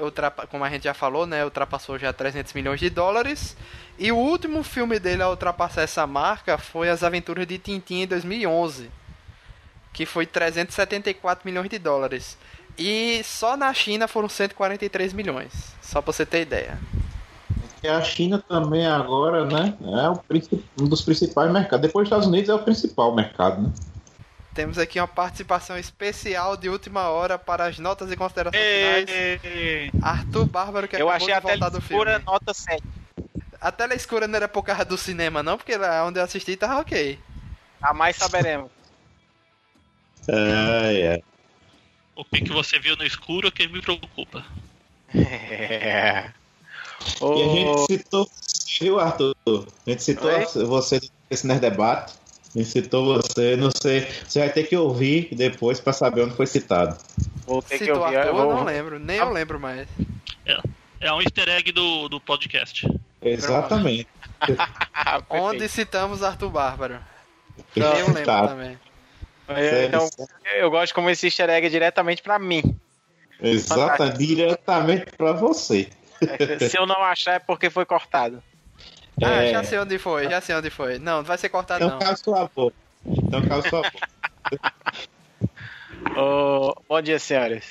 [SPEAKER 1] como a gente já falou, né, ultrapassou já 300 milhões de dólares. E o último filme dele a ultrapassar essa marca foi As Aventuras de Tintin em 2011, que foi 374 milhões de dólares. E só na China foram 143 milhões, só pra você ter ideia.
[SPEAKER 2] Que a China também agora, né? É um dos principais mercados. Depois dos Estados Unidos é o principal mercado, né?
[SPEAKER 1] Temos aqui uma participação especial de última hora para as notas e considerações finais.
[SPEAKER 5] Ei,
[SPEAKER 1] Arthur Bárbaro que
[SPEAKER 5] eu
[SPEAKER 1] acabou
[SPEAKER 5] achei a
[SPEAKER 1] de voltar
[SPEAKER 5] tela
[SPEAKER 1] do filme.
[SPEAKER 5] escura nota 7.
[SPEAKER 1] A tela escura não era por causa do cinema, não, porque lá onde eu assisti tava ok.
[SPEAKER 5] A mais saberemos.
[SPEAKER 2] É, é.
[SPEAKER 3] O que, que você viu no escuro é que me preocupa.
[SPEAKER 5] É.
[SPEAKER 2] E a gente citou, viu, Arthur? A gente citou
[SPEAKER 5] Oi?
[SPEAKER 2] você nesse Debate. Gente citou você, não sei. Você vai ter que ouvir depois pra saber onde foi citado.
[SPEAKER 5] Vou ter que
[SPEAKER 1] Citou
[SPEAKER 5] ouvir.
[SPEAKER 1] Arthur,
[SPEAKER 5] eu
[SPEAKER 1] eu
[SPEAKER 5] vou-
[SPEAKER 1] não lembro, nem eu lembro mais.
[SPEAKER 3] É um easter egg do, do podcast.
[SPEAKER 2] Exatamente. *laughs*
[SPEAKER 1] Onde citamos Arthur Bárbaro.
[SPEAKER 2] Foi
[SPEAKER 1] Eu lembro
[SPEAKER 2] citado.
[SPEAKER 1] também.
[SPEAKER 5] É, Então, eu gosto como esse easter egg é diretamente pra mim.
[SPEAKER 2] Exatamente, diretamente pra você. *laughs*
[SPEAKER 5] Se eu não achar é porque foi cortado.
[SPEAKER 1] Ah,
[SPEAKER 2] É.
[SPEAKER 1] já sei onde foi, já sei onde foi. Não, não vai ser cortado
[SPEAKER 2] Então
[SPEAKER 1] não.
[SPEAKER 2] cala sua boca. Então cala sua boca. *laughs*
[SPEAKER 5] Ô, bom dia, senhores.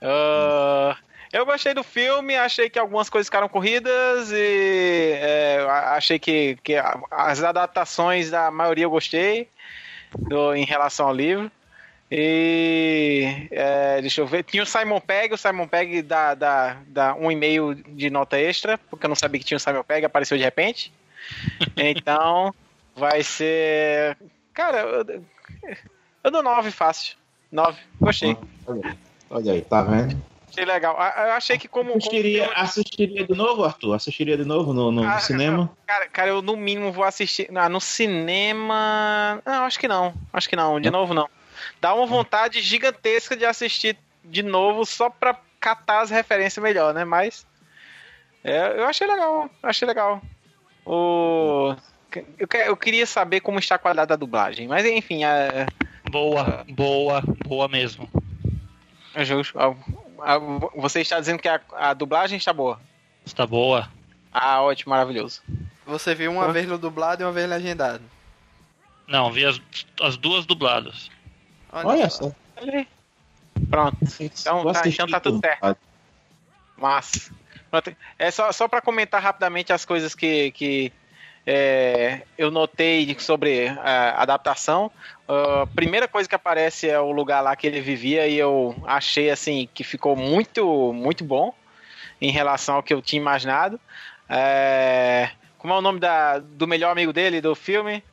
[SPEAKER 5] Ah, eu gostei do filme, achei que algumas coisas ficaram corridas e é, achei que, que as adaptações da maioria eu gostei do- em relação ao livro. E é, deixa eu ver, tinha o Simon Pegg, o Simon Pegg dá, dá, dá um e-mail de nota extra, porque eu não sabia que tinha o Simon Pegg, apareceu de repente. Então, *laughs* vai ser. Cara, eu, eu dou 9 fácil. 9, gostei.
[SPEAKER 2] Olha aí, olha aí, tá vendo?
[SPEAKER 5] Achei legal. Eu achei que como. como
[SPEAKER 2] Assistiria,
[SPEAKER 5] filme-
[SPEAKER 2] assistiria de novo, Arthur? Assistiria de novo no, no
[SPEAKER 5] Ah,
[SPEAKER 2] cinema?
[SPEAKER 5] Cara, cara, eu no mínimo vou assistir. Ah, no cinema. Não, acho que não. Acho que não. De novo, não. Dá uma vontade gigantesca de assistir de novo só pra catar as referências melhor, né? Mas. é, eu achei legal. eu Achei legal. O. Eu, que- eu queria saber como está a qualidade da dublagem. Mas enfim, é.
[SPEAKER 3] Boa, boa, boa mesmo.
[SPEAKER 5] é justo. Ah, ah, Você está dizendo que a, a dublagem está boa.
[SPEAKER 3] Está boa.
[SPEAKER 5] Ah, ótimo, maravilhoso.
[SPEAKER 1] Você viu uma
[SPEAKER 5] Ah.
[SPEAKER 1] vez no dublado e uma vez legendado.
[SPEAKER 3] Não, vi as, as duas dubladas.
[SPEAKER 2] Olha só.
[SPEAKER 5] Olha aí. Pronto. Então, tá, então tá tudo certo. Mas. É só, só para comentar rapidamente as coisas que, que é, eu notei sobre a adaptação. A primeira coisa que aparece é o lugar lá que ele vivia e eu achei assim que ficou muito, muito bom em relação ao que eu tinha imaginado. É, como é o nome da, do melhor amigo dele do filme?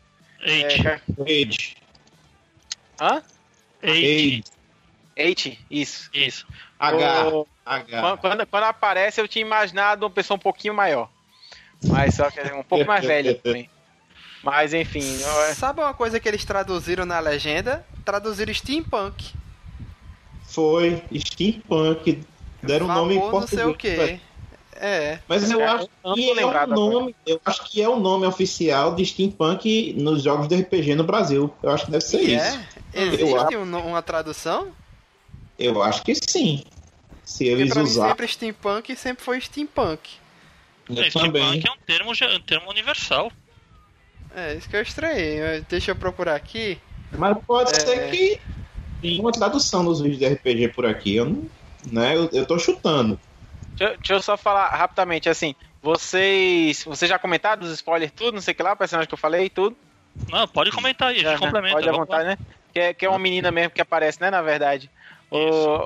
[SPEAKER 3] Eight.
[SPEAKER 5] É, hã?
[SPEAKER 3] Eight.
[SPEAKER 5] Eight, isso.
[SPEAKER 3] Isso.
[SPEAKER 2] H.
[SPEAKER 5] O-
[SPEAKER 2] H.
[SPEAKER 5] Quando, quando- quando aparece, eu tinha imaginado uma pessoa um pouquinho maior. Mas só que um pouco mais velha também. Mas enfim, eu-
[SPEAKER 1] Sabe uma coisa que eles traduziram na legenda? Traduziram steampunk.
[SPEAKER 2] Foi Steampunk. Deram um nome em
[SPEAKER 1] Vapor não sei o
[SPEAKER 2] português.
[SPEAKER 1] É.
[SPEAKER 2] Mas eu
[SPEAKER 5] É,
[SPEAKER 2] acho
[SPEAKER 5] eu não
[SPEAKER 2] que é o nome, eu acho que é o nome oficial de Steampunk nos jogos de RPG no Brasil. Eu acho que deve ser
[SPEAKER 1] E
[SPEAKER 2] isso.
[SPEAKER 1] é? Existe um- uma tradução?
[SPEAKER 2] Eu acho que sim. Se
[SPEAKER 1] Porque
[SPEAKER 2] eles usarem.
[SPEAKER 1] sempre steampunk sempre foi steampunk.
[SPEAKER 2] Eu
[SPEAKER 3] É,
[SPEAKER 2] também.
[SPEAKER 3] Steampunk é um termo, um termo universal.
[SPEAKER 1] É, isso que eu estranhei. Eu- Deixa eu procurar aqui.
[SPEAKER 2] Mas pode
[SPEAKER 1] É.
[SPEAKER 2] ser que tenha uma tradução nos vídeos de RPG por aqui. Eu não. Né? Eu, eu tô chutando.
[SPEAKER 5] Deixa, deixa eu só falar rapidamente, assim, vocês. Vocês já comentaram dos spoilers tudo, não sei o que lá, o personagem que eu falei, tudo.
[SPEAKER 3] Não, pode comentar aí,
[SPEAKER 5] Já,
[SPEAKER 3] gente
[SPEAKER 5] né?
[SPEAKER 3] complementa.
[SPEAKER 5] Pode à vontade, né? Que é, que é uma menina mesmo que aparece, né, na verdade.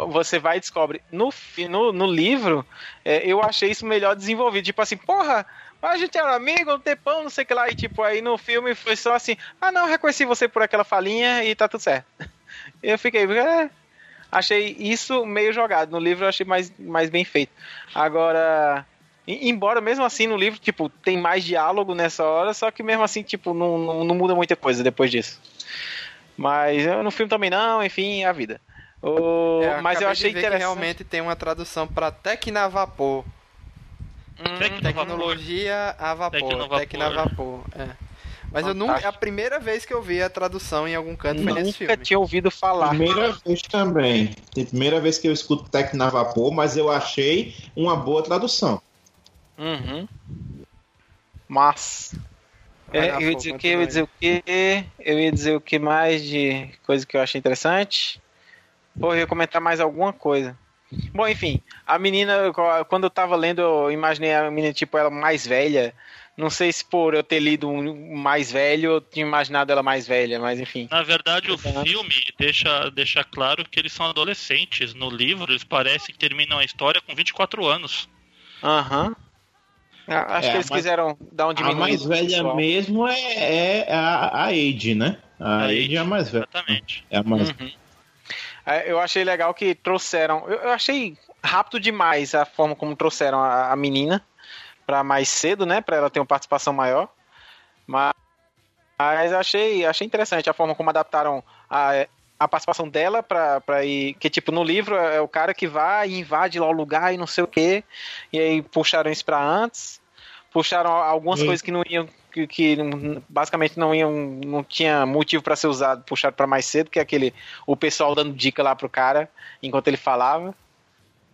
[SPEAKER 5] Você vai e descobre. No, no, no livro, é, eu achei isso melhor desenvolvido. Tipo assim, porra, a gente era amigo um tempão, não sei o que lá. E tipo, aí no filme foi só assim, ah não, reconheci você por aquela falinha e tá tudo certo. *laughs* Eu fiquei, é, achei isso meio jogado. No livro eu achei mais, mais bem feito. Agora, embora mesmo assim no livro, tipo, tem mais diálogo nessa hora, só que mesmo assim, tipo, não, não, não muda muita coisa depois disso. Mas no filme também não, enfim, é a vida. O-
[SPEAKER 1] É,
[SPEAKER 5] mas eu achei
[SPEAKER 1] de ver que
[SPEAKER 5] interessante.
[SPEAKER 1] realmente tem uma tradução pra Tecnavapor.
[SPEAKER 5] Hum,
[SPEAKER 3] Tecno-
[SPEAKER 1] Tecnologia a vapor.
[SPEAKER 3] Tecnovapor.
[SPEAKER 1] Tecnavapor. É. Mas eu nunca, é a primeira vez que eu vi a tradução em algum canto foi nesse
[SPEAKER 5] Nunca
[SPEAKER 1] filme.
[SPEAKER 5] tinha ouvido falar.
[SPEAKER 2] Primeira vez também. Primeira vez que eu escuto Tecno a Vapor, mas eu achei uma boa tradução.
[SPEAKER 5] Uhum. Mas. É, eu ia dizer o que? Eu ia dizer o que? Eu ia dizer o que mais de coisa que eu achei interessante. Pô, eu ia comentar mais alguma coisa. Bom, enfim, a menina, quando eu tava lendo, eu imaginei a menina, tipo, ela mais velha. Não sei se por eu ter lido um mais velho, eu tinha imaginado ela mais velha, mas enfim.
[SPEAKER 3] Na verdade, o
[SPEAKER 5] Uhum.
[SPEAKER 3] filme deixa, deixa claro que eles são adolescentes. No livro, eles parecem que terminam a história com 24 anos.
[SPEAKER 5] Aham. Ah, Acho
[SPEAKER 2] É,
[SPEAKER 5] que eles quiseram dar um
[SPEAKER 2] A
[SPEAKER 5] diminuído.
[SPEAKER 2] mais velha
[SPEAKER 5] pessoal.
[SPEAKER 2] mesmo é, é a, a Age, né? A,
[SPEAKER 3] A
[SPEAKER 2] Age é a mais velha.
[SPEAKER 3] Exatamente.
[SPEAKER 2] É a mais
[SPEAKER 5] Uhum. É, Eu achei legal que trouxeram. Eu, eu achei rápido demais a forma como trouxeram a, a menina para mais cedo, né? Para ela ter uma participação maior. Mas, mas achei, achei interessante a forma como adaptaram a, a participação dela para ir. Que, tipo, no livro é o cara que vai e invade lá o lugar e não sei o quê. E aí puxaram isso pra antes. Puxaram algumas
[SPEAKER 2] Sim.
[SPEAKER 5] coisas que não iam. Que, que basicamente não iam. Não tinha motivo para ser usado. Puxaram pra mais cedo, que é aquele. O pessoal dando dica lá pro cara enquanto ele falava.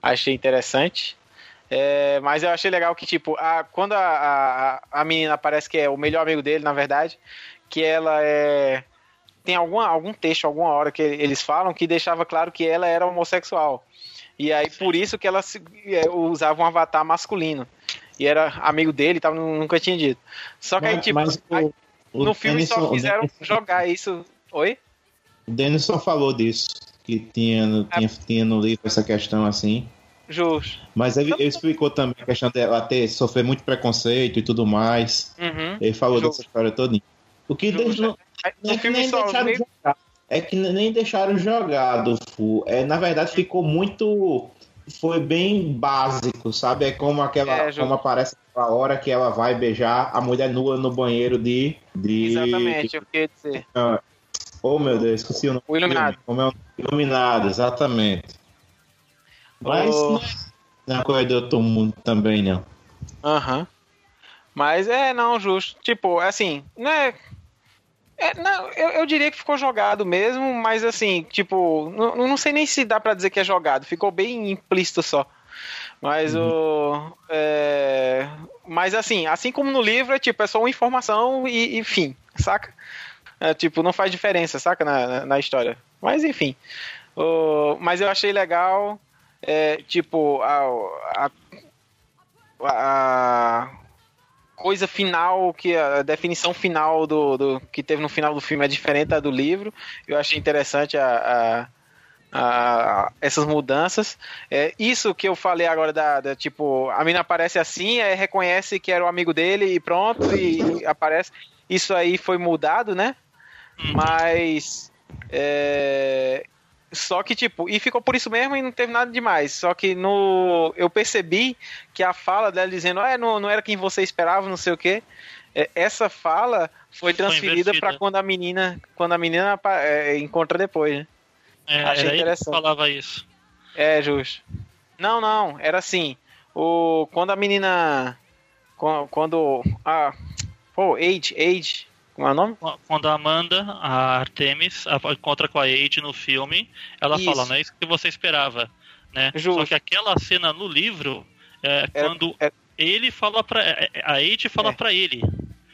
[SPEAKER 5] Achei interessante. É, mas eu achei legal que, tipo, a, quando a, a, a menina parece que é o melhor amigo dele, na verdade, que ela é. Tem alguma, algum texto, alguma hora que eles falam que deixava claro que ela era homossexual. E aí, por isso que ela se- é, usava um avatar masculino. E era amigo dele nu- nunca tinha dito. Só que aí, tipo,
[SPEAKER 2] mas
[SPEAKER 5] aí,
[SPEAKER 2] o
[SPEAKER 5] no filme só
[SPEAKER 2] Denison- o
[SPEAKER 5] fizeram
[SPEAKER 2] Denison-
[SPEAKER 5] jogar isso. Oi?
[SPEAKER 2] O Denison falou disso, que tinha,
[SPEAKER 5] É.
[SPEAKER 2] tinha, tinha no livro essa questão assim.
[SPEAKER 5] Justo.
[SPEAKER 2] Mas ele, ele explicou também a questão dela ter, sofrer muito preconceito e tudo mais.
[SPEAKER 5] Uhum.
[SPEAKER 2] Ele falou
[SPEAKER 5] Justo.
[SPEAKER 2] dessa história toda. O que não é
[SPEAKER 5] No
[SPEAKER 2] que nem deixaram
[SPEAKER 5] meio
[SPEAKER 2] jogar. É que nem deixaram jogado, Fu. É, na verdade, ficou muito. Foi bem básico, sabe? É como aquela.
[SPEAKER 5] É,
[SPEAKER 2] como aparece a hora que ela vai beijar a mulher nua no banheiro de. de
[SPEAKER 5] Exatamente, eu queria dizer.
[SPEAKER 2] Oh, meu Deus, esqueci o nome.
[SPEAKER 5] O Iluminado.
[SPEAKER 2] Como é o Iluminado, exatamente. Mas
[SPEAKER 5] O-
[SPEAKER 2] não é- não é uma coisa do outro mundo também, não.
[SPEAKER 5] Aham. Mas é, não, justo. Tipo, assim, não é. não, eu, eu diria que ficou jogado mesmo, mas assim, tipo, não, não sei nem se dá pra dizer que é jogado, ficou bem implícito só. Mas o. é, mas assim, assim como no livro, é tipo, é só uma informação e, e fim, saca? É, tipo, não faz diferença, saca? Na, na, na história. Mas enfim. O, mas eu achei legal, é, tipo, a, a a coisa final, que a definição final do, do que teve no final do filme é diferente da do livro. Eu achei interessante a, a- essas mudanças. É, isso que eu falei agora da, da, tipo, a mina aparece assim, é, reconhece que era o amigo dele e pronto, e, e aparece. Isso aí foi mudado, né? Mas é, só que, tipo, e ficou por isso mesmo e não teve nada demais. Só que no. Eu percebi que a fala dela dizendo, ah, não, não era quem você esperava, não sei o quê. é, essa fala foi transferida para quando a menina. Quando a menina é, encontra depois, né?
[SPEAKER 3] É,
[SPEAKER 5] Achei
[SPEAKER 3] era ele
[SPEAKER 5] interessante.
[SPEAKER 3] falava isso.
[SPEAKER 5] É, justo. Não, não, era assim. O, quando a menina. Quando. quando ah, pô, Age, Age. Como é o nome?
[SPEAKER 3] Quando a Amanda, a Artemis, a- encontra com a Age no filme, ela
[SPEAKER 5] Isso.
[SPEAKER 3] fala, não é isso que você esperava. Né?
[SPEAKER 5] Justo.
[SPEAKER 3] Só que aquela cena no livro é
[SPEAKER 5] Era-
[SPEAKER 3] quando
[SPEAKER 5] era-
[SPEAKER 3] ele fala pra. é, é, A Age fala
[SPEAKER 5] É.
[SPEAKER 3] pra ele.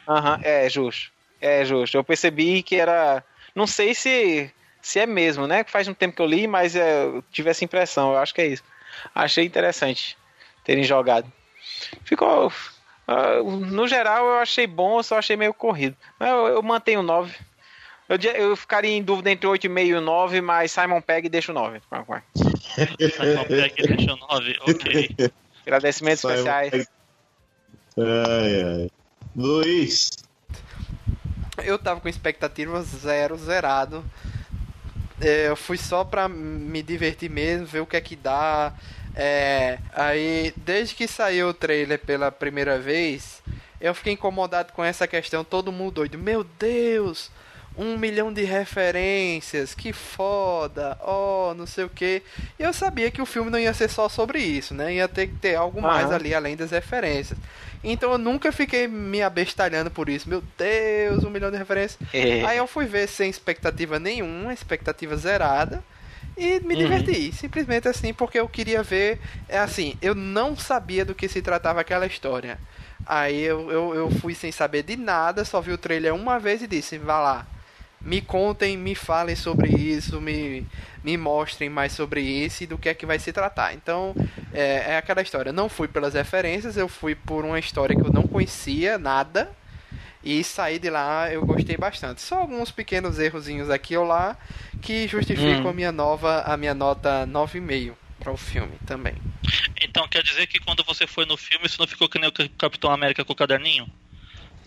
[SPEAKER 5] Aham, é justo. É justo. Eu percebi que era. Não sei se, se é mesmo, né? Faz um tempo que eu li, mas é, eu tive essa impressão. Eu acho que é isso. Achei interessante terem jogado. Ficou. Ah, no geral, eu achei bom, eu só achei meio corrido. Mas eu, eu mantenho 9. Eu, eu ficaria em dúvida entre 8,5 e 9, mas Simon Pegg deixa o 9. Vai, vai. *laughs*
[SPEAKER 3] Simon Pegg deixa 9, ok. *laughs*
[SPEAKER 5] Agradecimentos
[SPEAKER 2] Simon
[SPEAKER 5] especiais.
[SPEAKER 2] Pegg. Ai, ai. Luiz,
[SPEAKER 1] Eu tava com expectativa zero, zerado. É, eu fui só pra me divertir mesmo, ver o que é que dá. É, aí, desde que saiu o trailer pela primeira vez, eu fiquei incomodado com essa questão. Todo mundo doido. Meu Deus, um milhão de referências, que foda, oh, não sei o que. E eu sabia que o filme não ia ser só sobre isso, né? Ia ter que ter algo mais ali além das referências. Então eu nunca fiquei me abestalhando por isso. Meu Deus, um milhão de referências.
[SPEAKER 5] É.
[SPEAKER 1] Aí eu fui ver sem expectativa nenhuma, expectativa zerada. E me diverti, simplesmente assim, porque eu queria ver. É assim, eu não sabia do que se tratava aquela história. Aí eu, eu, eu fui sem saber de nada, só vi o trailer uma vez e disse: vá lá, me contem, me falem sobre isso, me, me mostrem mais sobre isso e do que é que vai se tratar. Então, é, é aquela história. Não fui pelas referências, eu fui por uma história que eu não conhecia nada. E saí de lá, eu gostei bastante. Só alguns pequenos errozinhos aqui ou lá que justificam
[SPEAKER 5] Hum.
[SPEAKER 1] a minha nova, a minha nota 9,5 para o filme também.
[SPEAKER 3] Então quer dizer que quando você foi no filme, você não ficou que nem o Capitão América com o caderninho?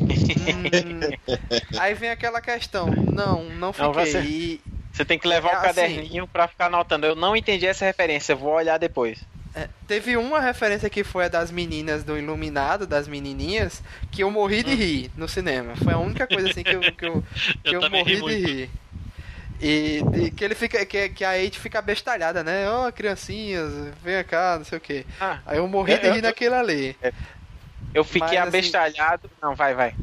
[SPEAKER 1] Hum, *laughs* aí vem aquela questão. Não, não fiquei.
[SPEAKER 5] Não, você-
[SPEAKER 1] E,
[SPEAKER 5] Você tem que levar
[SPEAKER 1] É,
[SPEAKER 5] o
[SPEAKER 1] assim-
[SPEAKER 5] caderninho pra ficar anotando. Eu não entendi essa referência, vou olhar depois.
[SPEAKER 1] É, teve uma referência que foi a das meninas do Iluminado, das menininhas, que eu morri de rir no cinema. Foi a única coisa assim que eu, que eu, *laughs* que
[SPEAKER 3] Eu
[SPEAKER 1] eu morri de
[SPEAKER 3] muito.
[SPEAKER 1] rir. E que ele fica. Que, que a Eight fica bestalhada, né? Ó, criancinhas, vem cá, não sei o que.
[SPEAKER 5] Ah,
[SPEAKER 1] Aí eu morri de rir
[SPEAKER 5] eu-
[SPEAKER 1] naquele ali.
[SPEAKER 5] eu fiquei
[SPEAKER 1] Mas, assim-
[SPEAKER 5] abestalhado. Não, vai, vai.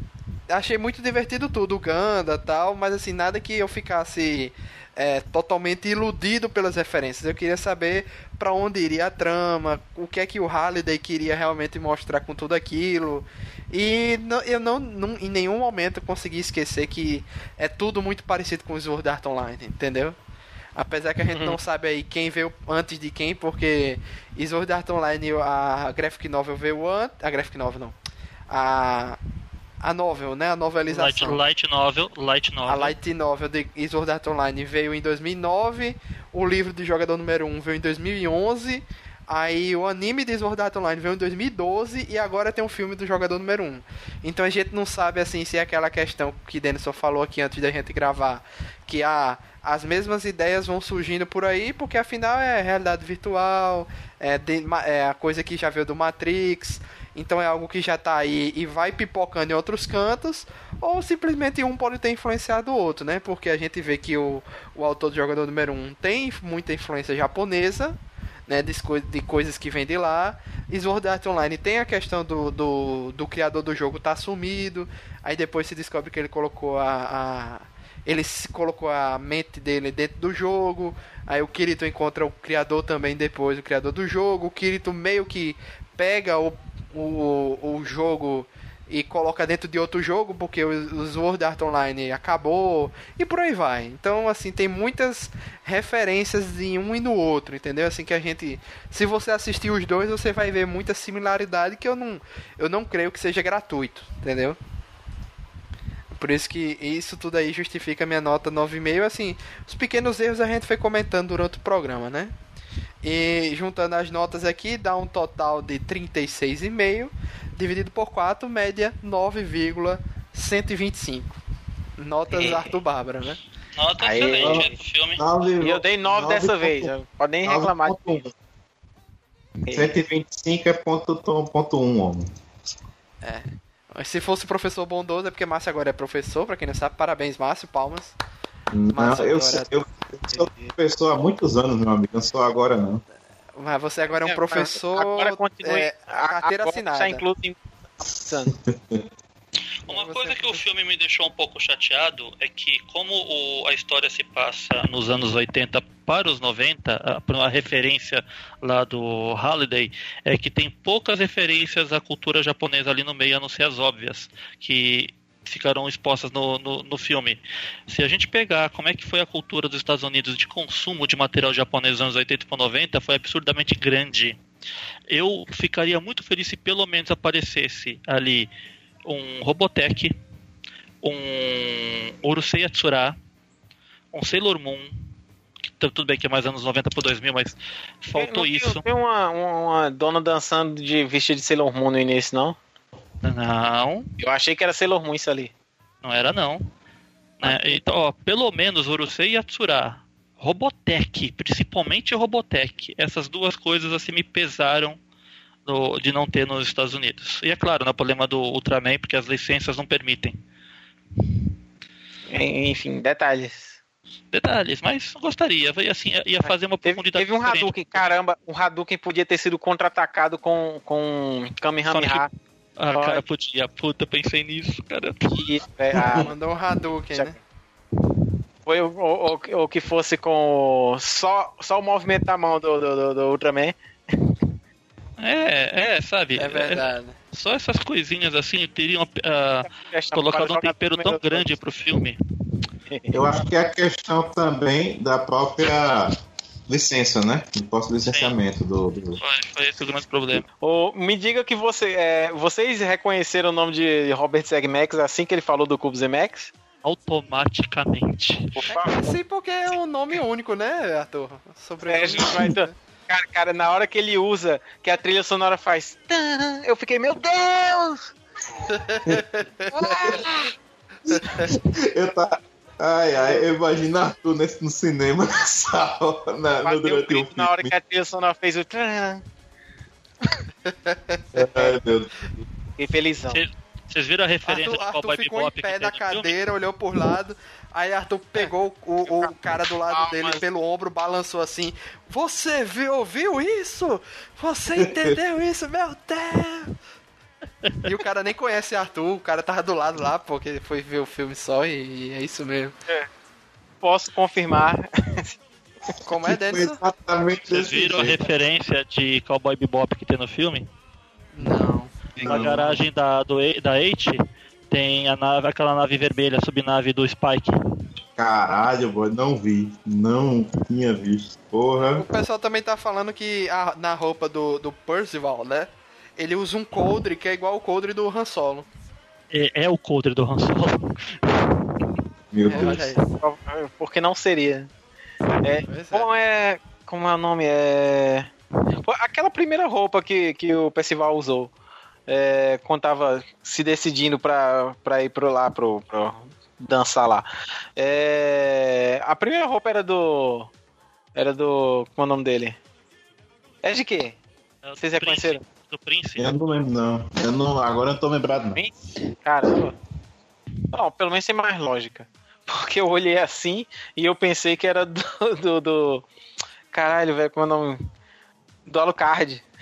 [SPEAKER 1] achei muito divertido tudo, o Ganda tal, mas assim, nada que eu ficasse é, totalmente iludido pelas referências. Eu queria saber pra onde iria a trama, o que é que o Halliday queria realmente mostrar com tudo aquilo. E não- eu não, não- em nenhum momento consegui esquecer que é tudo muito parecido com o Sword Art Online, entendeu? Apesar que a gente não sabe aí quem veio antes de quem, porque Sword Art Online, a Graphic Novel veio antes. A Graphic Novel não. A. A novel, né? A
[SPEAKER 3] Light,
[SPEAKER 1] novelização.
[SPEAKER 3] light Novel, Light
[SPEAKER 1] A
[SPEAKER 3] Novel.
[SPEAKER 1] Light Novel de Sword Art Online veio em 2009, o livro de jogador número 1 veio em 2011, aí o anime de Sword Art Online veio em 2012 e agora tem um filme do jogador número 1. Então a gente não sabe assim se é aquela questão que Denison falou aqui antes da gente gravar, que ah, as mesmas ideias vão surgindo por aí, porque afinal é realidade virtual, é, de- é a coisa que já veio do Matrix, então é algo que já tá aí e vai pipocando em outros cantos, ou simplesmente um pode ter influenciado o outro, né? Porque a gente vê que o, o autor do jogador número 1 um tem muita influência japonesa, né? De, de coisas que vem de lá. Sword Art Online tem a questão do, do, do criador do jogo tá sumido, aí depois se descobre que ele colocou a, a ele colocou a mente dele dentro do jogo. Aí o Kirito encontra o criador também depois, o criador do jogo. O Kirito meio que pega o, o, o jogo e coloca dentro de outro jogo, porque o, Sword Art Online acabou e por aí vai. Então, assim, tem muitas referências em um e no outro, entendeu? Assim que a gente, se você assistir os dois, você vai ver muita similaridade que eu não, eu não creio que seja gratuito, entendeu? Por isso que isso tudo aí justifica minha nota 9,5. Assim, os pequenos erros a gente foi comentando durante o programa, né? E juntando as notas aqui, dá um total de 36,5 dividido por 4, média 9,125. Notas Arthur Bárbara, né?
[SPEAKER 3] Nota
[SPEAKER 5] Aí,
[SPEAKER 3] excelente do filme.
[SPEAKER 5] E eu dei 9 dessa vez. eu- Pode nem reclamar de mim.
[SPEAKER 2] 125 é ponto, ponto 1, homem.
[SPEAKER 1] Mas se fosse professor bondoso, é porque Márcio agora é professor, pra quem não sabe, parabéns, Márcio, palmas.
[SPEAKER 2] Não,
[SPEAKER 1] Márcio
[SPEAKER 2] eu,
[SPEAKER 1] agora-
[SPEAKER 2] eu, eu sou professor há muitos anos, meu amigo. Não sou agora, não.
[SPEAKER 1] Mas você agora é um
[SPEAKER 5] É,
[SPEAKER 1] professor.
[SPEAKER 5] Agora continue.
[SPEAKER 1] é, a carteira
[SPEAKER 5] agora
[SPEAKER 1] assinada.
[SPEAKER 5] Está incluso em. *laughs*
[SPEAKER 3] Uma coisa que o filme me deixou um pouco chateado é que, como o- a história se passa nos anos 80 para os 90, a, a referência lá do Holiday é que tem poucas referências à cultura japonesa ali no meio, a não ser as óbvias, que ficarão expostas no, no, no filme. Se a gente pegar como é que foi a cultura dos Estados Unidos de consumo de material japonês nos anos 80 para 90, foi absurdamente grande. Eu ficaria muito feliz se pelo menos aparecesse ali um Robotech, um Urusei Yatsura, um Sailor Moon, tudo bem que é mais anos 90 por 2000, mas faltou
[SPEAKER 5] tem-
[SPEAKER 3] isso.
[SPEAKER 5] Tem uma, uma, uma dona dançando de vestido de Sailor Moon no início, não?
[SPEAKER 3] Não,
[SPEAKER 5] Eu achei que era Sailor Moon isso ali.
[SPEAKER 3] não era não. Né? Então, ó, pelo menos Urusei Yatsura, Robotech, principalmente Robotech, essas duas coisas assim me pesaram no- de não ter nos Estados Unidos. E é claro, no problema do Ultraman, porque as licenças não permitem.
[SPEAKER 5] Enfim, detalhes.
[SPEAKER 3] Detalhes, mas gostaria. Ia, assim, ia fazer uma
[SPEAKER 5] Teve,
[SPEAKER 3] profundidade
[SPEAKER 5] teve um. Hadouken, caramba, um Hadouken podia ter sido contra-atacado com, com Kamehameha.
[SPEAKER 3] Ah,
[SPEAKER 5] Pode.
[SPEAKER 3] cara, podia. Puta, pensei nisso, cara.
[SPEAKER 5] Que, é, a- *laughs*
[SPEAKER 1] Mandou um Hadouken, né?
[SPEAKER 5] foi o, o, o- o que fosse com só, só o movimento da mão do, do, do, do Ultraman.
[SPEAKER 3] É, é, sabe?
[SPEAKER 1] É verdade.
[SPEAKER 3] só essas coisinhas assim teriam ah, colocado um tempero tão grande pro filme.
[SPEAKER 2] Eu acho que é a questão também da própria licença, né? Do pós-licenciamento do, do-
[SPEAKER 3] Foi, foi esse o grande problema.
[SPEAKER 5] Ô, me diga que você, é, vocês reconheceram o nome de Robert Zegmax assim que ele falou do Cubo Zemax?
[SPEAKER 3] Automaticamente.
[SPEAKER 5] Por
[SPEAKER 1] É
[SPEAKER 5] favor.
[SPEAKER 1] sim, porque é um nome único, né, Arthur? Sobre
[SPEAKER 5] É, a gente vai- *laughs* Cara, cara, na hora que ele usa, que a trilha sonora faz. Eu fiquei, meu Deus! *laughs* *laughs*
[SPEAKER 2] Eu tá. Ai, ai, eu imagino Arthur nesse, no cinema *laughs* nessa hora, na, no, durante o
[SPEAKER 5] grito na hora
[SPEAKER 2] filme.
[SPEAKER 5] que a trilha sonora fez o.
[SPEAKER 2] Ai, meu Deus.
[SPEAKER 5] Fiquei felizão.
[SPEAKER 3] Cê- Vocês viram a referência
[SPEAKER 1] Arthur, Arthur
[SPEAKER 3] Cowboy
[SPEAKER 1] ficou em
[SPEAKER 3] Bebop
[SPEAKER 1] pé
[SPEAKER 3] que
[SPEAKER 1] da
[SPEAKER 3] filme?
[SPEAKER 1] cadeira, olhou por lado. Aí Arthur pegou o, o cara do lado
[SPEAKER 5] Calma.
[SPEAKER 1] dele pelo ombro, balançou assim. Você viu, ouviu isso? Você *laughs* entendeu isso, meu Deus? E o cara nem conhece Arthur, o cara tava do lado lá, porque foi ver o filme só e, é isso mesmo.
[SPEAKER 5] Posso confirmar.
[SPEAKER 1] Como é, Denison?
[SPEAKER 2] exatamente
[SPEAKER 3] Vocês viram a referência de Cowboy Bebop que tem no filme?
[SPEAKER 1] Não.
[SPEAKER 3] Na
[SPEAKER 2] Não.
[SPEAKER 3] garagem da, do, E- da Eight tem a nave, aquela nave vermelha, a subnave do Spike.
[SPEAKER 2] Caralho, boy, não vi. Não tinha visto. Porra.
[SPEAKER 1] O pessoal também tá falando que a- na roupa do, do Percival, né? Ele usa um coldre que é igual o coldre do Han Solo.
[SPEAKER 3] É, é o coldre do Han Solo.
[SPEAKER 2] Meu
[SPEAKER 1] É,
[SPEAKER 2] Deus.
[SPEAKER 1] aí.
[SPEAKER 5] Porque não seria. É,
[SPEAKER 1] é.
[SPEAKER 5] como é. Como é o nome? É. Aquela primeira roupa que, que o Percival usou. É, quando tava se decidindo pra, pra ir pro lá, pro, pro dançar lá. É, a primeira roupa era do. Era do. Como é o nome dele? É de quê?
[SPEAKER 3] É
[SPEAKER 5] Vocês reconheceram?
[SPEAKER 3] Do Prince.
[SPEAKER 2] Eu não lembro, não. Eu não. Agora eu não tô lembrado, não.
[SPEAKER 5] Caramba. Não, pelo menos tem mais lógica. *laughs* Porque eu olhei assim e eu pensei que era do. do, do- Caralho, velho, como é o nome? Do Alucard. *laughs*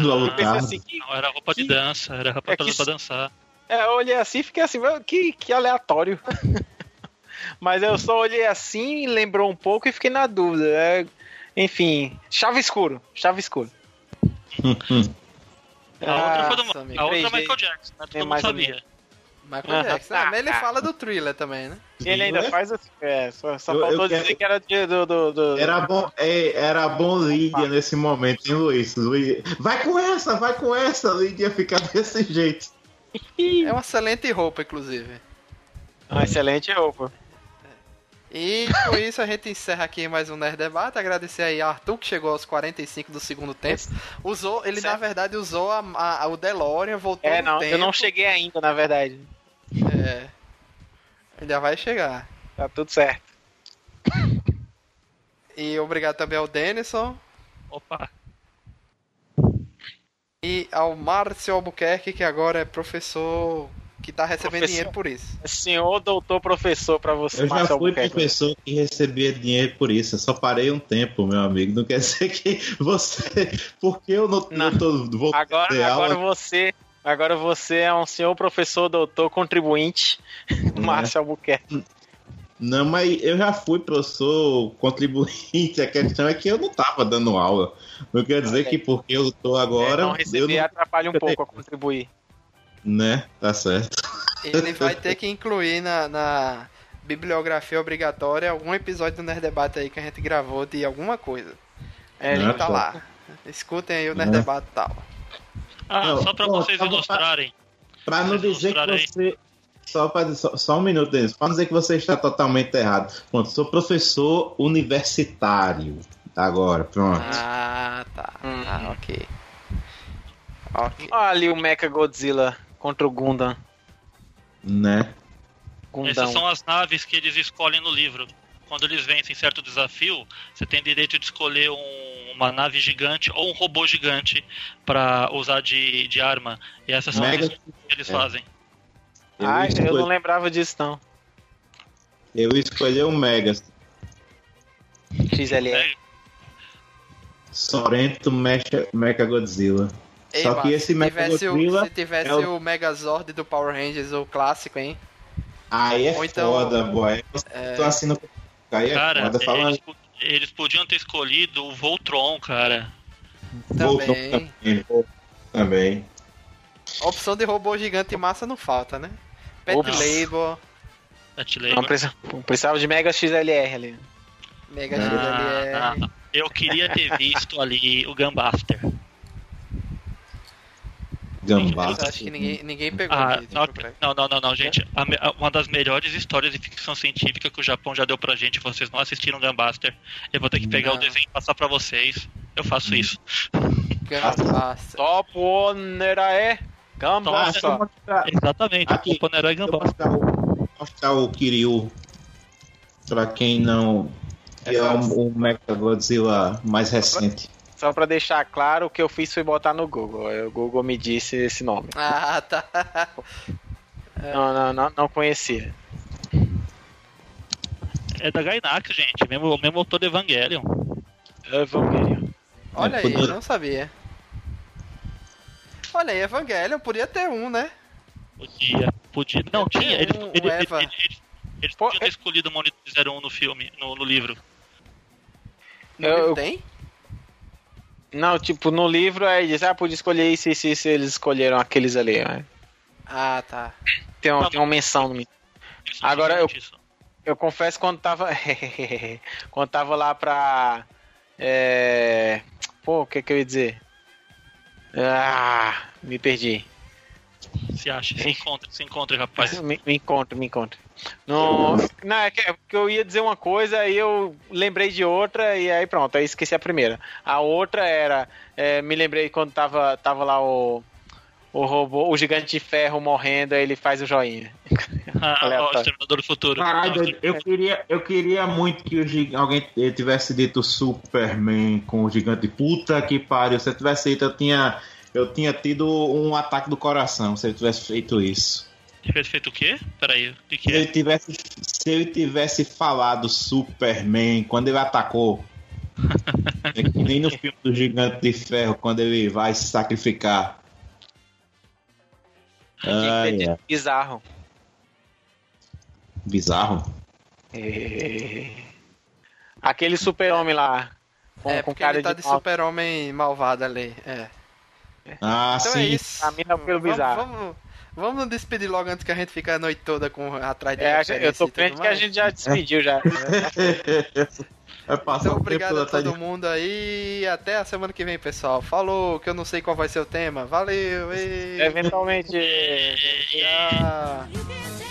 [SPEAKER 2] Do
[SPEAKER 3] Não,
[SPEAKER 5] Eu pensei
[SPEAKER 2] Alucard.
[SPEAKER 5] assim, que,
[SPEAKER 3] não, era roupa de
[SPEAKER 5] que-
[SPEAKER 3] dança, era roupa
[SPEAKER 5] É
[SPEAKER 3] pra,
[SPEAKER 5] que-
[SPEAKER 3] pra dançar.
[SPEAKER 5] é, eu olhei assim e fiquei assim, "Meu, que, que aleatório. *laughs* Mas eu só olhei assim, lembrou um pouco e fiquei na dúvida. É, enfim, chave escuro, chave escuro.
[SPEAKER 3] A outra foi do, a outra é
[SPEAKER 5] 3D.
[SPEAKER 3] Michael Jackson, né? Todo
[SPEAKER 5] É
[SPEAKER 3] mundo sabia.
[SPEAKER 1] Michael
[SPEAKER 5] Ah,
[SPEAKER 1] Jackson. Ah, mas ele fala do thriller também, né?
[SPEAKER 5] Ele ainda faz assim, é, só, só
[SPEAKER 2] Eu-
[SPEAKER 5] faltou
[SPEAKER 2] eu quero-
[SPEAKER 5] dizer que era de- do. do, do-
[SPEAKER 2] Era bom, é, era bom Lídia nesse momento, hein, Luiz? Luiz? Vai com essa, vai com essa, Lídia fica desse jeito.
[SPEAKER 1] É uma excelente roupa, inclusive.
[SPEAKER 5] Uma excelente roupa.
[SPEAKER 1] E com isso a gente encerra aqui mais um Nerd Debate. Agradecer aí a Arthur, que chegou aos 45 do segundo tempo. Usou, ele na
[SPEAKER 5] Certo.
[SPEAKER 1] verdade usou a, a- o DeLorean, voltou
[SPEAKER 5] É,
[SPEAKER 1] no
[SPEAKER 5] não,
[SPEAKER 1] tempo.
[SPEAKER 5] eu não cheguei ainda, na verdade.
[SPEAKER 1] É. Ainda vai chegar.
[SPEAKER 5] Tá tudo certo.
[SPEAKER 1] E obrigado também ao Denison
[SPEAKER 3] Opa.
[SPEAKER 1] e ao Márcio Albuquerque, que agora é professor que tá recebendo
[SPEAKER 5] Professor.
[SPEAKER 1] dinheiro por isso.
[SPEAKER 5] Senhor doutor professor pra você,
[SPEAKER 2] Eu já
[SPEAKER 5] Marcelo
[SPEAKER 2] fui professor que recebia dinheiro por isso. Eu só parei um tempo, meu amigo. Não quer *laughs* dizer que você. Porque eu não,
[SPEAKER 5] Não.
[SPEAKER 2] não tô voltando a
[SPEAKER 5] Agora, agora você. Agora você é um senhor professor, doutor, contribuinte, *laughs* Márcio Albuquerque.
[SPEAKER 2] Não, mas eu já fui professor contribuinte. A questão é que eu não tava dando aula. Não quer dizer
[SPEAKER 5] Ok.
[SPEAKER 2] que porque eu tô agora.
[SPEAKER 5] É, não
[SPEAKER 2] eu
[SPEAKER 5] receber
[SPEAKER 2] não,
[SPEAKER 5] atrapalha um pouco a contribuir.
[SPEAKER 2] Né? Tá certo.
[SPEAKER 1] Ele vai ter que incluir na, na bibliografia obrigatória algum episódio do Nerd Debate aí que a gente gravou de alguma coisa.
[SPEAKER 5] É,
[SPEAKER 2] Não,
[SPEAKER 1] Ele
[SPEAKER 5] gente,
[SPEAKER 1] tá lá. Escutem aí o Nerd
[SPEAKER 2] Né?
[SPEAKER 1] Debate e tal.
[SPEAKER 3] Ah,
[SPEAKER 2] Não,
[SPEAKER 3] só pra
[SPEAKER 2] pô,
[SPEAKER 3] vocês ilustrarem.
[SPEAKER 2] Pra não
[SPEAKER 3] Vocês
[SPEAKER 2] dizer que você. Só, pra, só, só um minuto, Denis. Pra não dizer que você está totalmente errado. Pronto, sou professor universitário. Agora, pronto.
[SPEAKER 1] Ah, tá.
[SPEAKER 5] Hum.
[SPEAKER 1] Ah, ok. Ok.
[SPEAKER 5] Olha ali o Mecha Godzilla contra o Gundam.
[SPEAKER 2] Né?
[SPEAKER 5] Gundam.
[SPEAKER 3] Essas são as naves que eles escolhem no livro. Quando eles vencem certo desafio, você tem direito de escolher um- uma nave gigante ou um robô gigante pra usar de, de arma. E essas são as
[SPEAKER 2] Mega-
[SPEAKER 3] escolhas que eles
[SPEAKER 2] é.
[SPEAKER 3] fazem.
[SPEAKER 5] Ah, eu
[SPEAKER 2] escolhi-
[SPEAKER 5] não lembrava disso, não.
[SPEAKER 2] Eu escolhi o Megas.
[SPEAKER 5] XLR.
[SPEAKER 2] Sorento Mecha, Mecha Godzilla.
[SPEAKER 1] Ei,
[SPEAKER 2] Só que esse
[SPEAKER 1] se
[SPEAKER 2] Mecha
[SPEAKER 1] tivesse, o, se tivesse
[SPEAKER 2] é o-
[SPEAKER 1] o Megazord do Power Rangers, o clássico, hein?
[SPEAKER 2] Aí é
[SPEAKER 1] Ou então-
[SPEAKER 2] foda, boy.
[SPEAKER 1] É,
[SPEAKER 2] Tô assinando. Aí é
[SPEAKER 3] Cara,
[SPEAKER 2] foda. Fala
[SPEAKER 3] eles, eles podiam ter escolhido o Voltron, cara.
[SPEAKER 1] Também.
[SPEAKER 2] também. voltou Também.
[SPEAKER 1] A opção de robô gigante massa não falta, né? Pet
[SPEAKER 5] Ops.
[SPEAKER 1] Label,
[SPEAKER 3] Pet
[SPEAKER 5] Não
[SPEAKER 3] Labor.
[SPEAKER 5] precisa- precisava de Mega XLR ali.
[SPEAKER 1] Mega
[SPEAKER 3] Ah,
[SPEAKER 1] XLR.
[SPEAKER 3] ah, eu queria ter visto ali o Gunbuster.
[SPEAKER 2] Gambá.
[SPEAKER 1] Acho que ninguém, ninguém pegou.
[SPEAKER 3] Ah, não, não, não, não, não, gente. A a- uma das melhores histórias de ficção científica que o Japão já deu pra gente. Vocês não assistiram Gunbuster. Eu vou ter que pegar
[SPEAKER 1] Não.
[SPEAKER 3] o desenho e passar pra vocês. Eu faço isso.
[SPEAKER 1] Gunbuster.
[SPEAKER 5] Top Onerae. Gambaça.
[SPEAKER 3] Exatamente.
[SPEAKER 2] Aqui.
[SPEAKER 3] O Ponerói
[SPEAKER 2] Vou
[SPEAKER 3] Gunbuster.
[SPEAKER 2] mostrar o, mostrar o Kiryu. Pra quem não. Que é o, o Mecha Godzilla mais recente.
[SPEAKER 5] Só pra deixar claro, o que eu fiz foi botar no Google. Aí O Google me disse esse nome.
[SPEAKER 1] Ah, tá. *laughs*
[SPEAKER 5] Não, não, não, não conhecia.
[SPEAKER 3] É da Gainax, gente. Mesmo, o mesmo autor do Evangelion.
[SPEAKER 5] Evangelion.
[SPEAKER 1] Olha aí,
[SPEAKER 2] poder-
[SPEAKER 1] não sabia. Olha aí, Evangelion, podia ter um, né?
[SPEAKER 3] Podia. Podia. Não,
[SPEAKER 1] Tem
[SPEAKER 3] tinha. Eles,
[SPEAKER 1] um-
[SPEAKER 3] eles,
[SPEAKER 1] o
[SPEAKER 3] eles,
[SPEAKER 1] Eva.
[SPEAKER 3] eles- eles
[SPEAKER 5] Pô,
[SPEAKER 3] podiam ter
[SPEAKER 5] é-
[SPEAKER 3] escolhido o Monitor 01 no filme, no, no livro.
[SPEAKER 1] No
[SPEAKER 5] Eu-
[SPEAKER 1] livro tem?
[SPEAKER 5] Não, tipo, no livro aí diz, ah, podia escolher isso, isso, isso, eles escolheram aqueles ali. né?
[SPEAKER 1] Ah, tá.
[SPEAKER 5] Tem, um-
[SPEAKER 3] Tá
[SPEAKER 5] tem uma menção no Agora eu-. Eu confesso quando tava. *laughs* quando tava lá pra. É... Pô, o que que eu ia dizer? Ah, me perdi.
[SPEAKER 3] Se acha, se encontra, se encontra, rapaz.
[SPEAKER 5] Me, me encontro, me encontro. No... Não, é que, é que eu ia dizer uma coisa, aí eu lembrei de outra, e aí pronto, aí esqueci a primeira. A outra era. é, me lembrei quando tava, tava lá o. O robô, o gigante de ferro morrendo, aí ele faz o joinha. *laughs*
[SPEAKER 3] Ah, ó, o. Exterminador do Futuro.
[SPEAKER 2] Caralho, eu queria, eu queria muito que o alguém tivesse dito Superman com o gigante. Puta que pariu. Se eu tivesse dito, eu tinha, eu tinha tido um ataque do coração se ele tivesse feito isso.
[SPEAKER 3] Tivesse feito o quê? Peraí, o que,
[SPEAKER 2] Se
[SPEAKER 3] que
[SPEAKER 2] ele
[SPEAKER 3] é?
[SPEAKER 2] tivesse, se ele tivesse falado Superman quando ele atacou. é *laughs* que nem no filme do Gigante de Ferro, quando ele vai se sacrificar. Ah, é.
[SPEAKER 5] Bizarro.
[SPEAKER 2] Bizarro.
[SPEAKER 5] Aquele super-homem lá. Com,
[SPEAKER 1] é,
[SPEAKER 5] com
[SPEAKER 1] porque
[SPEAKER 5] cara
[SPEAKER 1] ele tá
[SPEAKER 5] de,
[SPEAKER 1] de super-homem malvado ali. É.
[SPEAKER 2] Ah,
[SPEAKER 1] Então
[SPEAKER 2] sim.
[SPEAKER 1] é isso.
[SPEAKER 5] Mim é pelo
[SPEAKER 1] Vamos-
[SPEAKER 5] bizarro.
[SPEAKER 1] Vamos, vamos nos despedir logo antes que a gente fique a noite toda com, atrás de
[SPEAKER 5] É, a eu tô crente que a gente já *laughs* despediu já. *laughs*
[SPEAKER 2] Passar
[SPEAKER 1] Então, obrigado a todo mundo aí. Até a semana que vem, pessoal. Falou, que eu não sei qual vai ser o tema. Valeu. E...
[SPEAKER 5] Eventualmente.
[SPEAKER 3] É, é, é,
[SPEAKER 1] Tchau.